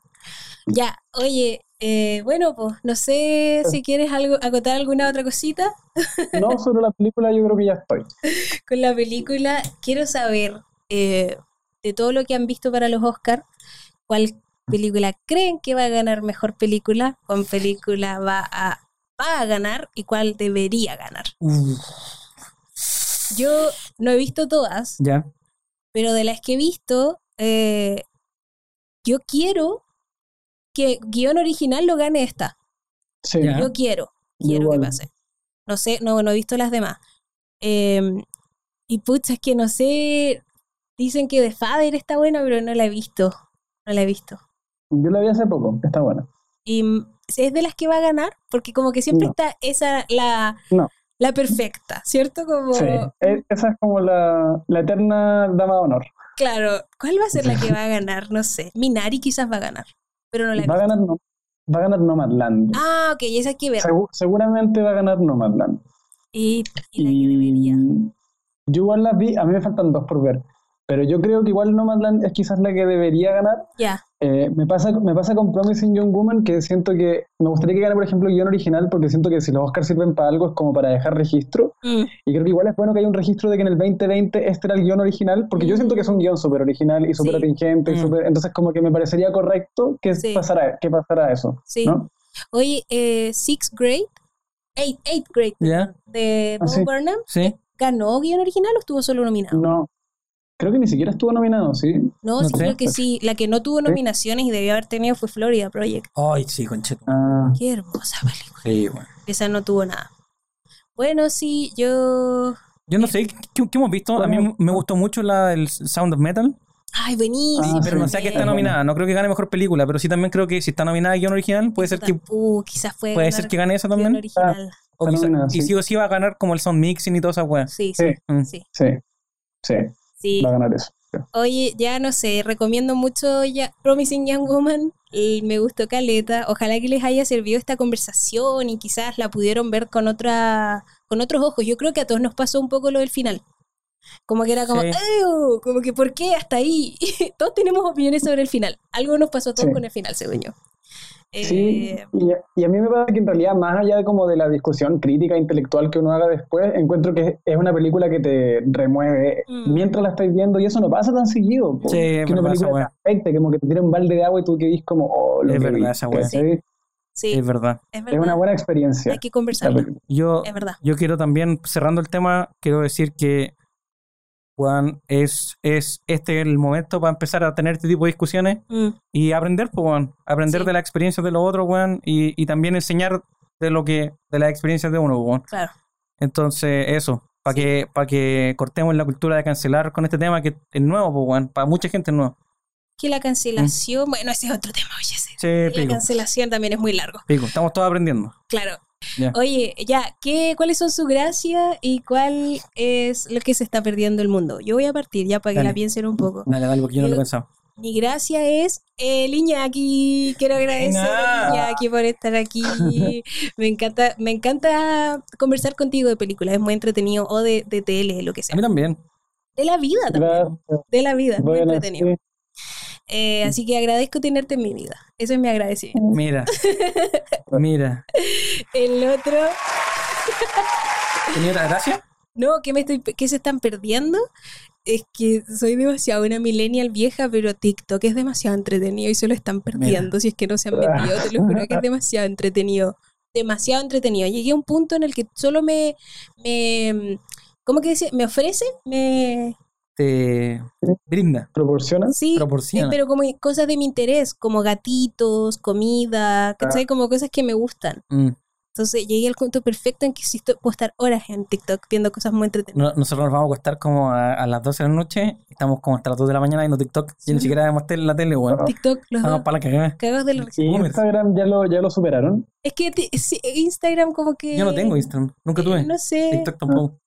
Ya, oye, eh, bueno, pues no sé si quieres algo, acotar alguna otra cosita <laughs> No, sobre la película yo creo que ya estoy. <laughs> con la película. Quiero saber, eh, de todo lo que han visto para los Oscar, ¿cuál película creen que va a ganar mejor película? ¿Cuál película va a, va a ganar y cuál debería ganar? Yo no he visto todas, ya. pero de las que he visto, eh, yo quiero que guion original lo gane esta. Sí. Yo quiero, quiero que igual. pase. No sé, no, no he visto las demás. Eh, y pucha, es que no sé. Dicen que The Father está buena, pero no la he visto. No la he visto. Yo la vi hace poco, está buena. Y es de las que va a ganar, porque como que siempre No. está esa, la, No. la perfecta, ¿cierto? Como, Sí, e- esa es como la, la eterna dama de honor. claro, ¿cuál va a ser la que <laughs> va a ganar? No sé. Minari quizás va a ganar, pero no la Va a ganar, no, va a ganar Nomadland. Ah, ok, esa hay que ver. Segu- seguramente va a ganar Nomadland. Y, y la que debería. Yo igual las vi, a mí me faltan dos por ver. Pero yo creo que igual Nomadland es quizás la que debería ganar. Ya, Eh, me, pasa, me pasa con Promising Young Woman que siento que me gustaría que gane, por ejemplo, guion original porque siento que si los Oscars sirven para algo es como para dejar registro. Mm, Y creo que igual es bueno que haya un registro de que en el 2020 este era el guion original, porque yo siento que es un guion súper original y súper Sí. atingente. y Mm. súper- entonces como que me parecería correcto que, Sí. pasara, que pasara eso. Sí. ¿no? Oye, eh, Sixth Grade, Eight, eighth Grade ¿Ya? de Ah, Bo sí. Burnham. ¿ganó guion original o estuvo solo nominado? No. Creo que ni siquiera estuvo nominado, ¿sí? No, No sí, sé. creo que sí. La que no tuvo nominaciones y debió haber tenido fue Florida Project. Ay, sí, concheto. Ah, Qué hermosa película. Sí, weón. Esa no tuvo nada. Bueno, sí, yo. Yo no sé, ¿qué, qué hemos visto? A mí Bueno. me gustó mucho la, el Sound of Metal, Ay, buenísimo. Ah, pero no sé a qué está Bien. nominada. No creo que gane mejor película, pero sí también creo que si está nominada a guion original, puede ser que, Uh, quizás puede, puede ser que gane esa también. original. O Está quizá- nominada, y sí. o sí va a ganar como el sound mixing y todas esas weas. Sí, sí, sí, Mm. sí. sí, sí, va a ganar eso. Oye, ya no sé, recomiendo mucho ya Promising Young Woman. y me gustó Caleta. Ojalá que les haya servido esta conversación y quizás la pudieron ver con otra, con otros ojos. Yo creo que a todos nos pasó un poco lo del final. Como que era como, Sí. Como que ¿por qué hasta ahí? <laughs> todos tenemos opiniones sobre el final. Algo nos pasó a todos Sí. con el final, según yo. Sí, Eh, y, y a mí me parece que en realidad, más allá de como de la discusión crítica intelectual que uno haga después, encuentro que es una película que te remueve Mm. mientras la estáis viendo y eso no pasa tan seguido. po. Sí, es que una verdad esa película wea. te afecte, como que te tira un balde de agua y tú que dices como, oh, lo Es que verdad vi, esa wea. sí, Es verdad. es una buena experiencia. Hay que película. Yo, Es verdad. yo quiero también, cerrando el tema, quiero decir que Juan, es, es este el momento para empezar a tener este tipo de discusiones Mm, y aprender, pues, weón. Aprender Sí. de las experiencias de los otros, weón, y, y también enseñar de lo que, de las experiencias de uno, weón. claro. Entonces, eso, para que, para que cortemos la cultura de cancelar con este tema que es nuevo, pues, weón. Para mucha gente es nuevo. Que la cancelación, bueno, ese es otro tema, oye, sí. La Mm. pico, cancelación también es muy largo. pico. Estamos todos aprendiendo. Claro. Oye, ya, ¿qué, ¿cuáles son sus gracias y cuál es lo que se está perdiendo el mundo? Yo voy a partir ya para que Dale. la piensen un poco. Dale, dale, porque yo no lo he pensado. Mi gracia es el Iñaki. Quiero agradecer a. Iñaki por estar aquí. <laughs> me encanta, me encanta conversar contigo de películas, es muy entretenido, o de, de tele, lo que A sea. mí también. De la vida también. Gracias. De la vida, muy entretenido. sí. Eh, así que agradezco tenerte en mi vida. Eso es mi agradecimiento. Mira. <laughs> Mira. El otro. ¿Tenía otra gracia? No, ¿qué, me estoy, ¿qué se están perdiendo? Es que soy demasiado una millennial vieja, pero TikTok es demasiado entretenido y se lo están perdiendo si es que no se han metido. Te lo juro que es <laughs> demasiado entretenido. Demasiado entretenido. Llegué a un punto en el que solo me. me ¿Cómo que dice? ¿Me ofrece? Me. Te brinda, ¿Proporciona? Sí, proporciona. eh, pero como cosas de mi interés, como gatitos, comida, ¿cachai? Como cosas que me gustan. Mm. Entonces llegué al punto perfecto en que sí puedo estar horas en TikTok viendo cosas muy entretenidas. nosotros nos vamos a acostar como a, las 12 de la noche, estamos como hasta las 2 de la mañana viendo TikTok, y ni siquiera vemos tele, la tele, weón. TikTok, los Estamos para la cagada. Cagados de la ¿Y Instagram ya lo, ya lo superaron? Es que Instagram como que... Yo no tengo Instagram, nunca tuve. Eh, no sé. TikTok tampoco.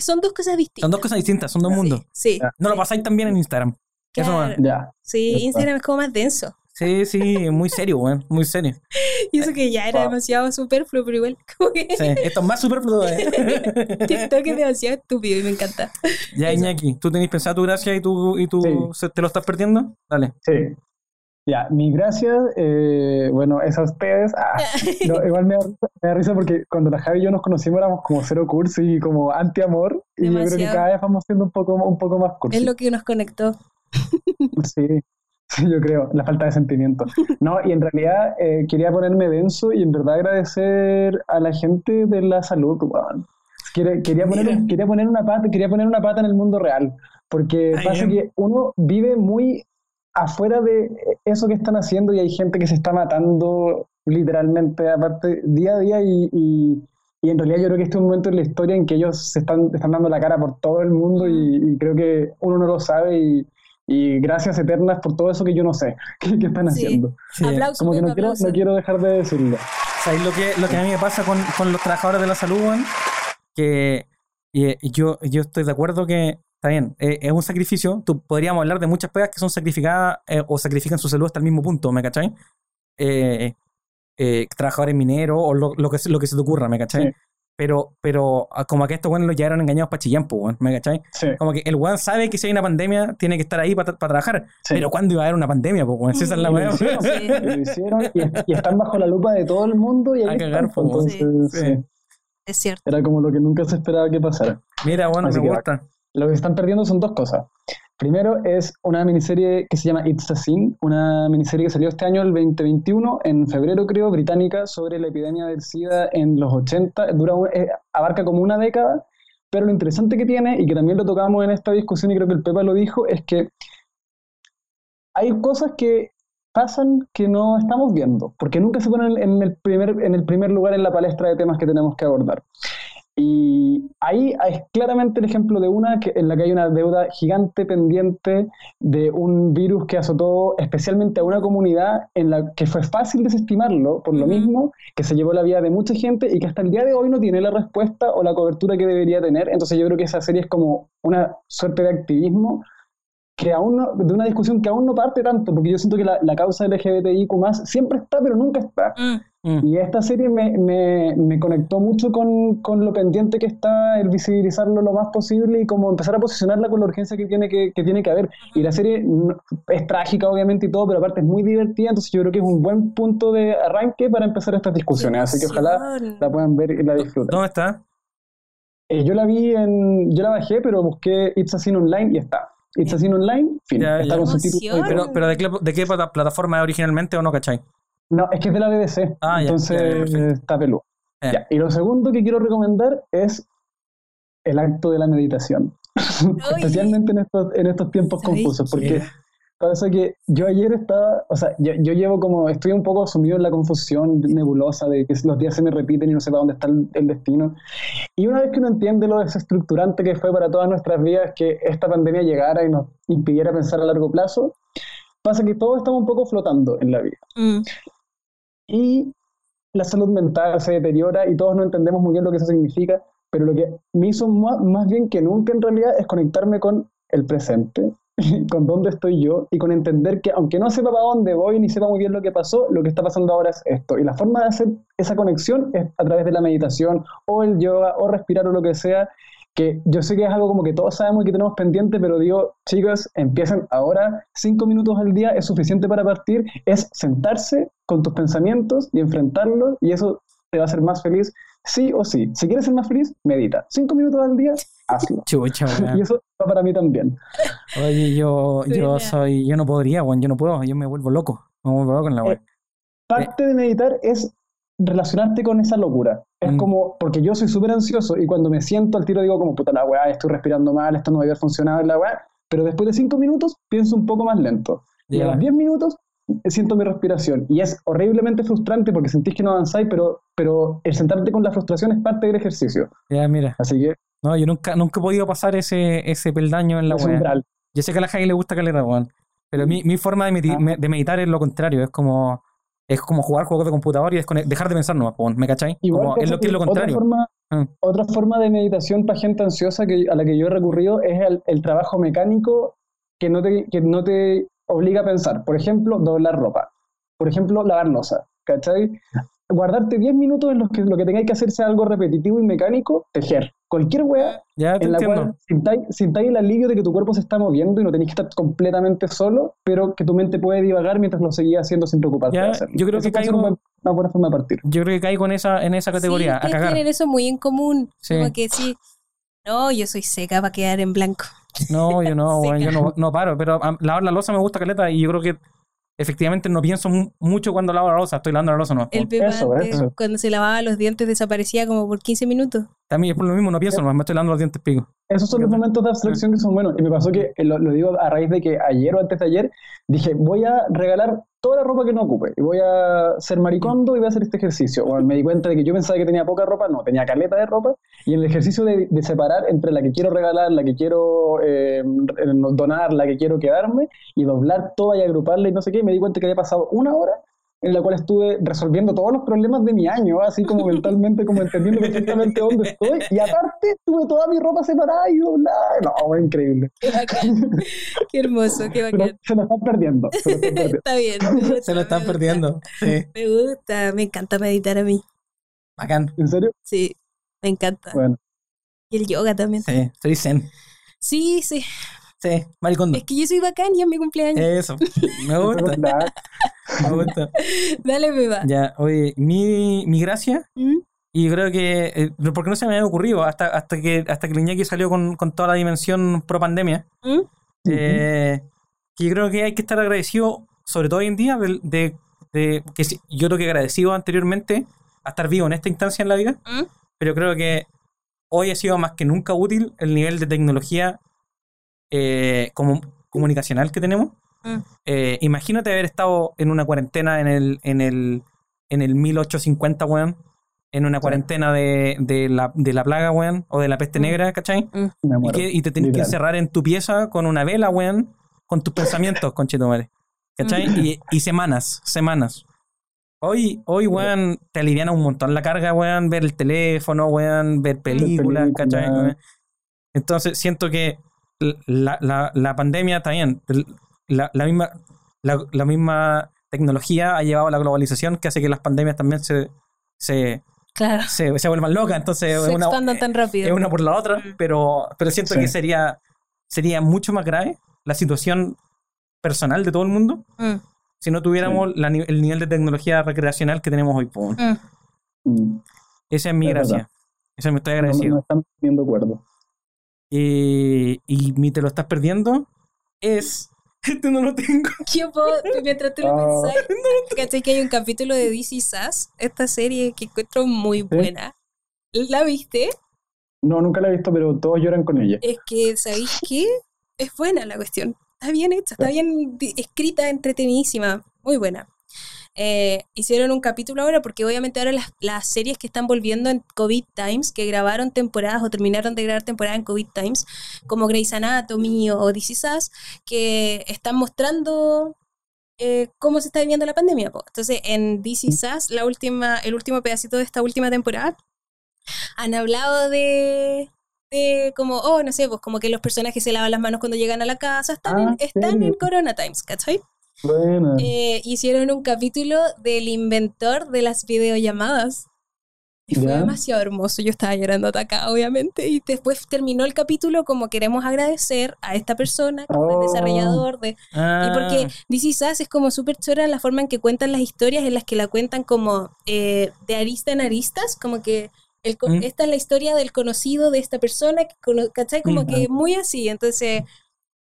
Son dos cosas distintas. Son dos cosas distintas, son dos mundos. Sí. No lo pasáis también en Instagram. Claro. Ya. Sí, Instagram es como más denso. Sí, sí, muy serio, weón, muy serio. <laughs> Y eso que ya era demasiado superfluo, pero igual, como que... Sí, esto es más superfluo, ¿eh? <laughs> TikTok es demasiado estúpido y me encanta. Ya, Iñaki, ¿tú tenés pensado tu gracia y tú, y tú te lo estás perdiendo? Dale. Sí. Ya, mi gracia, eh, bueno, esas ustedes, ah, <laughs> igual me da, risa porque cuando la Javi y yo nos conocimos éramos como cero cursi y como anti-amor, y yo creo que cada vez vamos siendo un poco, un poco más cursi. Es lo que nos conectó. <laughs> Sí, yo creo, la falta de sentimiento. No, y en realidad eh, quería ponerme denso y en verdad agradecer a la gente de la salud, Quería, poner, quería poner una pata, quería poner una pata en el mundo real, porque pasa que uno vive muy afuera de eso que están haciendo y hay gente que se está matando literalmente aparte día a día y, y, en realidad yo creo que este es un momento en la historia en que ellos se están, están dando la cara por todo el mundo y, y creo que uno no lo sabe y, y gracias eternas por todo eso que yo no sé <laughs> qué, están haciendo. Como que no quiero, no quiero, dejar de decirlo. ¿Sabes lo que, lo que a mí me pasa con, con los trabajadores de la salud, Juan? Que y, yo, yo estoy de acuerdo que está bien, eh, es un sacrificio. Tú podríamos hablar de muchas pegas que son sacrificadas eh, o sacrifican su salud hasta el mismo punto, ¿me cachai? Eh, trabajadores mineros o lo, lo, que, lo que se te ocurra, ¿me cachai? pero, pero ah, como que estos weones los llevaron engañados para chillán, pues, ¿me cachai? Como que el weón sabe que si hay una pandemia tiene que estar ahí para trabajar, pero ¿cuándo iba a haber una pandemia, pues, Esa es la weá. <laughs> Lo hicieron y, están bajo la lupa de todo el mundo y ahí a cagar, entonces, Es cierto. Era como lo que nunca se esperaba que pasara. Mira, bueno, me gusta. Lo que están perdiendo son dos cosas. Primero es una miniserie que se llama It's a Sin, una miniserie que salió este año, el 2021, en febrero creo, británica, sobre la epidemia del SIDA en los 80. Dura, eh, abarca como una década, pero lo interesante que tiene, y que también lo tocamos en esta discusión, y creo que el Pepa lo dijo, es que hay cosas que pasan que no estamos viendo, porque nunca se ponen en el primer, en el primer lugar en la palestra de temas que tenemos que abordar. Y ahí es claramente el ejemplo de una que, en la que hay una deuda gigante pendiente de un virus que azotó especialmente a una comunidad en la que fue fácil desestimarlo por lo mismo, que se llevó la vida de mucha gente y que hasta el día de hoy no tiene la respuesta o la cobertura que debería tener. Entonces yo creo que esa serie es como una suerte de activismo que aún no, de una discusión que aún no parte tanto, porque yo siento que la, la causa LGBTIQ siempre está, pero nunca está. Mm. Mm. Y esta serie me, me, me conectó mucho con, con, lo pendiente que está el visibilizarlo lo más posible y como empezar a posicionarla con la urgencia que tiene que, que tiene que haber. Y la serie es trágica, obviamente, y todo, pero aparte es muy divertida, entonces yo creo que es un buen punto de arranque para empezar estas discusiones. Así que ojalá la puedan ver y la disfruten. ¿Dónde está? Eh, yo la vi en. Yo la bajé, pero busqué It's a Scene Online y está. It's a Scene Online, fin. está con subtítulos. Pero, pero ¿de, qué, ¿de qué plataforma es originalmente o no, cachai? No, es que es de la BBC. Ah, entonces está peludo. Y lo segundo que quiero recomendar es el acto de la meditación. <laughs> Especialmente en estos, en estos tiempos confusos. Porque pasa que yo ayer estaba, o sea, yo, llevo como, estoy un poco sumido en la confusión nebulosa de que los días se me repiten y no sé para dónde está el, destino. Y una vez que uno entiende lo desestructurante que fue para todas nuestras vidas que esta pandemia llegara y nos impidiera pensar a largo plazo, pasa que todos estamos un poco flotando en la vida. Mm. Y la salud mental se deteriora y todos no entendemos muy bien lo que eso significa, pero lo que me hizo más, más bien que nunca en realidad es conectarme con el presente <laughs> con dónde estoy yo y con entender que aunque no sepa para dónde voy ni sepa muy bien lo que pasó, lo que está pasando ahora es esto. Y la forma de hacer esa conexión es a través de la meditación o el yoga o respirar o lo que sea, que yo sé que es algo como que todos sabemos que tenemos pendiente, pero digo, chicos, empiecen ahora, cinco minutos al día es suficiente para partir, es sentarse con tus pensamientos y enfrentarlos y eso te va a hacer más feliz sí o sí. Si quieres ser más feliz, medita. Cinco minutos al día, hazlo. <laughs> y eso va para mí también. Oye, yo, yo soy, yo no podría, bueno, yo no puedo, yo me vuelvo loco. Me vuelvo loco en la web. Eh, parte de meditar es relacionarte con esa locura. Es mm. como, porque yo soy súper ansioso y cuando me siento al tiro digo como, puta la weá, estoy respirando mal, esto no debe haber funcionado en la weá, pero después de cinco minutos pienso un poco más lento. Y a los diez minutos siento mi respiración. Y es horriblemente frustrante porque sentís que no avanzáis, pero, pero el sentarte con la frustración es parte del ejercicio. Ya, mira. Así que No, yo nunca, nunca he podido pasar ese, ese peldaño en la es wea. Yo sé que a la Javi le gusta caleta, weón. Pero mi, mi forma de, medi- Ah. de meditar es lo contrario. Es como es como jugar juegos de computador y dejar de pensar nomás. ¿Me Como, es lo que es lo otra contrario. forma, Ah. otra forma de meditación para gente ansiosa que, a la que yo he recurrido es el, el trabajo mecánico que no, te, que no te obliga a pensar. Por ejemplo, doblar ropa. Por ejemplo, lavar losa. ¿Cachai? Guardarte 10 minutos en los que lo que tengáis que hacer sea algo repetitivo y mecánico, tejer. Cualquier wea Ya te en la entiendo. cual sintáis, sintáis el alivio de que tu cuerpo se está moviendo y no tenéis que estar completamente solo, pero que tu mente puede divagar mientras lo seguís haciendo sin preocuparte Ya, de hacerlo. yo creo Eso que caigo- una buena forma de partir. Yo creo que caigo en esa, en esa categoría, Sí, a cagar. tienen eso muy en común. Sí. Como que sí. No, yo soy seca para quedar en blanco. No, yo no, <laughs> yo no, no paro. Pero a- lavar la losa me gusta caleta y yo creo que efectivamente no pienso mu- mucho cuando lavo la losa. Estoy lavando la losa no. El Pepa Eso, antes, eso. cuando se lavaba los dientes desaparecía como por 15 minutos. También es por lo mismo, no pienso nomás, me estoy lavando los dientes pico. Esos son los momentos de abstracción que son buenos. Y me pasó que, eh, lo, lo digo a raíz de que ayer o antes de ayer, dije, voy a regalar toda la ropa que no ocupe. Y voy a ser maricondo y voy a hacer este ejercicio. Bueno, me di cuenta de que yo pensaba que tenía poca ropa, no, tenía caleta de ropa. Y el ejercicio de, de separar entre la que quiero regalar, la que quiero eh, donar, la que quiero quedarme, y doblar toda y agruparla y no sé qué, me di cuenta que había pasado una hora en la cual estuve resolviendo todos los problemas de mi año, así como mentalmente, como entendiendo perfectamente dónde estoy, y aparte tuve toda mi ropa separada y doblada, no, fue increíble. Qué bacán. qué hermoso, qué Pero bacán. se lo están perdiendo, se lo están perdiendo. Está bien. gusta, Se lo están perdiendo. Sí, Me gusta, me encanta meditar a mí. bacán. ¿En serio? Sí, me encanta. Bueno, Y el yoga también. Sí, soy zen. Sí, sí. Sí, maricondo. Es que yo soy bacán y es mi cumpleaños. Eso, <laughs> me gusta, <laughs> me gusta. Dale, Beba. Ya, oye, mi, mi gracia, ¿Mm? y yo creo que, eh, porque no se me había ocurrido hasta, hasta que hasta que el Iñaki salió con, con toda la dimensión pro pandemia, ¿Mm? eh, que yo creo que hay que estar agradecido, sobre todo hoy en día, de, de- de- que sí, yo creo que agradecido anteriormente a estar vivo en esta instancia en la vida, ¿Mm? pero creo que hoy ha sido más que nunca útil el nivel de tecnología eh, como, comunicacional que tenemos. Mm. Eh, imagínate haber estado en una cuarentena en el, en el, en el 1850, weón. En una cuarentena de, de, la, de la plaga, weón. O de la peste Mm. negra, ¿cachai? me Y, muero. que, y te tenés que encerrar en tu pieza con una vela, weón. Con tus pensamientos, conchetumare. ¿Cachai? Mm. Y, y semanas, semanas. Hoy, hoy, weón, te aliviana un montón la carga, weón, ver el teléfono, weón, ver películas. ¿cachai? weón? Entonces siento que la, la, la pandemia está bien. La, la misma, la, la misma tecnología ha llevado a la globalización que hace que las pandemias también se, se, Claro. se, se vuelvan locas. Entonces, Se es una, expandan tan rápido. es una por la otra, Mm. pero, pero siento Sí. que sería, sería mucho más grave la situación personal de todo el mundo Mm, si no tuviéramos la el nivel de tecnología recreacional que tenemos hoy. mm. Mm, Esa es mi Es gracia. verdad. Esa me estoy no, agradecido. no están poniendo acuerdo. Y, y mi te lo estás perdiendo es. <laughs> Este no lo tengo. <laughs> ¿Qué puedo? Mientras tú lo Ah. pensás, <laughs> ¿cachai que hay un capítulo de DC Sass? Esta serie que encuentro muy buena. ¿La viste? No, nunca la he visto, pero todos lloran con ella. Es que, ¿sabéis qué? Es buena la cuestión. Está bien hecha, está bien escrita, entretenidísima. Muy buena. Eh, hicieron un capítulo ahora porque obviamente ahora las, las series que están volviendo en COVID Times, que grabaron temporadas o terminaron de grabar temporadas en COVID Times, como Grey's Anatomy o This Is Us, que están mostrando eh, cómo se está viviendo la pandemia. po. Entonces, en This Is Us, la última, el último pedacito de esta última temporada, han hablado de, de como, oh, no sé, pues como que los personajes se lavan las manos cuando llegan a la casa, están, Ah, en, están serio. en Corona Times, ¿cachai? Buena. Eh, hicieron un capítulo del inventor de las videollamadas. Y fue Ya. demasiado hermoso. Yo estaba llorando atacada, obviamente. Y después terminó el capítulo como queremos agradecer a esta persona que fue el Oh. desarrollador de. Ah, Y porque DC Sass es como súper chora la forma en que cuentan las historias, en las que la cuentan como eh, de arista en aristas, como que el, Mm. esta es la historia del conocido de esta persona, que ¿cachai? Como Mm. que muy así. Entonces,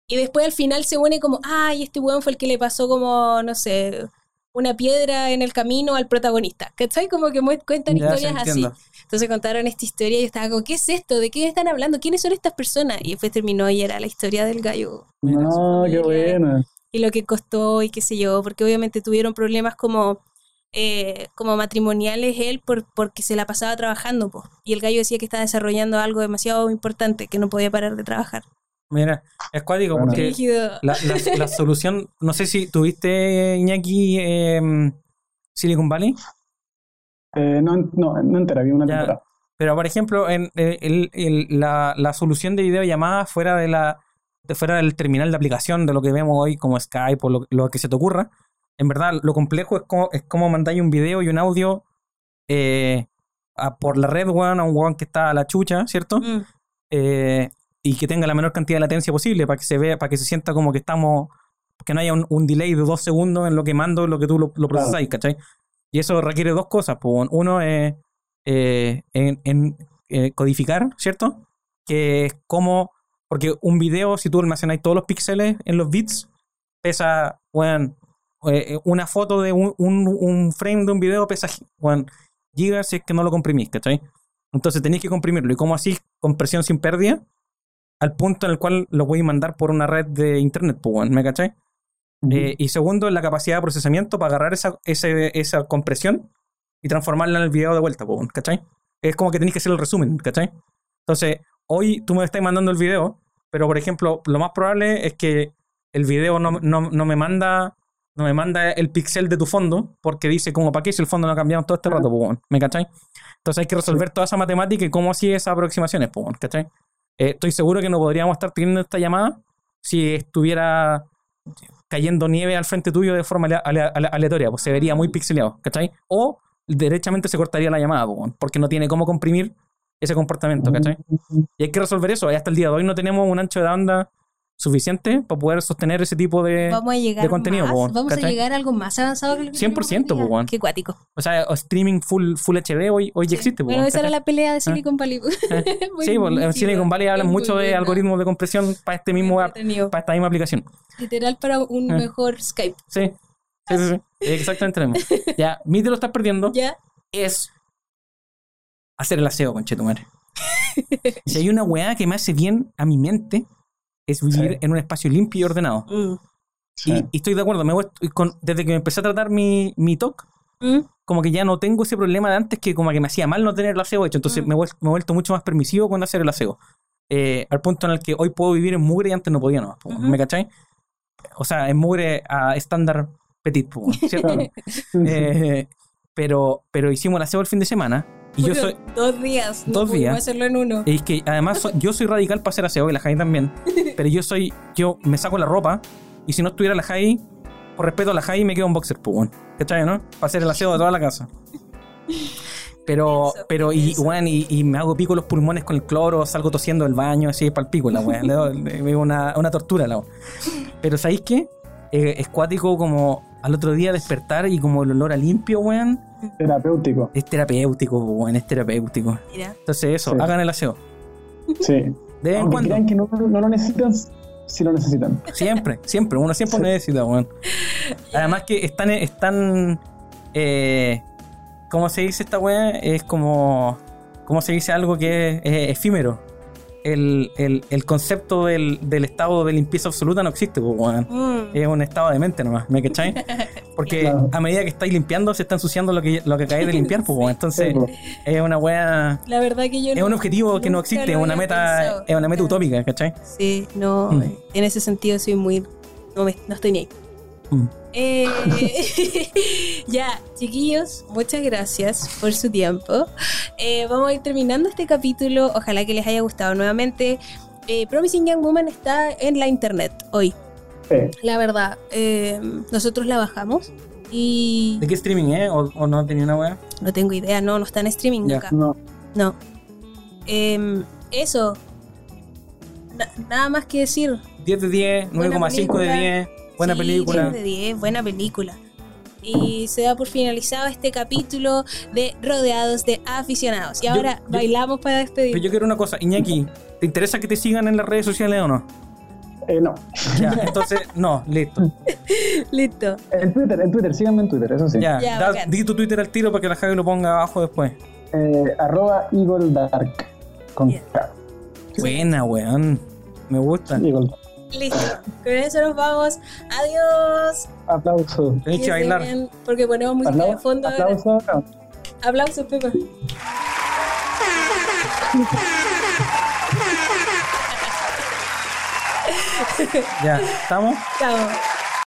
y después al final se une como, ay, este weón fue el que le pasó como, no sé, una piedra en el camino al protagonista, ¿cachai? Como que cuentan ya, historias así. Entonces contaron esta historia y yo estaba como, ¿qué es esto? ¿De qué están hablando? ¿Quiénes son estas personas? Y después terminó y era la historia del gallo. No, qué buena. y lo que costó y qué sé yo, porque obviamente tuvieron problemas como, eh, como matrimoniales él por, porque se la pasaba trabajando, po. y el gallo decía que estaba desarrollando algo demasiado importante, que no podía parar de trabajar. Mira, es cuático porque Rígido. la, la- la <laughs> solución, no sé si tuviste, Iñaki, em, Silicon Valley, Eh, no, no, no entera, vi una Ya. temporada. pero por ejemplo, en, eh, el- el- la, la solución de videollamada fuera de la de fuera del terminal de aplicación de lo que vemos hoy como Skype o lo, lo que se te ocurra, en verdad lo complejo es como, es como mandáis un video y un audio eh, a- por la red, weón, a un weón que está a la chucha, ¿cierto? Mm. eh, y que tenga la menor cantidad de latencia posible para que se vea, para que se sienta como que estamos, que no haya un, un delay de dos segundos en lo que mando, en lo que tú lo, lo procesáis, ¿cachai? Y eso requiere dos cosas. pues, Uno es eh, en, en, eh, codificar, ¿cierto? Que es como, porque un video, si tú almacenáis todos los píxeles en los bits, pesa, bueno, una foto de un, un, un frame de un video pesa, bueno, gigas si es que no lo comprimís, ¿cachai? Entonces tenéis que comprimirlo. ¿Y cómo así? Compresión sin pérdida al punto en el cual lo voy a mandar por una red de internet, pues, ¿me cachai? Eh, y segundo, la capacidad de procesamiento para agarrar esa, ese- esa compresión y transformarla en el video de vuelta, pues, ¿cachai? Es como que tenéis que hacer el resumen, ¿cachai? Entonces, hoy tú me estás mandando el video, pero por ejemplo, lo más probable es que el video no, no, no me manda no me manda el pixel de tu fondo porque dice como para qué si el fondo no ha cambiado en todo este rato, pues, ¿me cachai? Entonces hay que resolver toda esa matemática y cómo así esas aproximaciones, ¿cachai? Eh, estoy seguro que no podríamos estar teniendo esta llamada si estuviera cayendo nieve al frente tuyo de forma alea- alea- alea- aleatoria, pues se vería muy pixeleado, ¿cachai? O derechamente se cortaría la llamada, pues, porque no tiene cómo comprimir ese comportamiento, ¿cachai? Y hay que resolver eso. Y hasta el día de hoy no tenemos un ancho de banda suficiente para poder sostener ese tipo de. Vamos a llegar de contenido, más, po, vamos a llegar a algo más avanzado que lo que 100%, tenemos hoy día. po, weón. Qué cuático. O sea, o streaming full, full HD hoy, hoy ya existe. Bueno, po, esa era la pelea de Silicon Valley. <laughs> Sí, pues, en. Silicon Valley hablan mucho de algoritmos de compresión para este mismo app, para esta misma aplicación. Literal para un Ah. mejor Skype. Sí, sí, sí, sí. Exactamente lo mismo. <laughs> Ya, te lo estás perdiendo ¿Ya? es hacer el aseo, conchetumare. si hay una weá que me hace bien a mi mente, es vivir Sí. en un espacio limpio y ordenado. Mm. Sí. Y, y estoy de acuerdo, me vuelto- con- desde que me empecé a tratar mi, mi TOC, Mm. como que ya no tengo ese problema de antes que como que me hacía mal no tener el aseo hecho. Entonces Mm. me, me he vuelto mucho más permisivo con hacer el aseo. Eh, al punto en el que hoy puedo vivir en mugre y antes no podía, ¿no? Ujú. ¿Me cachai? O sea, en mugre a estándar petit, ¿cierto? <laughs> Eh, pero, pero hicimos el aseo el fin de semana y yo soy... Dos días. Dos días. hacerlo en uno. Es que además soy- yo soy radical para hacer aseo y la Javi también. <laughs> Pero yo soy, yo me saco la ropa y si no estuviera la Javi, por respeto a la Javi, me quedo en boxer, pues, weón. ¿Cachai, no? Para hacer el aseo de toda la casa. <laughs> Pero, pero, y, weón, y, y me hago pico los pulmones con el cloro, salgo tosiendo del baño, así, para el pico, la <laughs> me una, una tortura, la weón. Pero, ¿sabéis qué? Eh, es cuático como al otro día despertar y como el olor a limpio, weón. Terapéutico. Es terapéutico, weón, es terapéutico. Mira. Entonces, eso, Sí. hagan el aseo. Sí. De vez en cuando. crean que no, no lo necesitan, sí lo necesitan. Siempre, siempre, uno siempre Sí. necesita, weón. Además que están, están eh, ¿cómo se dice esta weá? Es como, ¿cómo se dice algo que es efímero? El, el, el concepto del, del estado de limpieza absoluta no existe, pues. Mm. Es un estado de mente nomás, ¿me cachai? <laughs> Porque Claro. a medida que estáis limpiando, se está ensuciando lo que, lo que acabáis de limpiar, pues. <laughs> Entonces, Sí, es una. La verdad que yo Es no- un objetivo que no existe, es una meta, pensado. es una meta Nunca. utópica, ¿cachai? Sí, no, Mm. en ese sentido soy muy... No, me- no estoy ni ahí. Mm. Eh, <laughs> ya, chiquillos, muchas gracias por su tiempo. Eh, vamos a ir terminando este capítulo. Ojalá que les haya gustado nuevamente. Eh, Promising Young Woman está en la internet hoy. Sí. La verdad, eh, nosotros la bajamos y ¿De qué streaming, eh? ¿O, o no tenía una weá? no tengo idea, no, no está en streaming Ya. acá. No. No. Em, eso. Na- nada más que decir. 10 de 10, Buena 9,5 de película. 10, buena Sí, película. 10 de 10, buena película. Y se da por finalizado este capítulo de Rodeados de Aficionados. Y ahora yo- bailamos para despedir. Pero yo quiero una cosa, Iñaki, ¿te interesa que te sigan en las redes sociales o no? Eh, no. Ya, entonces, no, listo. <laughs> Listo. En Twitter, en Twitter, síganme en Twitter, eso sí. Ya, Ya, da- di tu Twitter al tiro para que la Javi lo ponga abajo después. Eh, arroba Eagle Dark. Con. Buena, weón. Me gusta. Eagle. Listo. Con eso nos vamos. Adiós. Aplauso. Tenéis que bailar. Bien, porque ponemos música de fondo. Aplauso. Aplausos, Pepa. Ya, ¿estamos? Chao.